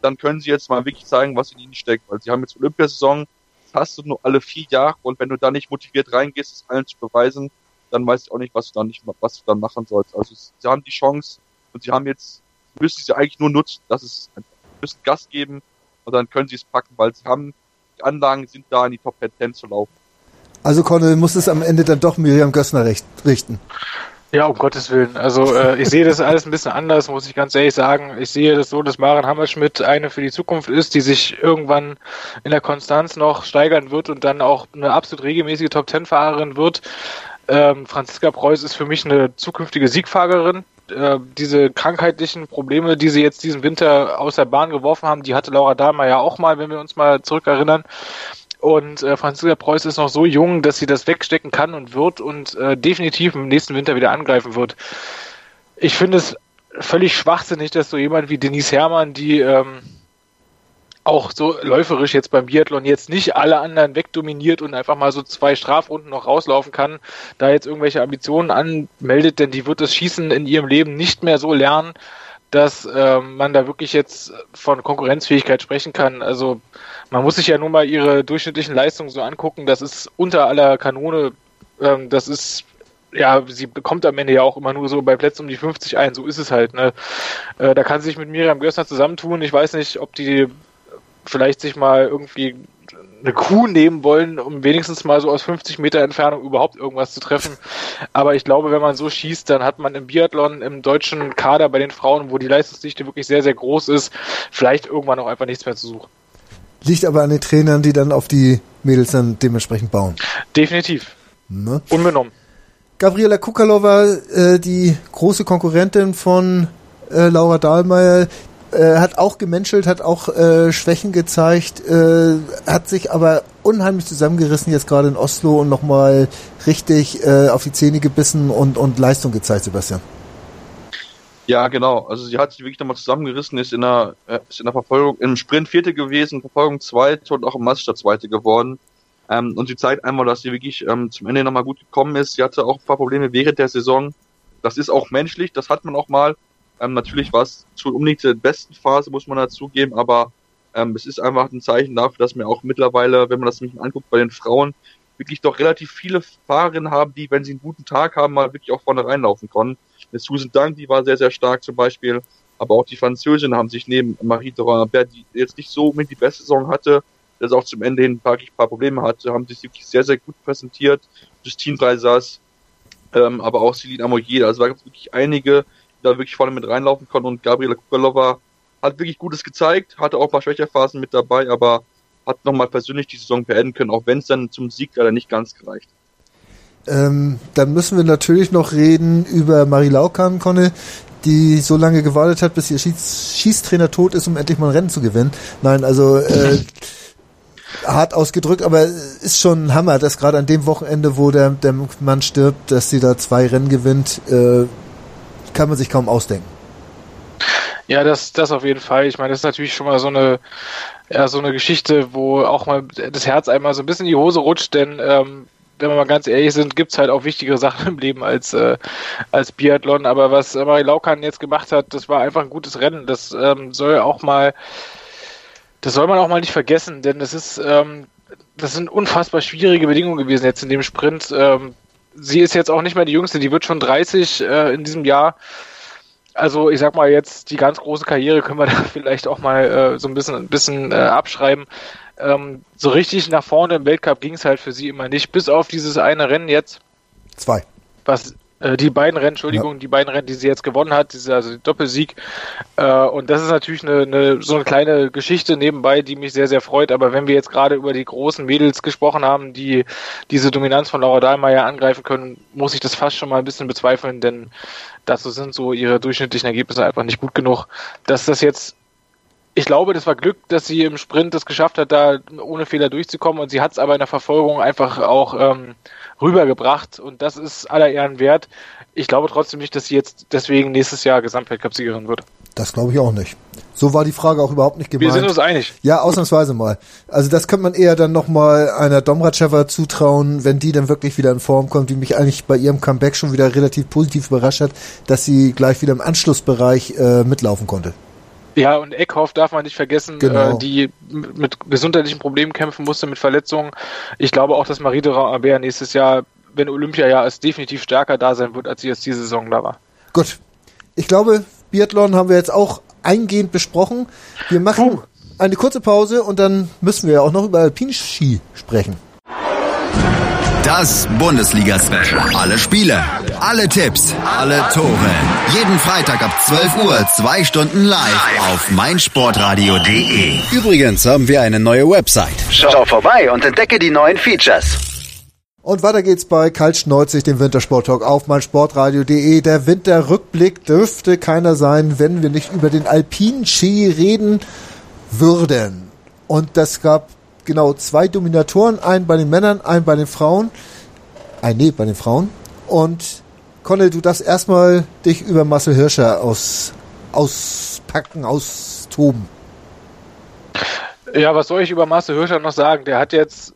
dann können sie jetzt mal wirklich zeigen, was in ihnen steckt. Weil sie haben jetzt Olympiasaison, das hast du nur alle vier Jahre. Und wenn du da nicht motiviert reingehst, es allen zu beweisen, dann weiß ich auch nicht, was du dann nicht, was du dann machen sollst. Also sie haben die Chance und sie haben jetzt, müssen sie eigentlich nur nutzen, dass es müssen Gas geben und dann können sie es packen, weil sie haben, die Anlagen sind da in die Top 10 zu laufen. Also Conny muss es am Ende dann doch Miriam Gössner richten. Ja, um Gottes Willen. Also äh, ich sehe das alles ein bisschen anders, muss ich ganz ehrlich sagen. Ich sehe das so, dass Maren Hammerschmidt eine für die Zukunft ist, die sich irgendwann in der Konstanz noch steigern wird und dann auch eine absolut regelmäßige Top-10-Fahrerin wird. Ähm, Franziska Preuß ist für mich eine zukünftige Siegfahrerin. Äh, diese krankheitlichen Probleme, die sie jetzt diesen Winter aus der Bahn geworfen haben, die hatte Laura Dahmer ja auch mal, wenn wir uns mal zurückerinnern. Und äh, Franziska Preuß ist noch so jung, dass sie das wegstecken kann und wird und äh, definitiv im nächsten Winter wieder angreifen wird. Ich finde es völlig schwachsinnig, dass so jemand wie Denise Herrmann, die ähm, auch so läuferisch jetzt beim Biathlon jetzt nicht alle anderen wegdominiert und einfach mal so zwei Strafrunden noch rauslaufen kann, da jetzt irgendwelche Ambitionen anmeldet, denn die wird das Schießen in ihrem Leben nicht mehr so lernen, dass äh, man da wirklich jetzt von Konkurrenzfähigkeit sprechen kann. Also man muss sich ja nur mal ihre durchschnittlichen Leistungen so angucken, das ist unter aller Kanone, ähm, das ist ja, sie bekommt am Ende ja auch immer nur so bei Plätzen um die 50 ein, so ist es halt. Ne? Äh, da kann sie sich mit Miriam Gössner zusammentun. Ich weiß nicht, ob die vielleicht sich mal irgendwie eine Kuh nehmen wollen, um wenigstens mal so aus 50 Meter Entfernung überhaupt irgendwas zu treffen. Aber ich glaube, wenn man so schießt, dann hat man im Biathlon, im deutschen Kader bei den Frauen, wo die Leistungsdichte wirklich sehr, sehr groß ist, vielleicht irgendwann auch einfach nichts mehr zu suchen. Liegt aber an den Trainern, die dann auf die Mädels dann dementsprechend bauen. Definitiv. Ne? Unbenommen. Gabriela Kukalova, äh, die große Konkurrentin von äh, Laura Dahlmeier, äh, hat auch gemenschelt, hat auch äh, Schwächen gezeigt, äh, hat sich aber unheimlich zusammengerissen jetzt gerade in Oslo und nochmal richtig äh, auf die Zähne gebissen und, und Leistung gezeigt, Sebastian. Ja, genau. Also sie hat sich wirklich nochmal zusammengerissen, ist in der, äh, ist in der Verfolgung, im Sprint Vierte gewesen, Verfolgung Zweite und auch im Master Zweite geworden. Ähm, und sie zeigt einmal, dass sie wirklich ähm, zum Ende nochmal gut gekommen ist. Sie hatte auch ein paar Probleme während der Saison. Das ist auch menschlich, das hat man auch mal. Ähm, natürlich war es zu unbedingt der besten Phase, muss man dazugeben, aber ähm, es ist einfach ein Zeichen dafür, dass wir auch mittlerweile, wenn man das nämlich anguckt, bei den Frauen wirklich doch relativ viele Fahrerinnen haben, die, wenn sie einen guten Tag haben, mal wirklich auch vorne reinlaufen können. Eine Susan Dank, die war sehr, sehr stark zum Beispiel, aber auch die Französinnen haben sich neben Marie Dorin die jetzt nicht so mit die beste Saison hatte, das auch zum Ende hin ein paar, Probleme hatte, haben sich wirklich sehr, sehr gut präsentiert. Justine Breisas, ähm, aber auch Celine Amoyer, also da gibt es wirklich einige, da wirklich vorne mit reinlaufen konnte und Gabriela Kukalova hat wirklich Gutes gezeigt, hatte auch ein paar Schwächerphasen mit dabei, aber hat nochmal persönlich die Saison beenden können, auch wenn es dann zum Sieg leider nicht ganz gereicht. Ähm, dann müssen wir natürlich noch reden über Marie Laukan, Conne, die so lange gewartet hat, bis ihr Schieß Schießtrainer tot ist, um endlich mal ein Rennen zu gewinnen. Nein, also äh, hart ausgedrückt, aber ist schon ein Hammer, dass gerade an dem Wochenende, wo der, der Mann stirbt, dass sie da zwei Rennen gewinnt, äh, kann man sich kaum ausdenken. Ja, das, das auf jeden Fall. Ich meine, das ist natürlich schon mal so eine, ja, so eine Geschichte, wo auch mal das Herz einmal so ein bisschen in die Hose rutscht, denn ähm, wenn wir mal ganz ehrlich sind, gibt's halt auch wichtigere Sachen im Leben als, äh, als Biathlon. Aber was Marie Laukan jetzt gemacht hat, das war einfach ein gutes Rennen. Das ähm, soll auch mal, das soll man auch mal nicht vergessen, denn das ist, ähm, das sind unfassbar schwierige Bedingungen gewesen jetzt in dem Sprint. Ähm, sie ist jetzt auch nicht mehr die Jüngste, die wird schon 30 äh, in diesem Jahr. Also ich sag mal jetzt, die ganz große Karriere können wir da vielleicht auch mal äh, so ein bisschen, ein bisschen äh, abschreiben ähm, so richtig nach vorne im Weltcup ging es halt für sie immer nicht, bis auf dieses eine Rennen jetzt. Zwei. Was äh, die beiden Rennen, Entschuldigung, ja. die beiden Rennen, die sie jetzt gewonnen hat, diese, also Doppelsieg. Äh, und das ist natürlich eine, eine, so eine kleine Geschichte nebenbei, die mich sehr, sehr freut. Aber wenn wir jetzt gerade über die großen Mädels gesprochen haben, die diese Dominanz von Laura Dahlmeier angreifen können, muss ich das fast schon mal ein bisschen bezweifeln, denn dazu sind so ihre durchschnittlichen Ergebnisse einfach nicht gut genug. Dass das jetzt ich glaube, das war Glück, dass sie im Sprint es geschafft hat, da ohne Fehler durchzukommen und sie hat es aber in der Verfolgung einfach auch ähm, rübergebracht und das ist aller Ehren wert. Ich glaube trotzdem nicht, dass sie jetzt deswegen nächstes Jahr Gesamtweltcup-Siegerin wird. Das glaube ich auch nicht. So war die Frage auch überhaupt nicht gemeint. Wir sind uns einig. Ja, ausnahmsweise mal. Also das könnte man eher dann nochmal einer Domracheva zutrauen, wenn die dann wirklich wieder in Form kommt, die mich eigentlich bei ihrem Comeback schon wieder relativ positiv überrascht hat, dass sie gleich wieder im Anschlussbereich äh, mitlaufen konnte. Ja, und Eckhoff darf man nicht vergessen, genau. äh, die mit gesundheitlichen Problemen kämpfen musste, mit Verletzungen. Ich glaube auch, dass Marie de Rambert nächstes Jahr, wenn Olympia ja ist, definitiv stärker da sein wird, als sie jetzt diese Saison da war. Gut. Ich glaube, Biathlon haben wir jetzt auch eingehend besprochen. Wir machen Puh. eine kurze Pause und dann müssen wir ja auch noch über Alpinski sprechen. Das Bundesliga-Special. Alle Spiele, alle Tipps, alle Tore. Jeden Freitag ab 12 Uhr, zwei Stunden live auf meinsportradio.de. Übrigens haben wir eine neue Website. Schau vorbei und entdecke die neuen Features. Und weiter geht's bei Kaltschneuzig, dem Wintersporttalk auf meinsportradio.de. Der Winterrückblick dürfte keiner sein, wenn wir nicht über den Alpinski reden würden. Und das gab genau zwei Dominatoren, einen bei den Männern, einen bei den Frauen. Ein nee, bei den Frauen. Und Conny, du darfst erstmal dich über Marcel Hirscher aus, auspacken, austoben. Ja, was soll ich über Marcel Hirscher noch sagen? Der hat jetzt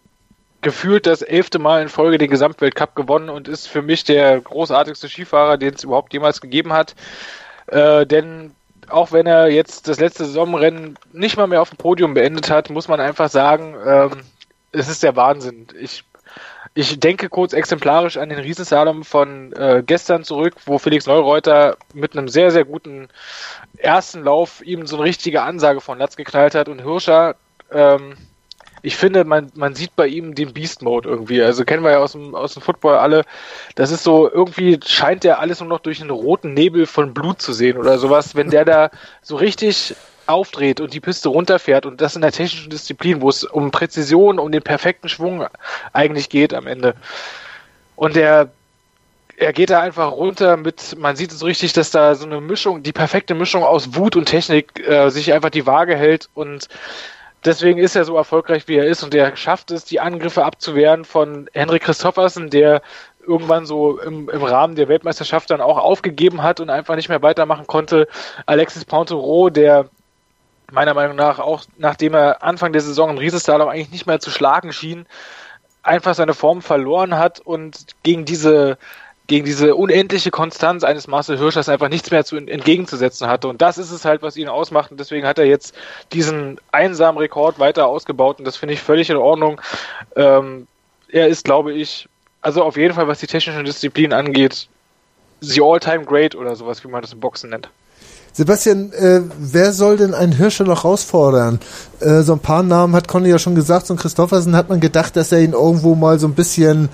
gefühlt das elfte Mal in Folge den Gesamtweltcup gewonnen und ist für mich der großartigste Skifahrer, den es überhaupt jemals gegeben hat. Äh, denn auch wenn er jetzt das letzte Saisonrennen nicht mal mehr auf dem Podium beendet hat, muss man einfach sagen, ähm, es ist der Wahnsinn. Ich, ich denke kurz exemplarisch an den Riesensalom von äh, gestern zurück, wo Felix Neureuter mit einem sehr, sehr guten ersten Lauf ihm so eine richtige Ansage von Latz geknallt hat und Hirscher ähm, ich finde, man, man sieht bei ihm den Beast Mode irgendwie. Also kennen wir ja aus dem, aus dem Football alle. Das ist so, irgendwie scheint der alles nur noch durch einen roten Nebel von Blut zu sehen oder sowas. Wenn der da so richtig aufdreht und die Piste runterfährt und das in der technischen Disziplin, wo es um Präzision, um den perfekten Schwung eigentlich geht am Ende. Und der, er geht da einfach runter mit, man sieht es so richtig, dass da so eine Mischung, die perfekte Mischung aus Wut und Technik äh, sich einfach die Waage hält und deswegen ist er so erfolgreich, wie er ist und er schafft es, die Angriffe abzuwehren von Henrik Christoffersen, der irgendwann so im, im Rahmen der Weltmeisterschaft dann auch aufgegeben hat und einfach nicht mehr weitermachen konnte. Alexis Pontero, der meiner Meinung nach auch, nachdem er Anfang der Saison im Riesenslalom eigentlich nicht mehr zu schlagen schien, einfach seine Form verloren hat und gegen diese gegen diese unendliche Konstanz eines Marcel Hirschers einfach nichts mehr zu entgegenzusetzen hatte. Und das ist es halt, was ihn ausmacht. Und deswegen hat er jetzt diesen einsamen Rekord weiter ausgebaut. Und das finde ich völlig in Ordnung. Ähm, er ist, glaube ich, also auf jeden Fall, was die technischen Disziplinen angeht, the all-time great oder sowas, wie man das im Boxen nennt. Sebastian, äh, wer soll denn einen Hirscher noch herausfordern? Äh, so ein paar Namen hat Conny ja schon gesagt, so ein Christoffersen hat man gedacht, dass er ihn irgendwo mal so ein bisschen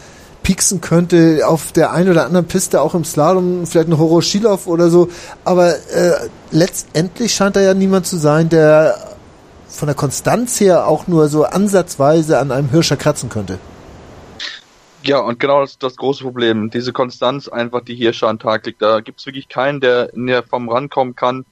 pieksen könnte auf der einen oder anderen Piste, auch im Slalom, vielleicht ein Horror Schilov oder so. Aber äh, letztendlich scheint da ja niemand zu sein, der von der Konstanz her auch nur so ansatzweise an einem Hirscher kratzen könnte. Ja, und genau das ist das große Problem. Diese Konstanz einfach, die hier schon an Tag liegt. Da gibt es wirklich keinen, der der Form rankommen kann.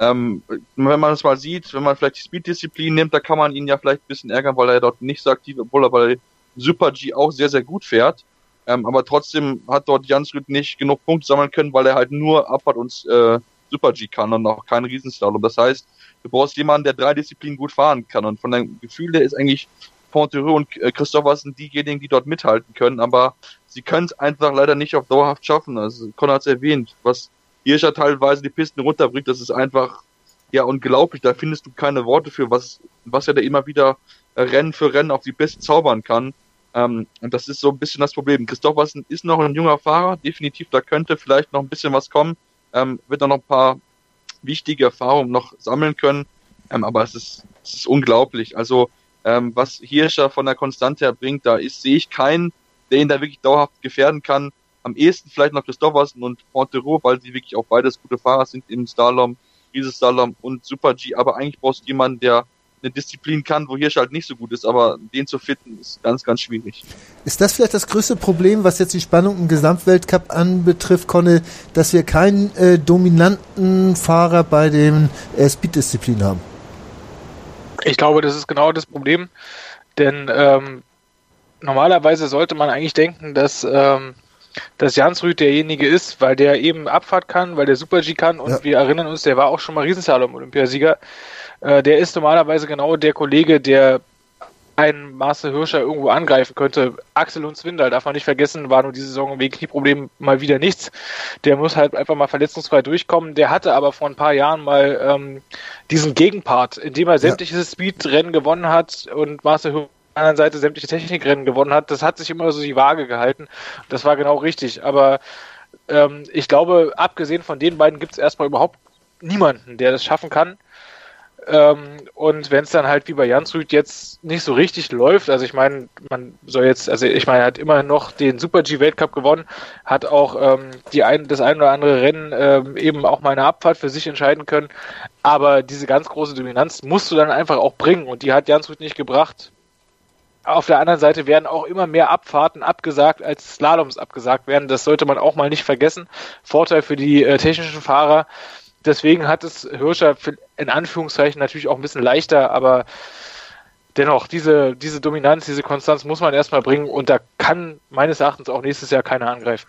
Ähm, wenn man es mal sieht, wenn man vielleicht die Speed-Disziplin nimmt, da kann man ihn ja vielleicht ein bisschen ärgern, weil er dort nicht so aktiv, obwohl er bei Super G auch sehr, sehr gut fährt. Ähm, aber trotzdem hat dort Jansrud nicht genug Punkte sammeln können, weil er halt nur Abfahrt und äh, Super G kann und auch keinen Riesenslalom. Das heißt, du brauchst jemanden, der drei Disziplinen gut fahren kann. Und von deinem Gefühl her ist eigentlich Pontereux und äh, Christophersen diejenigen, die dort mithalten können, aber sie können es einfach leider nicht auf dauerhaft schaffen. Also Conor hat es erwähnt, was Hirscher teilweise die Pisten runterbringt, das ist einfach ja unglaublich. Da findest du keine Worte für, was, was er da immer wieder Rennen für Rennen auf die Piste zaubern kann. Ähm, und das ist so ein bisschen das Problem. Christophersen ist noch ein junger Fahrer, definitiv, da könnte vielleicht noch ein bisschen was kommen, ähm, wird da noch ein paar wichtige Erfahrungen noch sammeln können, ähm, aber es ist, es ist unglaublich. Also ähm, was Hirscher von der Konstante her bringt, da ist, sehe ich keinen, der ihn da wirklich dauerhaft gefährden kann. Am ehesten vielleicht noch Christophersen und Pontereau, weil sie wirklich auch beides gute Fahrer sind im Slalom, Riesenslalom und Super G, aber eigentlich brauchst du jemanden, der eine Disziplin kann, wo Hirsch halt nicht so gut ist, aber den zu fitten ist ganz, ganz schwierig. Ist das vielleicht das größte Problem, was jetzt die Spannung im Gesamtweltcup anbetrifft, Conne, dass wir keinen äh, dominanten Fahrer bei den äh, Speed-Disziplinen haben? Ich glaube, das ist genau das Problem, denn ähm, normalerweise sollte man eigentlich denken, dass ähm, dass Jansrud derjenige ist, weil der eben Abfahrt kann, weil der Super G kann und ja. wir erinnern uns, der war auch schon mal Riesenslalom-Olympiasieger. Äh, der ist normalerweise genau der Kollege, der einen Marcel Hirscher irgendwo angreifen könnte. Axel und Swindal darf man nicht vergessen, war nur diese Saison wegen Knieproblemen mal wieder nichts. Der muss halt einfach mal verletzungsfrei durchkommen. Der hatte aber vor ein paar Jahren mal ähm, diesen Gegenpart, indem er sämtliche ja. Speed-Rennen gewonnen hat und Marcel Hirscher der anderen Seite sämtliche Technikrennen gewonnen hat. Das hat sich immer so die Waage gehalten. Das war genau richtig. Aber ähm, ich glaube, abgesehen von den beiden gibt es erstmal überhaupt niemanden, der das schaffen kann. Ähm, und wenn es dann halt wie bei Jansrud jetzt nicht so richtig läuft, also ich meine, man soll jetzt, also ich meine, er hat immerhin noch den Super G Weltcup gewonnen, hat auch ähm, die ein, das ein oder andere Rennen ähm, eben auch mal eine Abfahrt für sich entscheiden können. Aber diese ganz große Dominanz musst du dann einfach auch bringen und die hat Jansrud nicht gebracht. Auf der anderen Seite werden auch immer mehr Abfahrten abgesagt, als Slaloms abgesagt werden. Das sollte man auch mal nicht vergessen. Vorteil für die äh, technischen Fahrer deswegen hat es Hirscher in Anführungszeichen natürlich auch ein bisschen leichter, aber dennoch, diese, diese Dominanz, diese Konstanz muss man erstmal bringen und da kann meines Erachtens auch nächstes Jahr keiner angreifen.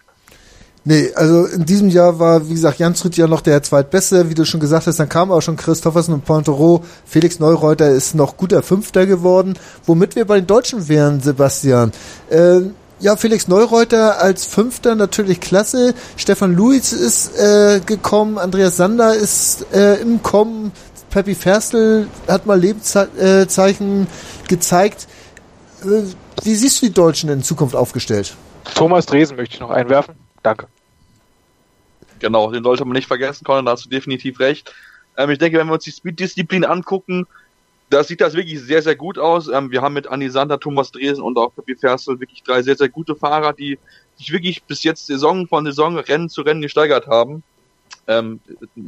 Nee, also in diesem Jahr war, wie gesagt, Jans Rüth ja noch der zweitbeste, wie du schon gesagt hast, dann kam auch schon Christoffersen und Pointero. Felix Neureuter ist noch guter Fünfter geworden, womit wir bei den Deutschen wären, Sebastian. Äh, ja, Felix Neureuter als Fünfter natürlich klasse. Stefan Luiz ist äh, gekommen, Andreas Sander ist äh, im Kommen, Peppi Ferstl hat mal Lebenszeichen gezeigt. Äh, wie siehst du die Deutschen in Zukunft aufgestellt? Thomas Dresen möchte ich noch einwerfen. Danke. Genau, den sollte man nicht vergessen, Conor, da hast du definitiv recht. Ähm, ich denke, wenn wir uns die Speed-Disziplin angucken, da sieht das wirklich sehr, sehr gut aus. Ähm, wir haben mit Anni Sander, Thomas Dresen und auch Peppi Ferstel wirklich drei sehr, sehr gute Fahrer, die sich wirklich bis jetzt Saison von Saison, Rennen zu Rennen gesteigert haben. Ähm,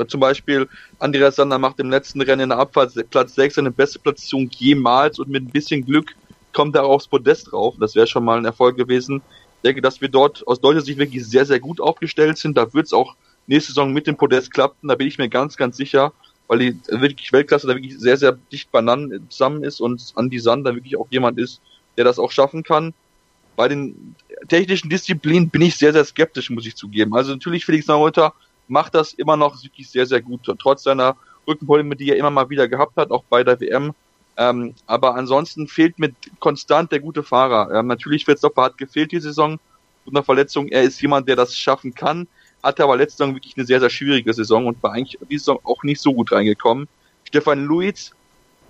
zum Beispiel Andreas Sander macht im letzten Rennen in der Abfahrt Platz 6 seine beste Platzierung jemals und mit ein bisschen Glück kommt er aufs Podest drauf. Das wäre schon mal ein Erfolg gewesen. Ich denke, dass wir dort aus deutscher Sicht wirklich sehr, sehr gut aufgestellt sind. Da wird es auch nächste Saison mit dem Podest klappen. Da bin ich mir ganz, ganz sicher weil die wirklich Weltklasse da wirklich sehr, sehr dicht beieinander zusammen ist und Andy Sander wirklich auch jemand ist, der das auch schaffen kann. Bei den technischen Disziplinen bin ich sehr, sehr skeptisch, muss ich zugeben. Also natürlich Felix Neureuter macht das immer noch wirklich sehr, sehr gut, trotz seiner Rückenprobleme, die er immer mal wieder gehabt hat, auch bei der WM. Ähm, aber ansonsten fehlt mir konstant der gute Fahrer. Ähm, natürlich Verstappen hat gefehlt die Saison einer Verletzung. Er ist jemand, der das schaffen kann hatte aber letzte Saison wirklich eine sehr, sehr schwierige Saison und war eigentlich diese Saison auch nicht so gut reingekommen. Stefan Luiz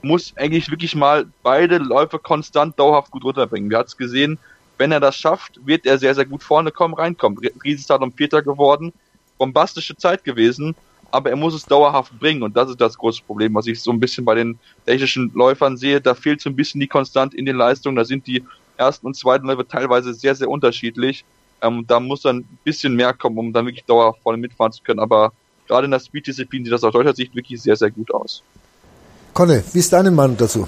muss eigentlich wirklich mal beide Läufe konstant dauerhaft gut runterbringen. Wir hatten es gesehen, wenn er das schafft, wird er sehr, sehr gut vorne kommen, reinkommen. Riesenstart um Vierter geworden, bombastische Zeit gewesen, aber er muss es dauerhaft bringen und das ist das große Problem, was ich so ein bisschen bei den technischen Läufern sehe. Da fehlt so ein bisschen die Konstant in den Leistungen, da sind die ersten und zweiten Läufe teilweise sehr, sehr unterschiedlich ähm, da muss dann ein bisschen mehr kommen, um dann wirklich dauervoll mitfahren zu können. Aber gerade in der Speed-Disziplin sieht das aus deutscher Sicht wirklich sehr, sehr gut aus. Conne, wie ist deine Meinung dazu?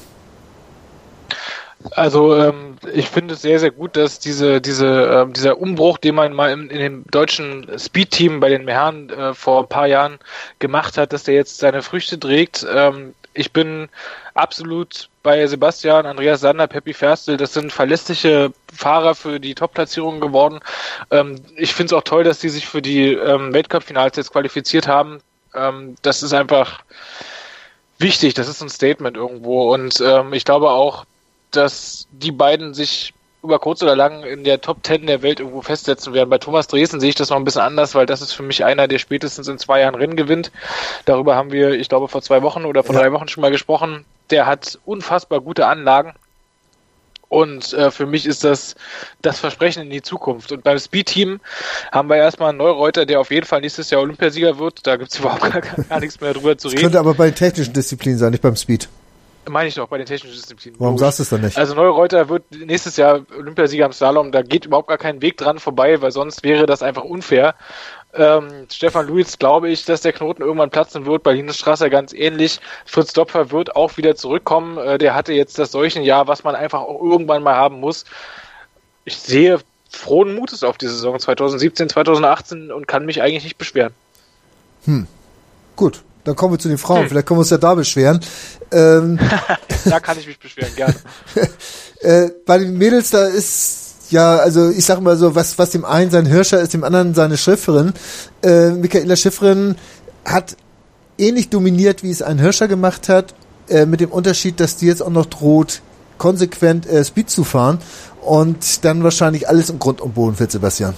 Also ähm, ich finde es sehr, sehr gut, dass diese, diese, ähm, dieser Umbruch, den man mal in, in dem deutschen Speed-Team bei den Herren äh, vor ein paar Jahren gemacht hat, dass der jetzt seine Früchte trägt. Ähm, ich bin absolut bei Sebastian, Andreas Sander, Peppi Ferstel. Das sind verlässliche Fahrer für die Top-Platzierungen geworden. Ähm, ich finde es auch toll, dass die sich für die ähm, Weltcup-Finals jetzt qualifiziert haben. Ähm, das ist einfach wichtig. Das ist ein Statement irgendwo. Und ähm, ich glaube auch, dass die beiden sich über kurz oder lang in der Top Ten der Welt irgendwo festsetzen werden. Bei Thomas Dresden sehe ich das noch ein bisschen anders, weil das ist für mich einer, der spätestens in zwei Jahren Rennen gewinnt. Darüber haben wir, ich glaube, vor zwei Wochen oder vor ja. drei Wochen schon mal gesprochen. Der hat unfassbar gute Anlagen. Und äh, für mich ist das das Versprechen in die Zukunft. Und beim Speed-Team haben wir erstmal einen Neureuter, der auf jeden Fall nächstes Jahr Olympiasieger wird. Da gibt es überhaupt gar, gar, nichts mehr drüber zu reden. Das könnte aber bei technischen Disziplinen sein, nicht beim Speed. Meine ich doch, bei den technischen Disziplinen. Warum sagst du es dann nicht? Also Neureuter wird nächstes Jahr Olympiasieger am Slalom, da geht überhaupt gar kein Weg dran vorbei, weil sonst wäre das einfach unfair. Ähm, Stefan Luiz glaube ich, dass der Knoten irgendwann platzen wird. Bei Linus Strasser ganz ähnlich. Fritz Dopfer wird auch wieder zurückkommen. Äh, der hatte jetzt das solchen Jahr, was man einfach auch irgendwann mal haben muss. Ich sehe frohen Mutes auf die Saison 2017, 2018 und kann mich eigentlich nicht beschweren. Hm. Gut, dann kommen wir zu den Frauen. Hm. Vielleicht können wir uns ja da beschweren. Ähm, da kann ich mich beschweren, gerne. äh, bei den Mädels, da ist ja, also ich sag mal so, was, was dem einen sein Hirscher ist, dem anderen seine Schifferin. Äh, Michaela Schifferin hat ähnlich dominiert, wie es ein Hirscher gemacht hat, äh, mit dem Unterschied, dass die jetzt auch noch droht, konsequent äh, Speed zu fahren und dann wahrscheinlich alles im Grund und Boden für Sebastian.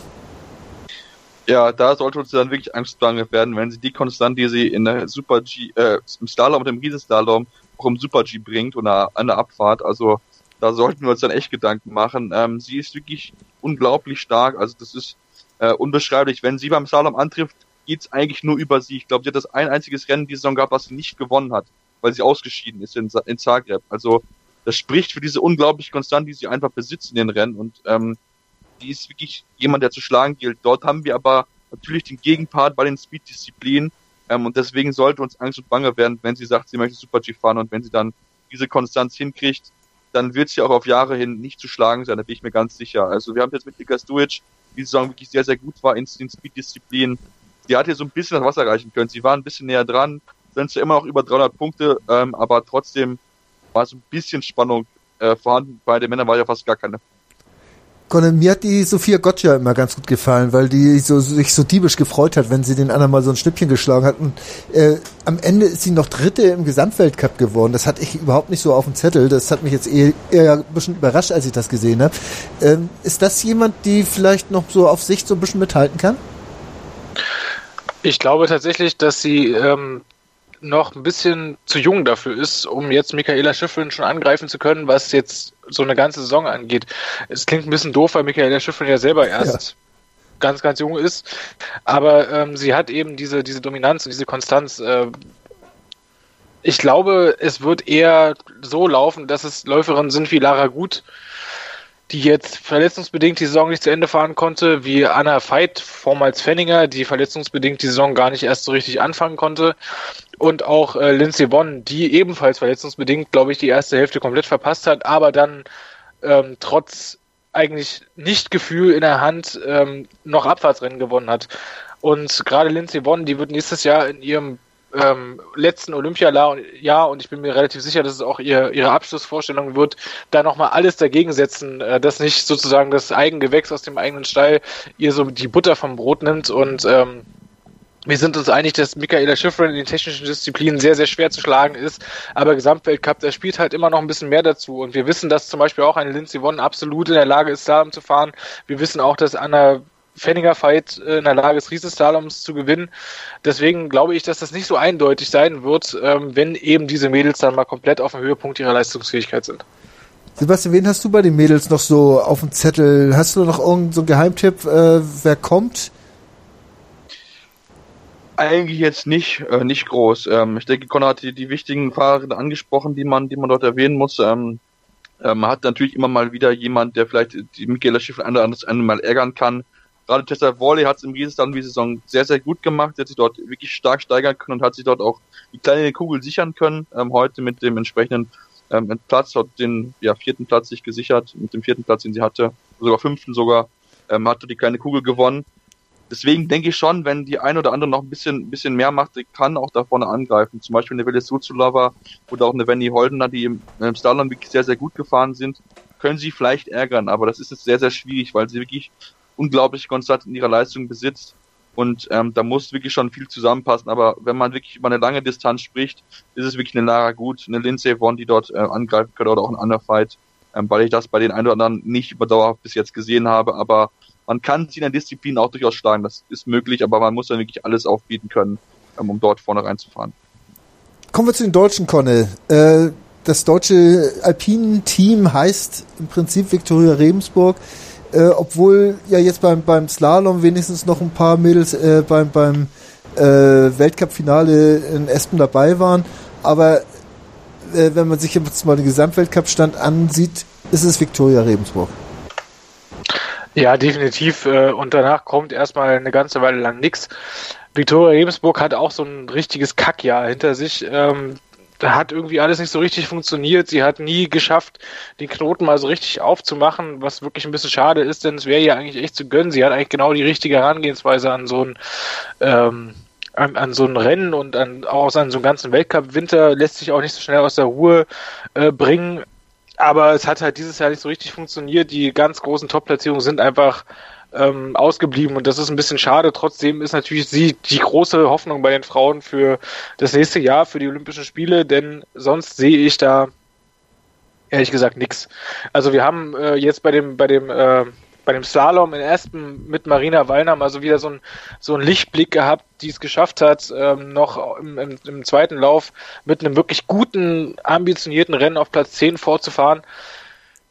Ja, da sollte uns dann wirklich angstbange werden, wenn sie die Konstant, die sie in der Super G, äh, im Slalom und im Riesenslalom auch im Super G bringt oder an der Abfahrt. Also da sollten wir uns dann echt Gedanken machen. Ähm, sie ist wirklich unglaublich stark. Also das ist äh, unbeschreiblich. Wenn sie beim Slalom antrifft, geht's eigentlich nur über sie. Ich glaube, sie hat das ein einziges Rennen die Saison gehabt, was sie nicht gewonnen hat, weil sie ausgeschieden ist in, in Zagreb. Also das spricht für diese unglaubliche Konstanz, die sie einfach besitzt in den Rennen. Und ähm, die ist wirklich jemand, der zu schlagen gilt. Dort haben wir aber natürlich den Gegenpart bei den Speed-Disziplinen. Ähm, und deswegen sollte uns Angst und Bange werden, wenn sie sagt, sie möchte Super G fahren und wenn sie dann diese Konstanz hinkriegt, dann wird sie auch auf Jahre hin nicht zu schlagen sein, da bin ich mir ganz sicher. Also wir haben jetzt mit Nika Stuic, die Saison wirklich sehr, sehr gut war in den Speed-Disziplinen. Die hat hier so ein bisschen das Wasser erreichen können. Sie war ein bisschen näher dran, sind sie immer noch über 300 Punkte, ähm, aber trotzdem war so ein bisschen Spannung äh, vorhanden. Bei den Männern war ja fast gar keine. Mir hat die Sophia Gotcha immer ganz gut gefallen, weil die so, sich so diebisch gefreut hat, wenn sie den anderen mal so ein Schnippchen geschlagen hat. Und äh, am Ende ist sie noch Dritte im Gesamtweltcup geworden. Das hatte ich überhaupt nicht so auf dem Zettel. Das hat mich jetzt eher, eher ein bisschen überrascht, als ich das gesehen habe. Ähm, ist das jemand, die vielleicht noch so auf Sicht so ein bisschen mithalten kann? Ich glaube tatsächlich, dass sie ähm, noch ein bisschen zu jung dafür ist, um jetzt Michaela Schiffrin schon angreifen zu können, was jetzt so eine ganze Saison angeht. Es klingt ein bisschen doof, weil Michaela Schiffrin ja selber erst ja. ganz, ganz jung ist. Aber ähm, sie hat eben diese, diese Dominanz und diese Konstanz. Äh, ich glaube, es wird eher so laufen, dass es Läuferinnen sind wie Lara Gut, die jetzt verletzungsbedingt die Saison nicht zu Ende fahren konnte, wie Anna Veit, vormals Fenninger, die verletzungsbedingt die Saison gar nicht erst so richtig anfangen konnte. Und auch äh, Lindsay Vonn, die ebenfalls verletzungsbedingt, glaube ich, die erste Hälfte komplett verpasst hat, aber dann ähm, trotz eigentlich nicht Gefühl in der Hand ähm, noch Abfahrtsrennen gewonnen hat. Und gerade Lindsay Vonn, die wird nächstes Jahr in ihrem ähm, letzten Olympiajahr und ich bin mir relativ sicher, dass es auch ihr, ihre Abschlussvorstellung wird, da nochmal alles dagegen setzen, äh, dass nicht sozusagen das Eigengewächs aus dem eigenen Stall ihr so die Butter vom Brot nimmt und ähm, wir sind uns einig, dass Michaela Schifrin in den technischen Disziplinen sehr, sehr schwer zu schlagen ist. Aber Gesamtweltcup, da spielt halt immer noch ein bisschen mehr dazu. Und wir wissen, dass zum Beispiel auch eine Lindsay Vonn absolut in der Lage ist, Slalom zu fahren. Wir wissen auch, dass Anna Fenninger Fight in der Lage ist, Riesenslaloms zu gewinnen. Deswegen glaube ich, dass das nicht so eindeutig sein wird, ähm, wenn eben diese Mädels dann mal komplett auf dem Höhepunkt ihrer Leistungsfähigkeit sind. Sebastian, wen hast du bei den Mädels noch so auf dem Zettel? Hast du noch irgendeinen so Geheimtipp, äh, wer kommt? Eigentlich jetzt nicht, äh, nicht groß. Ähm, ich denke, Conrad hat die, die wichtigen Fahrer angesprochen, die man, die man dort erwähnen muss. Ähm, äh, man hat natürlich immer mal wieder jemand, der vielleicht die Michaela Schiff ein oder anderes einmal ärgern kann. Gerade Tessa Worley hat es im Riesenslalom-Saison sehr, sehr gut gemacht. Sie hat sich dort wirklich stark steigern können und hat sich dort auch die kleine Kugel sichern können. Ähm, heute mit dem entsprechenden ähm, Platz, hat den ja, vierten Platz sich gesichert, mit dem vierten Platz, den sie hatte, sogar fünften sogar, ähm, hatte die kleine Kugel gewonnen. Deswegen denke ich schon, wenn die eine oder andere noch ein bisschen, bisschen mehr macht, die kann auch da vorne angreifen. Zum Beispiel eine Welle Suzulava oder auch eine Wendy Holdener, die im, im Slalom wirklich sehr, sehr gut gefahren sind, können sie vielleicht ärgern, aber das ist jetzt sehr, sehr schwierig, weil sie wirklich unglaublich konstant in ihrer Leistung besitzt. Und ähm, da muss wirklich schon viel zusammenpassen. Aber wenn man wirklich über eine lange Distanz spricht, ist es wirklich eine Lara Gut, eine Lindsay Vonn, die dort äh, angreifen könnte oder auch ein Underfight, ähm, weil ich das bei den einen oder anderen nicht überdauerhaft bis jetzt gesehen habe. Aber man kann sie in der Disziplin auch durchaus schlagen. Das ist möglich, aber man muss dann wirklich alles aufbieten können, ähm, um dort vorne reinzufahren. Kommen wir zu den Deutschen, Conne. Äh, das deutsche Alpinen-Team heißt im Prinzip Viktoria Rebensburg. Äh, obwohl ja jetzt beim, beim Slalom wenigstens noch ein paar Mädels äh, beim, beim äh, Weltcup-Finale in Espen dabei waren. Aber äh, wenn man sich jetzt mal den Gesamtweltcup-Stand ansieht, ist es Viktoria Rebensburg. Ja, definitiv. Äh, und danach kommt erstmal eine ganze Weile lang nichts. Viktoria Rebensburg hat auch so ein richtiges Kackjahr hinter sich. Ähm, hat irgendwie alles nicht so richtig funktioniert. Sie hat nie geschafft, den Knoten mal so richtig aufzumachen, was wirklich ein bisschen schade ist, denn es wäre ja eigentlich echt zu gönnen. Sie hat eigentlich genau die richtige Herangehensweise an so ein ähm, an, an so ein Rennen und an, auch an so einen ganzen Weltcup-Winter lässt sich auch nicht so schnell aus der Ruhe äh, bringen. Aber es hat halt dieses Jahr nicht so richtig funktioniert. Die ganz großen Top-Platzierungen sind einfach ähm, ausgeblieben und das ist ein bisschen schade. Trotzdem ist natürlich sie die große Hoffnung bei den Frauen für das nächste Jahr, für die Olympischen Spiele, denn sonst sehe ich da ehrlich gesagt nichts. Also wir haben äh, jetzt bei dem bei dem äh, bei dem Slalom in Aspen mit Marina Wallner mal so wieder so ein so ein Lichtblick gehabt, die es geschafft hat, ähm, noch im, im, im zweiten Lauf mit einem wirklich guten, ambitionierten Rennen auf Platz 10 vorzufahren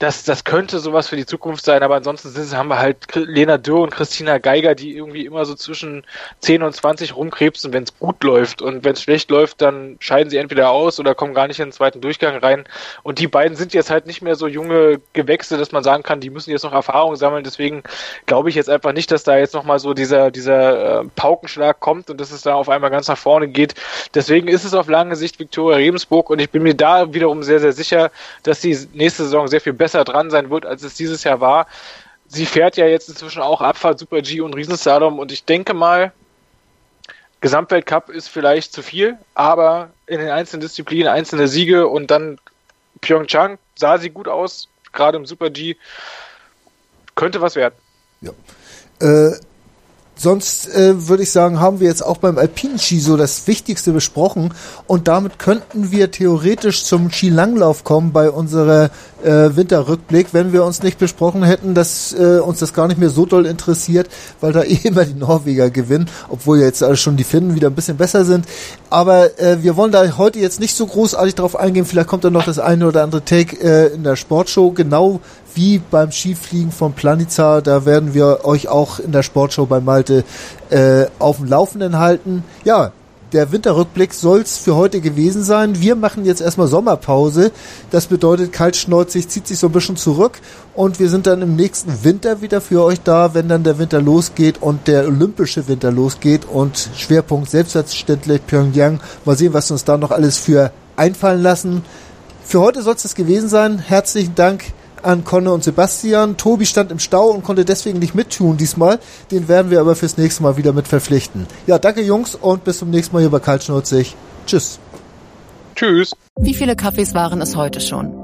das, das könnte sowas für die Zukunft sein, aber ansonsten sind, haben wir halt Lena Dürr und Christina Geiger, die irgendwie immer so zwischen 10 und 20 rumkrebsen, wenn es gut läuft. Und wenn es schlecht läuft, dann scheiden sie entweder aus oder kommen gar nicht in den zweiten Durchgang rein. Und die beiden sind jetzt halt nicht mehr so junge Gewächse, dass man sagen kann, die müssen jetzt noch Erfahrung sammeln. Deswegen glaube ich jetzt einfach nicht, dass da jetzt nochmal so dieser, dieser äh, Paukenschlag kommt und dass es da auf einmal ganz nach vorne geht. Deswegen ist es auf lange Sicht Viktoria Rebensburg und ich bin mir da wiederum sehr, sehr sicher, dass die nächste Saison sehr viel besser besser dran sein wird, als es dieses Jahr war. Sie fährt ja jetzt inzwischen auch Abfahrt, Super G und Riesenslalom und ich denke mal, Gesamtweltcup ist vielleicht zu viel, aber in den einzelnen Disziplinen einzelne Siege und dann Pyeongchang sah sie gut aus, gerade im Super G. Könnte was werden. Ja. Äh, Sonst äh, würde ich sagen, haben wir jetzt auch beim Alpinenski so das Wichtigste besprochen und damit könnten wir theoretisch zum Skilanglauf kommen bei unserer äh, Winterrückblick, wenn wir uns nicht besprochen hätten, dass äh, uns das gar nicht mehr so doll interessiert, weil da eh immer die Norweger gewinnen, obwohl jetzt also schon die Finnen wieder ein bisschen besser sind. Aber äh, wir wollen da heute jetzt nicht so großartig drauf eingehen. Vielleicht kommt dann noch das eine oder andere Take äh, in der Sportshow, genau wie beim Skifliegen von Planica. Da werden wir euch auch in der Sportshow bei Malte äh, auf dem Laufenden halten. Ja, der Winterrückblick soll's für heute gewesen sein. Wir machen jetzt erstmal Sommerpause. Das bedeutet, Kaltschneuzig zieht sich so ein bisschen zurück und wir sind dann im nächsten Winter wieder für euch da, wenn dann der Winter losgeht und der olympische Winter losgeht und Schwerpunkt selbstverständlich Pyongyang. Mal sehen, was uns da noch alles für einfallen lassen. Für heute soll es das gewesen sein. Herzlichen Dank an Conne und Sebastian. Tobi stand im Stau und konnte deswegen nicht mittun diesmal. Den werden wir aber fürs nächste Mal wieder mit verpflichten. Ja, danke Jungs und bis zum nächsten Mal hier bei Kaltschnurzig. Tschüss. Tschüss. Wie viele Kaffees waren es heute schon?